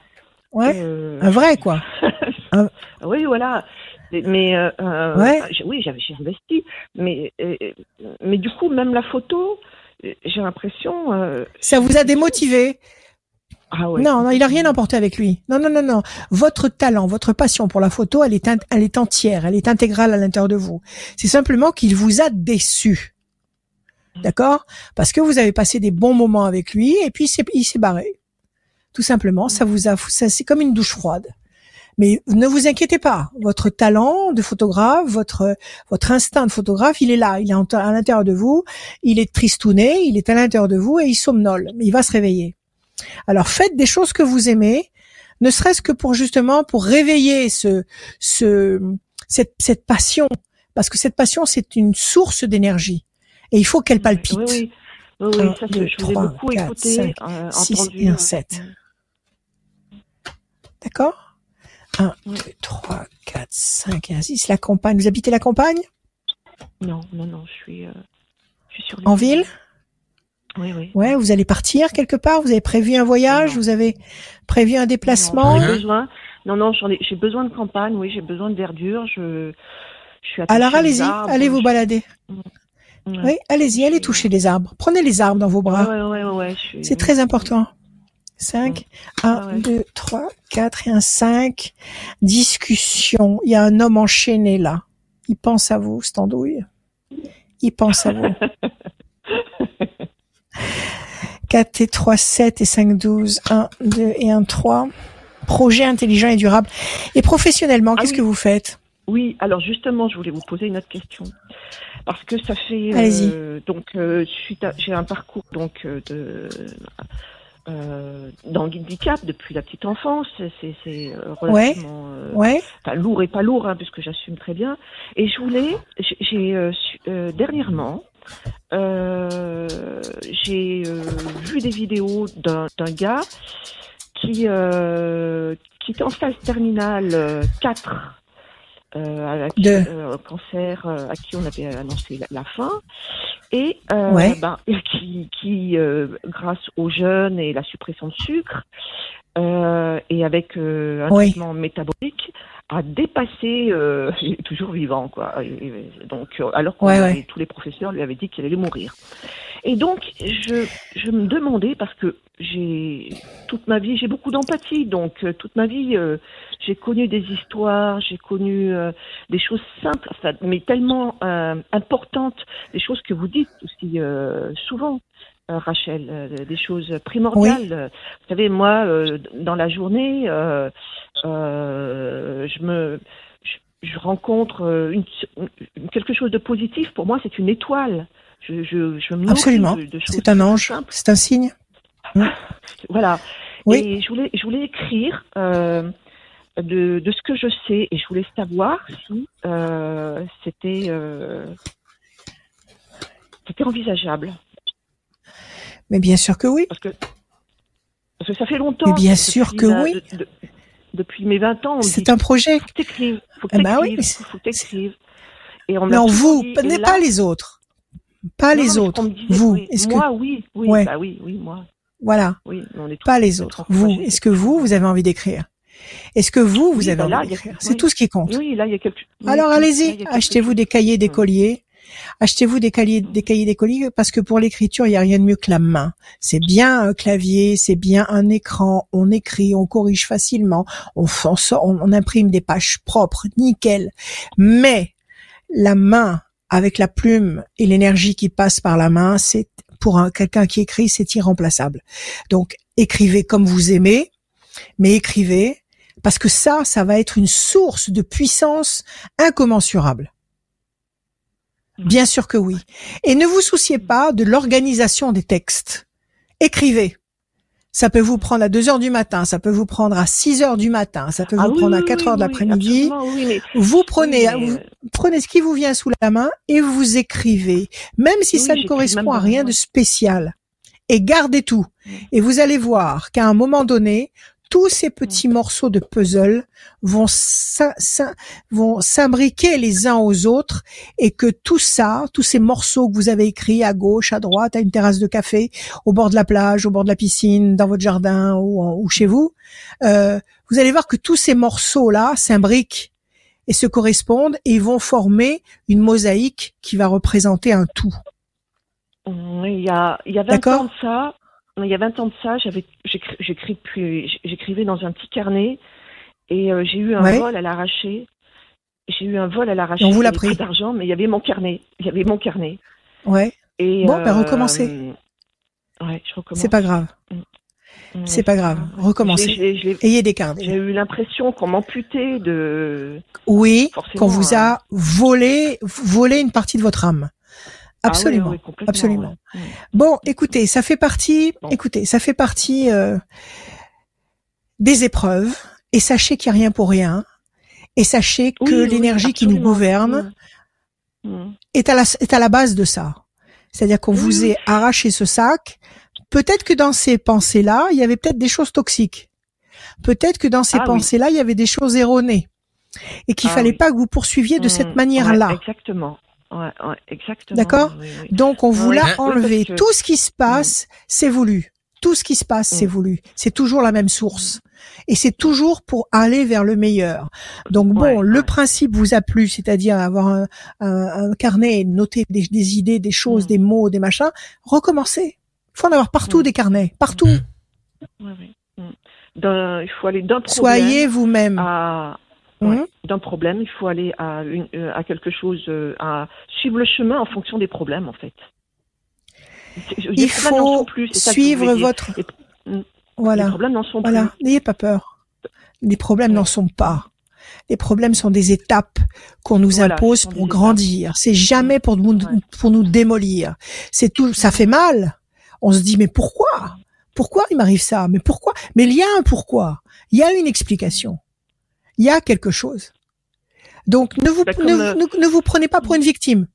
Speaker 2: Ouais.
Speaker 5: euh,
Speaker 2: Un vrai quoi. (laughs)
Speaker 5: Oui, voilà. Mais euh, euh,
Speaker 2: Ouais.
Speaker 5: oui, j'avais j'ai investi, mais euh, mais du coup, même la photo, euh, j'ai l'impression. euh,
Speaker 2: Ça vous a démotivé.
Speaker 5: Ah ouais.
Speaker 2: Non, non, il a rien emporté avec lui. Non, non, non, non. Votre talent, votre passion pour la photo, elle est, elle est entière, elle est intégrale à l'intérieur de vous. C'est simplement qu'il vous a déçu. D'accord? Parce que vous avez passé des bons moments avec lui et puis il s'est- barré. Tout simplement, ça vous a, ça, c'est comme une douche froide. Mais ne vous inquiétez pas, votre talent de photographe, votre votre instinct de photographe, il est là, il est à l'intérieur de vous, il est tristouné, il est à l'intérieur de vous et il somnole, mais il va se réveiller. Alors faites des choses que vous aimez, ne serait-ce que pour justement pour réveiller ce ce cette cette passion parce que cette passion c'est une source d'énergie et il faut qu'elle palpite.
Speaker 5: Oui, oui. Oui, oui,
Speaker 2: Un,
Speaker 5: ça,
Speaker 2: deux,
Speaker 5: je vous ai
Speaker 2: trois,
Speaker 5: beaucoup
Speaker 2: quatre,
Speaker 5: écouté,
Speaker 2: cinq,
Speaker 5: euh,
Speaker 2: six
Speaker 5: entendu.
Speaker 2: et un
Speaker 5: ouais.
Speaker 2: sept. D'accord? 1
Speaker 5: Oui.
Speaker 2: 2 3 4 5 et un 6 la campagne, vous habitez la campagne?
Speaker 5: Non, non, non, je suis, euh, je suis sur
Speaker 2: en ville?
Speaker 5: Oui, oui.
Speaker 2: Ouais, vous allez partir quelque part, vous avez prévu un voyage,
Speaker 5: Non.
Speaker 2: vous avez prévu un déplacement?
Speaker 5: Besoin. Non, non, j'ai besoin de campagne. Oui, j'ai besoin de verdure. Je, je suis attachée
Speaker 2: Alors allez-y, allez vous
Speaker 5: je-
Speaker 2: balader.
Speaker 5: Ouais.
Speaker 2: Oui, allez-y, allez toucher les arbres. Prenez les arbres dans vos bras.
Speaker 5: Ouais, ouais, suis-
Speaker 2: C'est très important. 5, 1,
Speaker 5: Ah ouais.
Speaker 2: 2, 3, 4 et un 5. Discussion. Il y a un homme enchaîné là. Il pense à vous, cette andouille. Il pense à vous. (laughs) 4 et 3, 7 et 5, 12. 1, 2 et 1, 3. Projet intelligent et durable. Et professionnellement,
Speaker 5: Ah
Speaker 2: qu'est-ce
Speaker 5: oui.
Speaker 2: que vous faites?
Speaker 5: Oui, alors justement, je voulais vous poser une autre question. Parce que ça fait euh, donc euh, j'ai un parcours donc euh, de euh, dans le handicap depuis la petite enfance, c'est euh, relativement
Speaker 2: Ouais,
Speaker 5: enfin, lourd et pas lourd, hein, puisque j'assume très bien. Et je voulais, j'ai- euh, dernièrement, j'ai euh, vu des vidéos d'un gars qui qui, qui était en phase terminale euh, 4 euh, à qui-
Speaker 2: De.
Speaker 5: euh, cancer, euh, à qui on avait annoncé la, la fin. et euh, ben, (laughs) qui, qui euh, grâce aux jeunes et la suppression de sucre euh, et avec un traitement métabolique, a dépassé, euh, (laughs) il est toujours vivant, quoi. donc, alors que tous les professeurs lui avaient dit qu'il allait mourir. Et donc, je, je me demandais, parce que j'ai toute ma vie, j'ai beaucoup d'empathie, donc toute ma vie, j'ai connu des histoires, j'ai connu des choses simples, mais tellement importantes, des choses que vous dites aussi souvent. Euh, Rachel, euh, des choses primordiales. Vous savez, moi, euh, dans la journée, je me, je, rencontre une, quelque chose de positif. Pour moi, c'est une étoile. Je, je, je me
Speaker 2: Absolument. C'est un ange. C'est un signe. (laughs)
Speaker 5: Voilà. Oui. Et je voulais, je voulais écrire. de, de, ce que je sais et je voulais savoir si c'était c'était envisageable.
Speaker 2: Mais bien sûr que oui.
Speaker 5: Parce que, parce que ça fait longtemps.
Speaker 2: Mais bien sûr que oui.
Speaker 5: depuis mes 20 ans.
Speaker 2: C'est un projet.
Speaker 5: Faut que t'écrives. Faut que eh ben oui, faut que
Speaker 2: Et on non, vous, n'est pas les autres. Pas les autres. vous.
Speaker 5: Est-ce moi, oui, oui, ouais. bah oui, oui, moi.
Speaker 2: Voilà. Oui, on est pas les autres. Vous. Est-ce que vous, vous avez envie d'écrire? Est-ce que vous, vous avez bah envie d'écrire? C'est tout ce qui compte.
Speaker 5: Oui, là, il y a quelques.
Speaker 2: Alors allez-y, achetez-vous des cahiers, des colliers Achetez-vous des cahiers, des cahiers, parce que pour l'écriture, il n'y a rien de mieux que la main. C'est bien un clavier, c'est bien un écran. On écrit, on corrige facilement, on, on, imprime des pages propres, nickel. Mais la main avec la plume et l'énergie qui passe par la main, c'est pour quelqu'un qui écrit, c'est irremplaçable. Donc écrivez comme vous aimez, mais écrivez parce que ça, ça va être une source de puissance incommensurable. Bien sûr que oui. Et ne vous souciez pas de l'organisation des textes. Écrivez. Ça peut vous prendre à 2 heures du matin, ça peut vous prendre à 6 heures du matin, ça peut ah vous prendre à 4 heures de l'après-midi. vous prenez, prenez ce qui vous vient sous la main et vous écrivez, même si ça ne correspond à rien de spécial. Et gardez tout. Et vous allez voir qu'à un moment donné, tous ces petits morceaux de puzzle vont vont s'imbriquer les uns aux autres et que tout ça, tous ces morceaux que vous avez écrits à gauche, à droite, à une terrasse de café, au bord de la plage, au bord de la piscine, dans votre jardin ou, chez vous, euh, vous allez voir que tous ces morceaux-là s'imbriquent et se correspondent et vont former une mosaïque qui va représenter un tout.
Speaker 5: Il y a, il y a 20 ans de ça, il y a 20 ans de ça, j'avais, j'écrivais dans un petit carnet et euh, j'ai eu un vol à l'arraché. J'ai eu un vol à l'arraché.
Speaker 2: On vous l'a pris.
Speaker 5: d'argent, mais il y avait mon carnet. Il y avait mon carnet.
Speaker 2: Ouais. Et, bon, ben recommencez.
Speaker 5: ouais, je recommence.
Speaker 2: C'est pas grave. Mm. Mm. C'est pas grave. Recommencez. Ayez des carnets.
Speaker 5: J'ai eu l'impression qu'on m'amputait de.
Speaker 2: Oui, qu'on vous a volé, volé une partie de votre âme. Ah absolument, absolument. Mm. Bon, écoutez, ça fait partie, écoutez, ça fait partie euh, des épreuves. Et sachez qu'il n'y a rien pour rien. Et sachez que l'énergie qui nous gouverne mm. Mm. est à la est à la base de ça. C'est-à-dire qu'on vous ait arraché ce sac. Peut-être que dans ces pensées-là, il y avait peut-être des choses toxiques. Peut-être que dans ces ah pensées-là, il y avait des choses erronées et qu'il ah fallait pas que vous poursuiviez de cette manière-là.
Speaker 5: exactement. Ouais, ouais, exactement.
Speaker 2: D'accord Donc on vous l'a enlevé. Tout ce qui se passe, c'est voulu. Tout ce qui se passe, c'est mm. voulu. C'est toujours la même source. Et c'est toujours pour aller vers le meilleur. Donc bon, le principe vous a plu, c'est-à-dire avoir un, un, carnet, noter des, des, idées, des choses, mm. des mots, des machins. Recommencer. Il faut en avoir partout mm. des carnets, partout.
Speaker 5: Ouais, il faut aller d'un problème.
Speaker 2: Soyez vous-même.
Speaker 5: À Mmh. D'un problème, il faut aller à, une, euh, à quelque chose, euh, à suivre le chemin en fonction des problèmes, en fait.
Speaker 2: il faut plus, suivre votre.
Speaker 5: Mmh. voilà. Les problèmes n'en sont
Speaker 2: voilà. N'ayez pas peur. Les problèmes n'en sont pas. Les problèmes sont des étapes qu'on nous impose pour grandir. C'est jamais pour nous, pour nous démolir. C'est tout, ça fait mal. On se dit, mais pourquoi? Pourquoi il m'arrive ça? Mais pourquoi? Mais il y a un pourquoi. Il y a une explication il y a quelque chose. Donc ne vous bah, euh, ne, vous prenez pas pour une victime.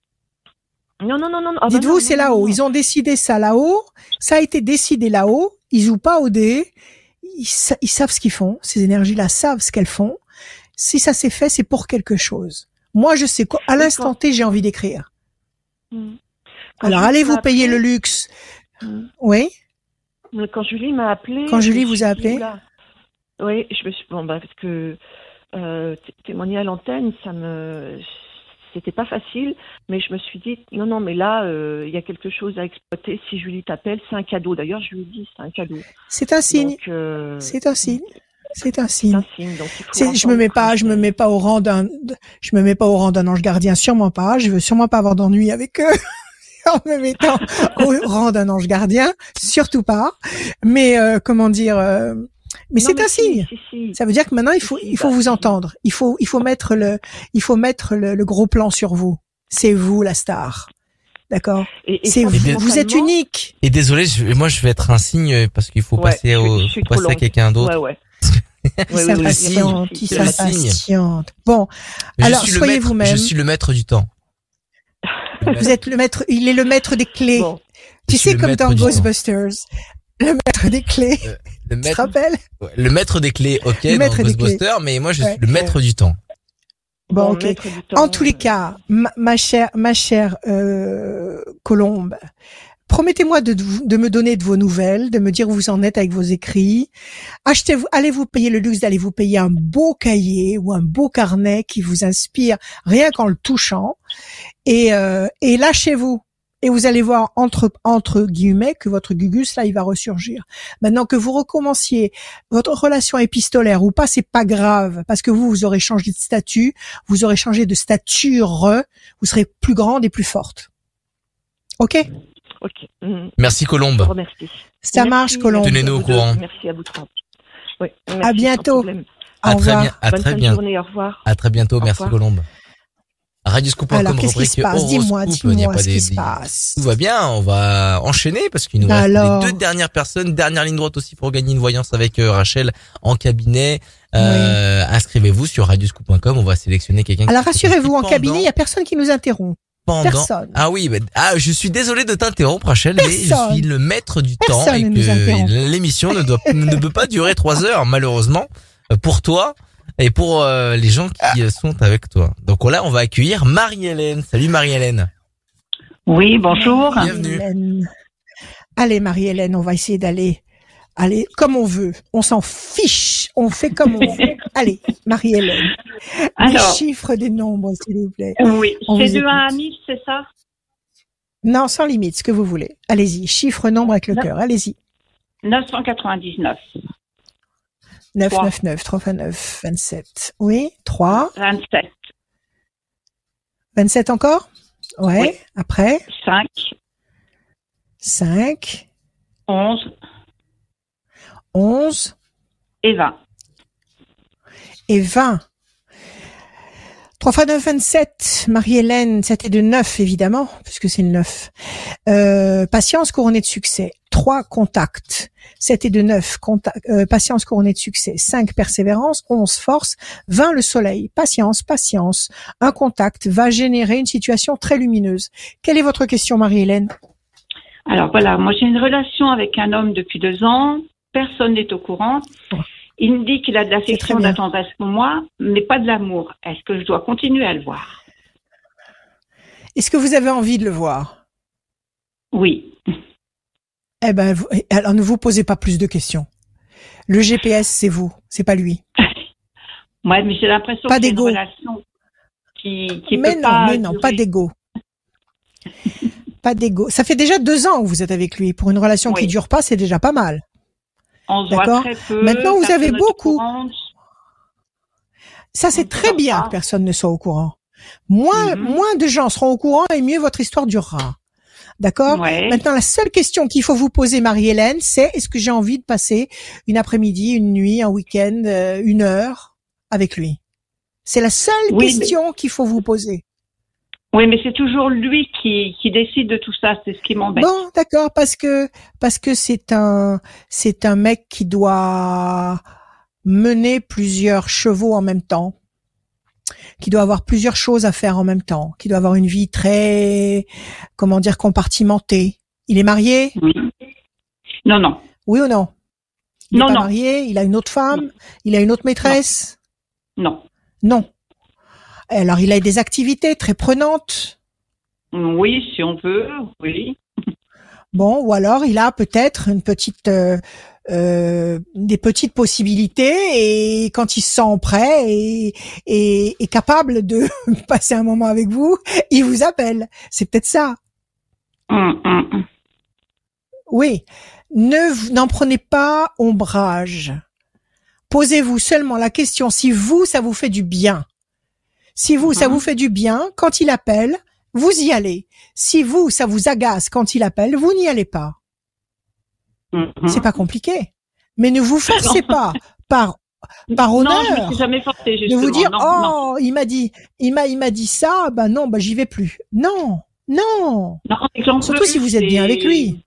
Speaker 5: Non non non non. Ah,
Speaker 2: bah Dites-vous c'est là-haut. Ils ont décidé ça là-haut. Ça a été décidé là-haut. Ils jouent pas au dé. Ils, savent ce qu'ils font. Ces énergies-là savent ce qu'elles font. Si ça s'est fait, c'est pour quelque chose. Moi, je sais quoi. À l'instant T, j'ai envie d'écrire.
Speaker 5: Hmm.
Speaker 2: Alors allez vous payer le luxe?
Speaker 5: Mm.
Speaker 2: Oui.
Speaker 5: Quand Julie m'a appelé.
Speaker 2: Quand Julie vous a appelé?
Speaker 5: Oui, je me suis bon bah parce que euh, témoigner à l'antenne, ça me c'était pas facile, mais je me suis dit non non mais là euh, il y a quelque chose à exploiter. Si Julie t'appelle, c'est un cadeau. D'ailleurs, je lui ai dit c'est un cadeau.
Speaker 2: C'est un signe.
Speaker 5: Euh,
Speaker 2: c'est un signe. C'est un signe.
Speaker 5: Un signe donc
Speaker 2: je me mets pas, je me mets pas au rang d'un, je me mets pas au rang d'un ange gardien, sûrement pas. Je veux sûrement pas avoir d'ennui avec eux. (laughs) en me mettant au rang d'un ange gardien, surtout pas. Mais euh, comment dire, euh, mais c'est un signe. Ça veut dire que maintenant il faut il faut bah, vous entendre. Il faut il faut mettre le il faut mettre le, le gros plan sur vous. C'est vous la star. D'accord? C'est vous. Vous êtes unique.
Speaker 1: Et désolé, moi je vais être un signe parce qu'il faut
Speaker 5: ouais,
Speaker 1: passer au passer à quelqu'un d'autre.
Speaker 5: Ouais, ouais. (laughs)
Speaker 2: oui, s'impatiente, il s'impatiente. Bon, alors soyez vous-même.
Speaker 1: Je suis le maître du temps.
Speaker 2: Vous êtes le maître, il est le maître des clés. Bon. Tu sais, comme dans Ghostbusters, le maître des clés. Le maître, tu te rappelles
Speaker 1: Le maître des clés, ok, le dans Ghostbusters, mais moi je suis le maître du temps.
Speaker 2: Bon, ok. En tous les cas, ma, ma chère, ma chère euh, Colombe, Promettez-moi de, de, me donner de vos nouvelles, de me dire où vous en êtes avec vos écrits. Achetez, allez vous payer le luxe d'aller vous payer un beau cahier ou un beau carnet qui vous inspire rien qu'en le touchant. Et, euh, et lâchez-vous. Et vous allez voir entre entre guillemets que votre gugus là il va ressurgir. Maintenant que vous recommenciez votre relation épistolaire ou pas, c'est pas grave parce que vous vous aurez changé de statut, vous aurez changé de stature, vous serez plus grande et plus forte. Ok?
Speaker 5: Ok. Mm.
Speaker 1: Merci Colombe.
Speaker 5: Je remercie.
Speaker 2: Ça marche Colombe.
Speaker 1: Tenez-nous au courant.
Speaker 5: Merci à vous trois. Oui,
Speaker 2: à bientôt.
Speaker 1: À très bien. À
Speaker 5: Bonne
Speaker 1: très bien.
Speaker 5: Journée, au revoir.
Speaker 1: À très bientôt.
Speaker 5: Au
Speaker 1: merci
Speaker 5: revoir.
Speaker 1: Colombe. Radioscoop.com
Speaker 2: Alors, qu'est-ce qui se passe? Dis-moi, dis-moi
Speaker 1: il y a pas
Speaker 2: ce
Speaker 1: des,
Speaker 2: qui se
Speaker 1: des-
Speaker 2: passe.
Speaker 1: Tout va bien, on va enchaîner parce qu'il nous reste
Speaker 2: alors.
Speaker 1: les deux dernières personnes, dernière ligne droite aussi pour gagner une voyance avec euh, Rachel en cabinet. Euh, Inscrivez-vous sur radioscoop.com, on va sélectionner quelqu'un.
Speaker 2: Alors rassurez-vous, en cabinet, il y a personne qui nous interrompt.
Speaker 1: pendant-
Speaker 2: personne.
Speaker 1: Ah oui, bah, ah, je suis désolé de t'interrompre Rachel, mais je suis le maître du
Speaker 2: Personne
Speaker 1: temps et que l'émission ne, doit, ne peut pas durer trois heures malheureusement euh, pour toi et pour euh, les gens qui euh, sont avec toi. Donc là, on va accueillir Marie-Hélène. Salut Marie-Hélène.
Speaker 9: Oui, bonjour.
Speaker 1: Bienvenue.
Speaker 2: Allez, Marie-Hélène, on va essayer d'aller, aller comme on veut. On s'en fiche. On fait comme on veut. (laughs) Allez, Marie-Hélène.
Speaker 9: Alors,
Speaker 2: chiffres, des nombres, s'il vous plaît.
Speaker 9: oui, c'est de 1 à
Speaker 2: écoute.
Speaker 9: 1000, c'est ça?
Speaker 2: Non, sans limite, ce que vous voulez. Allez-y. Chiffre, nombre avec le cœur. Allez-y.
Speaker 9: 999,
Speaker 2: 9,
Speaker 9: Trois.
Speaker 2: 9, 9, 3 fois 9, 27. Oui, 3.
Speaker 9: 27,
Speaker 2: 27 encore? Ouais.
Speaker 9: Oui.
Speaker 2: Après,
Speaker 9: 5,
Speaker 2: 5,
Speaker 9: 11
Speaker 2: 11
Speaker 9: et 20.
Speaker 2: et 20. 3 fois 9, 27. Marie-Hélène, c'était de 9, évidemment, puisque c'est le 9. Euh, patience couronnée de succès. 3 contacts. 7 et de 9. Contact, euh, patience couronnée de succès. 5 persévérance. 11 force. 20 le soleil. Patience, patience. Un contact va générer une situation très lumineuse. Quelle est votre question, Marie-Hélène?
Speaker 9: Alors voilà, moi j'ai une relation avec un homme depuis deux ans. Personne n'est au courant. Il me dit qu'il a de l'affection, de
Speaker 2: bien.
Speaker 9: la tendresse pour moi, mais pas de l'amour. Est-ce que je dois continuer à le voir?
Speaker 2: Est-ce que vous avez envie de le voir?
Speaker 9: Oui.
Speaker 2: Eh ben, vous- alors ne vous posez pas plus de questions. Le GPS, c'est vous, c'est pas lui. (laughs)
Speaker 9: Ouais, mais j'ai l'impression que c'est une relation qui, qui
Speaker 2: mais
Speaker 9: peut
Speaker 2: non,
Speaker 9: pas
Speaker 2: mais non, pas d'ego. (laughs) pas d'ego. Ça fait déjà deux ans que vous êtes avec lui. Pour une relation qui
Speaker 9: Oui.
Speaker 2: dure pas, c'est déjà pas mal.
Speaker 9: On se voit
Speaker 2: D'accord.
Speaker 9: très peu.
Speaker 2: Maintenant, vous avez beaucoup. Ça, c'est très bien
Speaker 9: pas.
Speaker 2: que personne ne soit au courant. Moins,
Speaker 9: Mhm.
Speaker 2: moins de gens seront au courant et mieux votre histoire durera. D'accord?
Speaker 9: Ouais.
Speaker 2: Maintenant, la seule question qu'il faut vous poser, Marie-Hélène, c'est est-ce que j'ai envie de passer une après-midi, une nuit, un week-end, euh, une heure avec lui? C'est la seule
Speaker 9: Oui,
Speaker 2: question qu'il faut vous poser.
Speaker 9: Oui, mais c'est toujours lui qui, qui décide de tout ça. C'est ce qui m'embête.
Speaker 2: Bon, d'accord, parce que parce que c'est un c'est un mec qui doit mener plusieurs chevaux en même temps, qui doit avoir plusieurs choses à faire en même temps, qui doit avoir une vie très comment dire compartimentée. Il est marié?
Speaker 9: Oui. Non, non.
Speaker 2: Oui ou non? Il
Speaker 9: Non,
Speaker 2: est pas
Speaker 9: non.
Speaker 2: marié, il a une autre femme, il a une autre maîtresse?
Speaker 9: Non.
Speaker 2: Non. Alors il a des activités très prenantes.
Speaker 9: Oui, si on veut, oui.
Speaker 2: Bon, ou alors il a peut-être une petite euh, euh, des petites possibilités et quand il se sent prêt et, et, et capable de (laughs) passer un moment avec vous, il vous appelle. C'est peut-être ça.
Speaker 9: Hum, hum.
Speaker 2: Oui. Ne n'en prenez pas ombrage. Posez-vous seulement la question si vous ça vous fait du bien. Si vous ça
Speaker 9: Mhm.
Speaker 2: vous fait du bien quand il appelle, vous y allez. Si vous ça vous agace quand il appelle, vous n'y allez pas.
Speaker 9: hum.
Speaker 2: C'est pas compliqué. Mais ne vous forcez (laughs) pas par par
Speaker 9: Non, je
Speaker 2: honneur
Speaker 9: me suis jamais forcée,
Speaker 2: de vous dire
Speaker 9: non,
Speaker 2: oh
Speaker 9: non.
Speaker 2: il m'a dit il m'a il m'a dit ça bah non bah j'y vais plus. Non non surtout si vous êtes bien avec lui.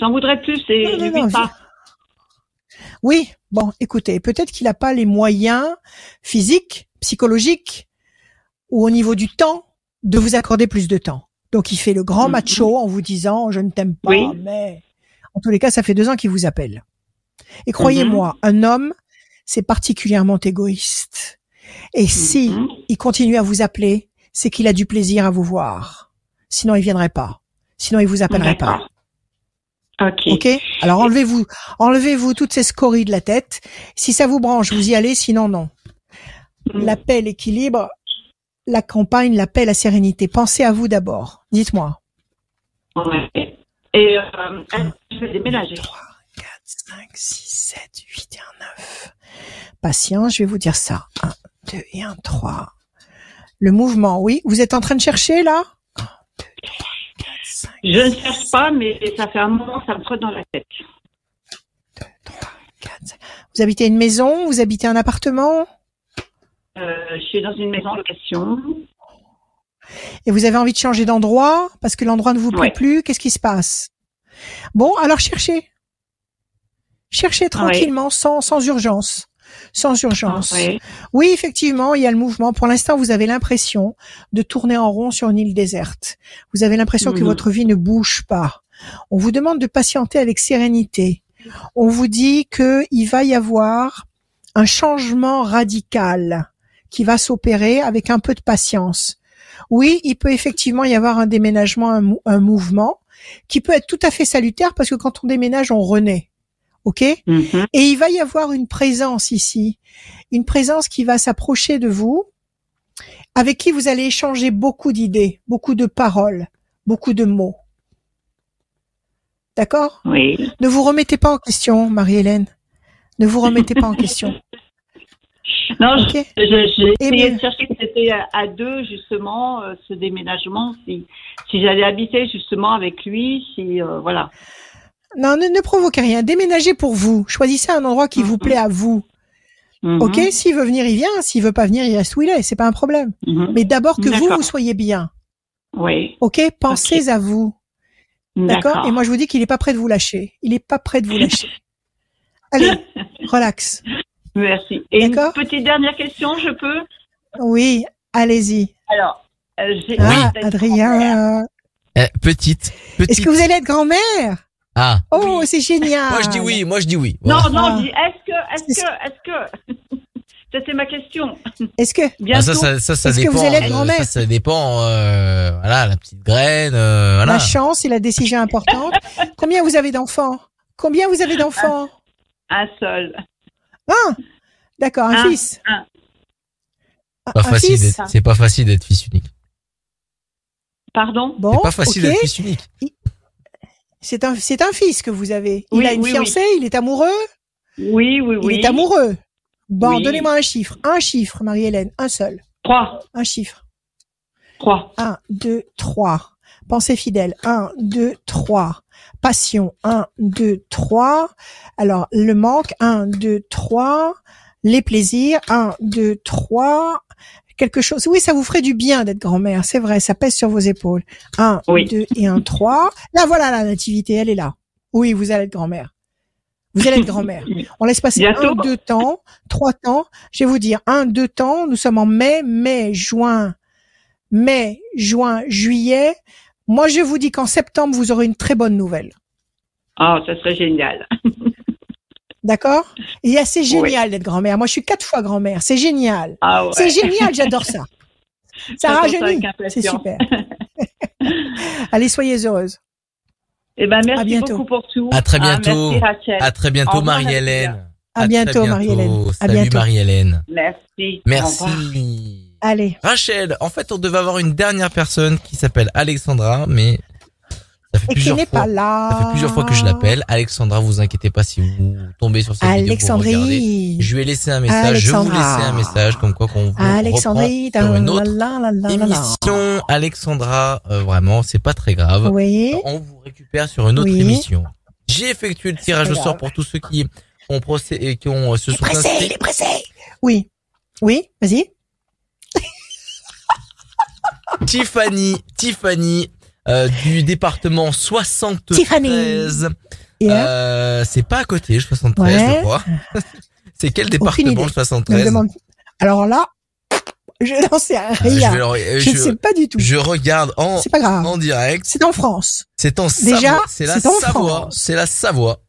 Speaker 9: J'en voudrais plus et
Speaker 2: Non,
Speaker 9: je
Speaker 2: non,
Speaker 9: pas.
Speaker 2: Oui bon écoutez peut-être qu'il n'a pas les moyens physiques psychologiques ou au niveau du temps de vous accorder plus de temps. Donc il fait le grand
Speaker 9: Mhm.
Speaker 2: macho en vous disant je ne t'aime pas
Speaker 9: Oui.
Speaker 2: mais en tous les cas ça fait deux ans qu'il vous appelle. Et croyez-moi un homme c'est particulièrement égoïste. Et si
Speaker 9: Mhm.
Speaker 2: il continue à vous appeler, c'est qu'il a du plaisir à vous voir. Sinon, il viendrait pas. Sinon, il vous appellerait pas.
Speaker 9: Ok?
Speaker 2: Alors enlevez-vous, enlevez-vous toutes ces scories de la tête. Si ça vous branche, vous y allez. Sinon, non.
Speaker 9: Mm.
Speaker 2: La paix, l'équilibre, la campagne, la paix, la sérénité. Pensez à vous d'abord. Dites-moi.
Speaker 9: Ouais. Et euh, je vais déménager?
Speaker 2: 3, 4, 5, 6, 7, 8 et un 9. Patient, je vais vous dire ça. 1, 2 et 1, 3. Le mouvement, oui. Vous êtes en train de chercher là? 1, 2, 3, 4, 5,
Speaker 9: Je ne cherche pas, mais ça fait un moment, ça me trotte dans la tête.
Speaker 2: 2, 3, 4, 5. Vous habitez une maison? Vous habitez un appartement?
Speaker 9: Je suis dans une maison en location.
Speaker 2: Et vous avez envie de changer d'endroit parce que l'endroit ne vous plaît
Speaker 9: Ouais.
Speaker 2: plus? Qu'est-ce qui se passe? Bon, alors cherchez. Cherchez tranquillement, sans, sans urgence. Sans urgence. Oui, effectivement, il y a le mouvement. Pour l'instant, vous avez l'impression de tourner en rond sur une île déserte. Vous avez l'impression que
Speaker 9: Mhm.
Speaker 2: votre vie ne bouge pas. On vous demande de patienter avec sérénité. On vous dit que il va y avoir un changement radical qui va s'opérer avec un peu de patience. Oui, il peut effectivement y avoir un déménagement, un, mou- un mouvement qui peut être tout à fait salutaire parce que quand on déménage, on renaît. OK?
Speaker 9: Mhm.
Speaker 2: et il va y avoir une présence ici, une présence qui va s'approcher de vous, avec qui vous allez échanger beaucoup d'idées, beaucoup de paroles, beaucoup de mots. D'accord?
Speaker 9: Oui.
Speaker 2: Ne vous remettez pas en question, Marie-Hélène. Ne vous remettez pas en question. (laughs)
Speaker 9: Non,
Speaker 2: Ok.
Speaker 9: je- je- j'ai
Speaker 2: Eh
Speaker 9: essayé de chercher que c'était à, à deux, justement, euh, ce déménagement, si, si j'allais habiter justement avec lui, si, euh, voilà.
Speaker 2: Non, ne, ne provoquez rien. Déménagez pour vous. Choisissez un endroit qui vous
Speaker 9: Mhm.
Speaker 2: plaît à vous.
Speaker 9: Mhm.
Speaker 2: Ok S'il veut venir, il vient. S'il veut pas venir, il reste où il est. C'est pas un problème.
Speaker 9: Mhm.
Speaker 2: Mais d'abord que vous, vous soyez bien.
Speaker 9: Oui.
Speaker 2: Ok Pensez à vous. D'accord Et moi, je vous dis qu'il est pas prêt de vous lâcher. Il est pas prêt de vous lâcher. (laughs) Allez, relax.
Speaker 9: Merci. Et une
Speaker 2: D'accord.
Speaker 9: petite dernière question, je peux
Speaker 2: Oui, allez-y.
Speaker 9: Alors, euh, j'ai.
Speaker 2: Ah, Adrien.
Speaker 1: Eh, petite, petite.
Speaker 2: Est-ce que vous allez être grand-mère?
Speaker 1: Ah,
Speaker 2: Oh, c'est génial.
Speaker 1: moi je dis oui, moi je dis oui.
Speaker 9: Non,
Speaker 1: Voilà.
Speaker 9: non,
Speaker 2: Ah.
Speaker 9: je dis, est-ce que, est-ce que, est-ce que. (laughs) C'était ma question.
Speaker 2: Est-ce que
Speaker 9: Bientôt.
Speaker 1: Ah, ça, ça, ça, ça
Speaker 2: Est-ce que
Speaker 1: dépend.
Speaker 2: vous allez être
Speaker 1: euh,
Speaker 2: grand-mère?
Speaker 1: ça, ça dépend. Euh, voilà, la petite graine. euh, voilà.
Speaker 2: la chance et la décision importante (laughs) Combien vous avez d'enfants? Combien vous avez d'enfants?
Speaker 9: Un seul.
Speaker 2: Un. D'accord, un
Speaker 9: Un,
Speaker 2: fils.
Speaker 9: un.
Speaker 2: Un-
Speaker 1: Pas
Speaker 2: un
Speaker 1: facile.
Speaker 2: fils
Speaker 1: d'être- C'est pas facile d'être fils unique.
Speaker 9: Pardon
Speaker 2: Bon,
Speaker 1: C'est pas facile d'être fils unique.
Speaker 2: C'est un, c'est un fils que vous avez. Il
Speaker 9: Oui,
Speaker 2: a une
Speaker 9: oui,
Speaker 2: fiancée, il est amoureux
Speaker 9: Oui, oui, oui.
Speaker 2: Il est amoureux. Bon,
Speaker 9: Oui.
Speaker 2: donnez-moi un chiffre. Un chiffre, Marie-Hélène. Un seul.
Speaker 9: Trois.
Speaker 2: Un chiffre.
Speaker 9: Trois.
Speaker 2: 1, 2, 3. Pensée fidèle. 1, 2, 3. Passion. 1, 2, 3. Alors, le manque. 1, 2, 3. Les plaisirs. 1, 2, 3. Quelque chose. Oui, ça vous ferait du bien d'être grand-mère. C'est vrai, ça pèse sur vos épaules. 1,
Speaker 9: Oui.
Speaker 2: 2 et 1, 3. Là, voilà la nativité. Elle est là. Oui, vous allez être grand-mère. Vous allez être grand-mère. (laughs) On laisse passer
Speaker 9: Bientôt.
Speaker 2: un, deux temps, trois temps. Je vais vous dire un, deux temps. Nous sommes en mai, mai, juin, mai, juin, juillet. Moi, je vous dis qu'en septembre, vous aurez une très bonne nouvelle.
Speaker 9: Oh, ça serait génial. (laughs)
Speaker 2: D'accord? Et c'est génial d'être grand-mère. Moi, je suis quatre fois grand-mère. C'est génial.
Speaker 9: Ah ouais.
Speaker 2: C'est génial, j'adore ça. (laughs) Ça rajeunit. C'est super. (laughs) Allez, soyez heureuse.
Speaker 9: Eh ben, merci beaucoup pour tout.
Speaker 1: À très
Speaker 9: Ah,
Speaker 1: bientôt.
Speaker 9: merci, Rachel.
Speaker 1: À très bientôt, Marie-Hélène.
Speaker 2: À bientôt, Marie-Hélène. À
Speaker 1: Salut,
Speaker 2: bientôt.
Speaker 1: Marie-Hélène.
Speaker 9: Merci.
Speaker 1: Merci.
Speaker 2: Allez.
Speaker 1: Rachel, en fait, on devait avoir une dernière personne qui s'appelle Alexandra, mais ça fait
Speaker 2: Et qui
Speaker 1: plusieurs
Speaker 2: n'est
Speaker 1: fois.
Speaker 2: pas là.
Speaker 1: Ça fait plusieurs fois que je l'appelle. Alexandra, vous inquiétez pas si vous tombez sur cette vidéo pour regarder.
Speaker 2: Alexandrie.
Speaker 1: Je lui ai laissé un message. Je vais vous
Speaker 2: Alexandra.
Speaker 1: laisser un message comme quoi qu'on vous
Speaker 2: Alexandrie.
Speaker 1: reprend sur une autre
Speaker 2: la,
Speaker 1: émission. Alexandra, euh, vraiment, c'est pas très grave.
Speaker 2: Oui.
Speaker 1: On vous récupère sur une autre
Speaker 2: Oui.
Speaker 1: émission. J'ai effectué le tirage au sort pour tous ceux qui ont procé et qui ont euh, se sont
Speaker 2: Pressé,
Speaker 1: inscrits.
Speaker 2: il est pressé. Oui. Oui, vas-y. (laughs)
Speaker 1: Tiffany, Tiffany euh, du département 73.
Speaker 2: Tiffany. Yeah.
Speaker 1: Euh, c'est pas à côté, le 73,
Speaker 2: Ouais.
Speaker 1: je crois. (laughs) c'est quel département le
Speaker 2: Ne me
Speaker 1: 73
Speaker 2: demande- Alors là, je n'en sais
Speaker 1: Euh,
Speaker 2: rien.
Speaker 1: je, euh,
Speaker 2: ne
Speaker 1: je-
Speaker 2: sais pas du tout.
Speaker 1: je regarde en,
Speaker 2: pas grave.
Speaker 1: en direct.
Speaker 2: C'est en France.
Speaker 1: C'est en
Speaker 2: Déjà,
Speaker 1: Savoie. C'est la
Speaker 2: en
Speaker 1: Savoie. C'est la Savoie.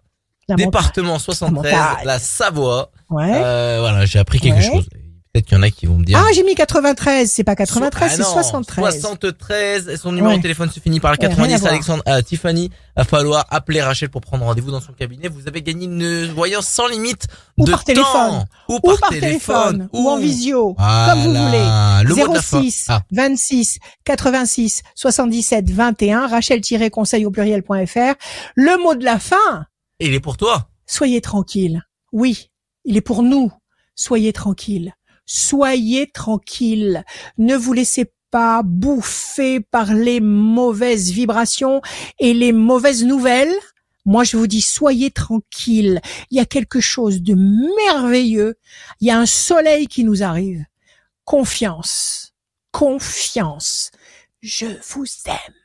Speaker 2: La
Speaker 1: Département 73,
Speaker 2: montagne.
Speaker 1: la Savoie.
Speaker 2: Ouais.
Speaker 1: Euh, voilà, j'ai appris quelque
Speaker 2: Ouais.
Speaker 1: chose. Peut-être qu'il y en a qui vont me dire.
Speaker 2: Ah, j'ai mis 93. C'est pas 93,
Speaker 1: Ah
Speaker 2: c'est
Speaker 1: non,
Speaker 2: 73.
Speaker 1: 73. et Son numéro
Speaker 2: Ouais.
Speaker 1: de téléphone se finit par le
Speaker 2: Ouais, rien à
Speaker 1: 90.
Speaker 2: voir.
Speaker 1: Alexandre, euh, Tiffany, va falloir appeler Rachel pour prendre rendez-vous dans son cabinet. Vous avez gagné une voyance sans limite
Speaker 2: Ou
Speaker 1: de
Speaker 2: par
Speaker 1: temps.
Speaker 2: téléphone.
Speaker 1: Ou
Speaker 2: Ou
Speaker 1: par,
Speaker 2: par téléphone. Ou en visio.
Speaker 1: Voilà.
Speaker 2: Comme vous voulez.
Speaker 1: Le mot de la fin.
Speaker 2: 06
Speaker 1: Ah,
Speaker 2: 26 86 77 21 rachel-conseil au pluriel.fr. Le mot de la fin,
Speaker 1: il est pour toi.
Speaker 2: soyez tranquille. Oui, il est pour nous. Soyez tranquille. Soyez tranquille. Ne vous laissez pas bouffer par les mauvaises vibrations et les mauvaises nouvelles. Moi, je vous dis, soyez tranquille. Il y a quelque chose de merveilleux. Il y a un soleil qui nous arrive. Confiance. Confiance. Je vous aime.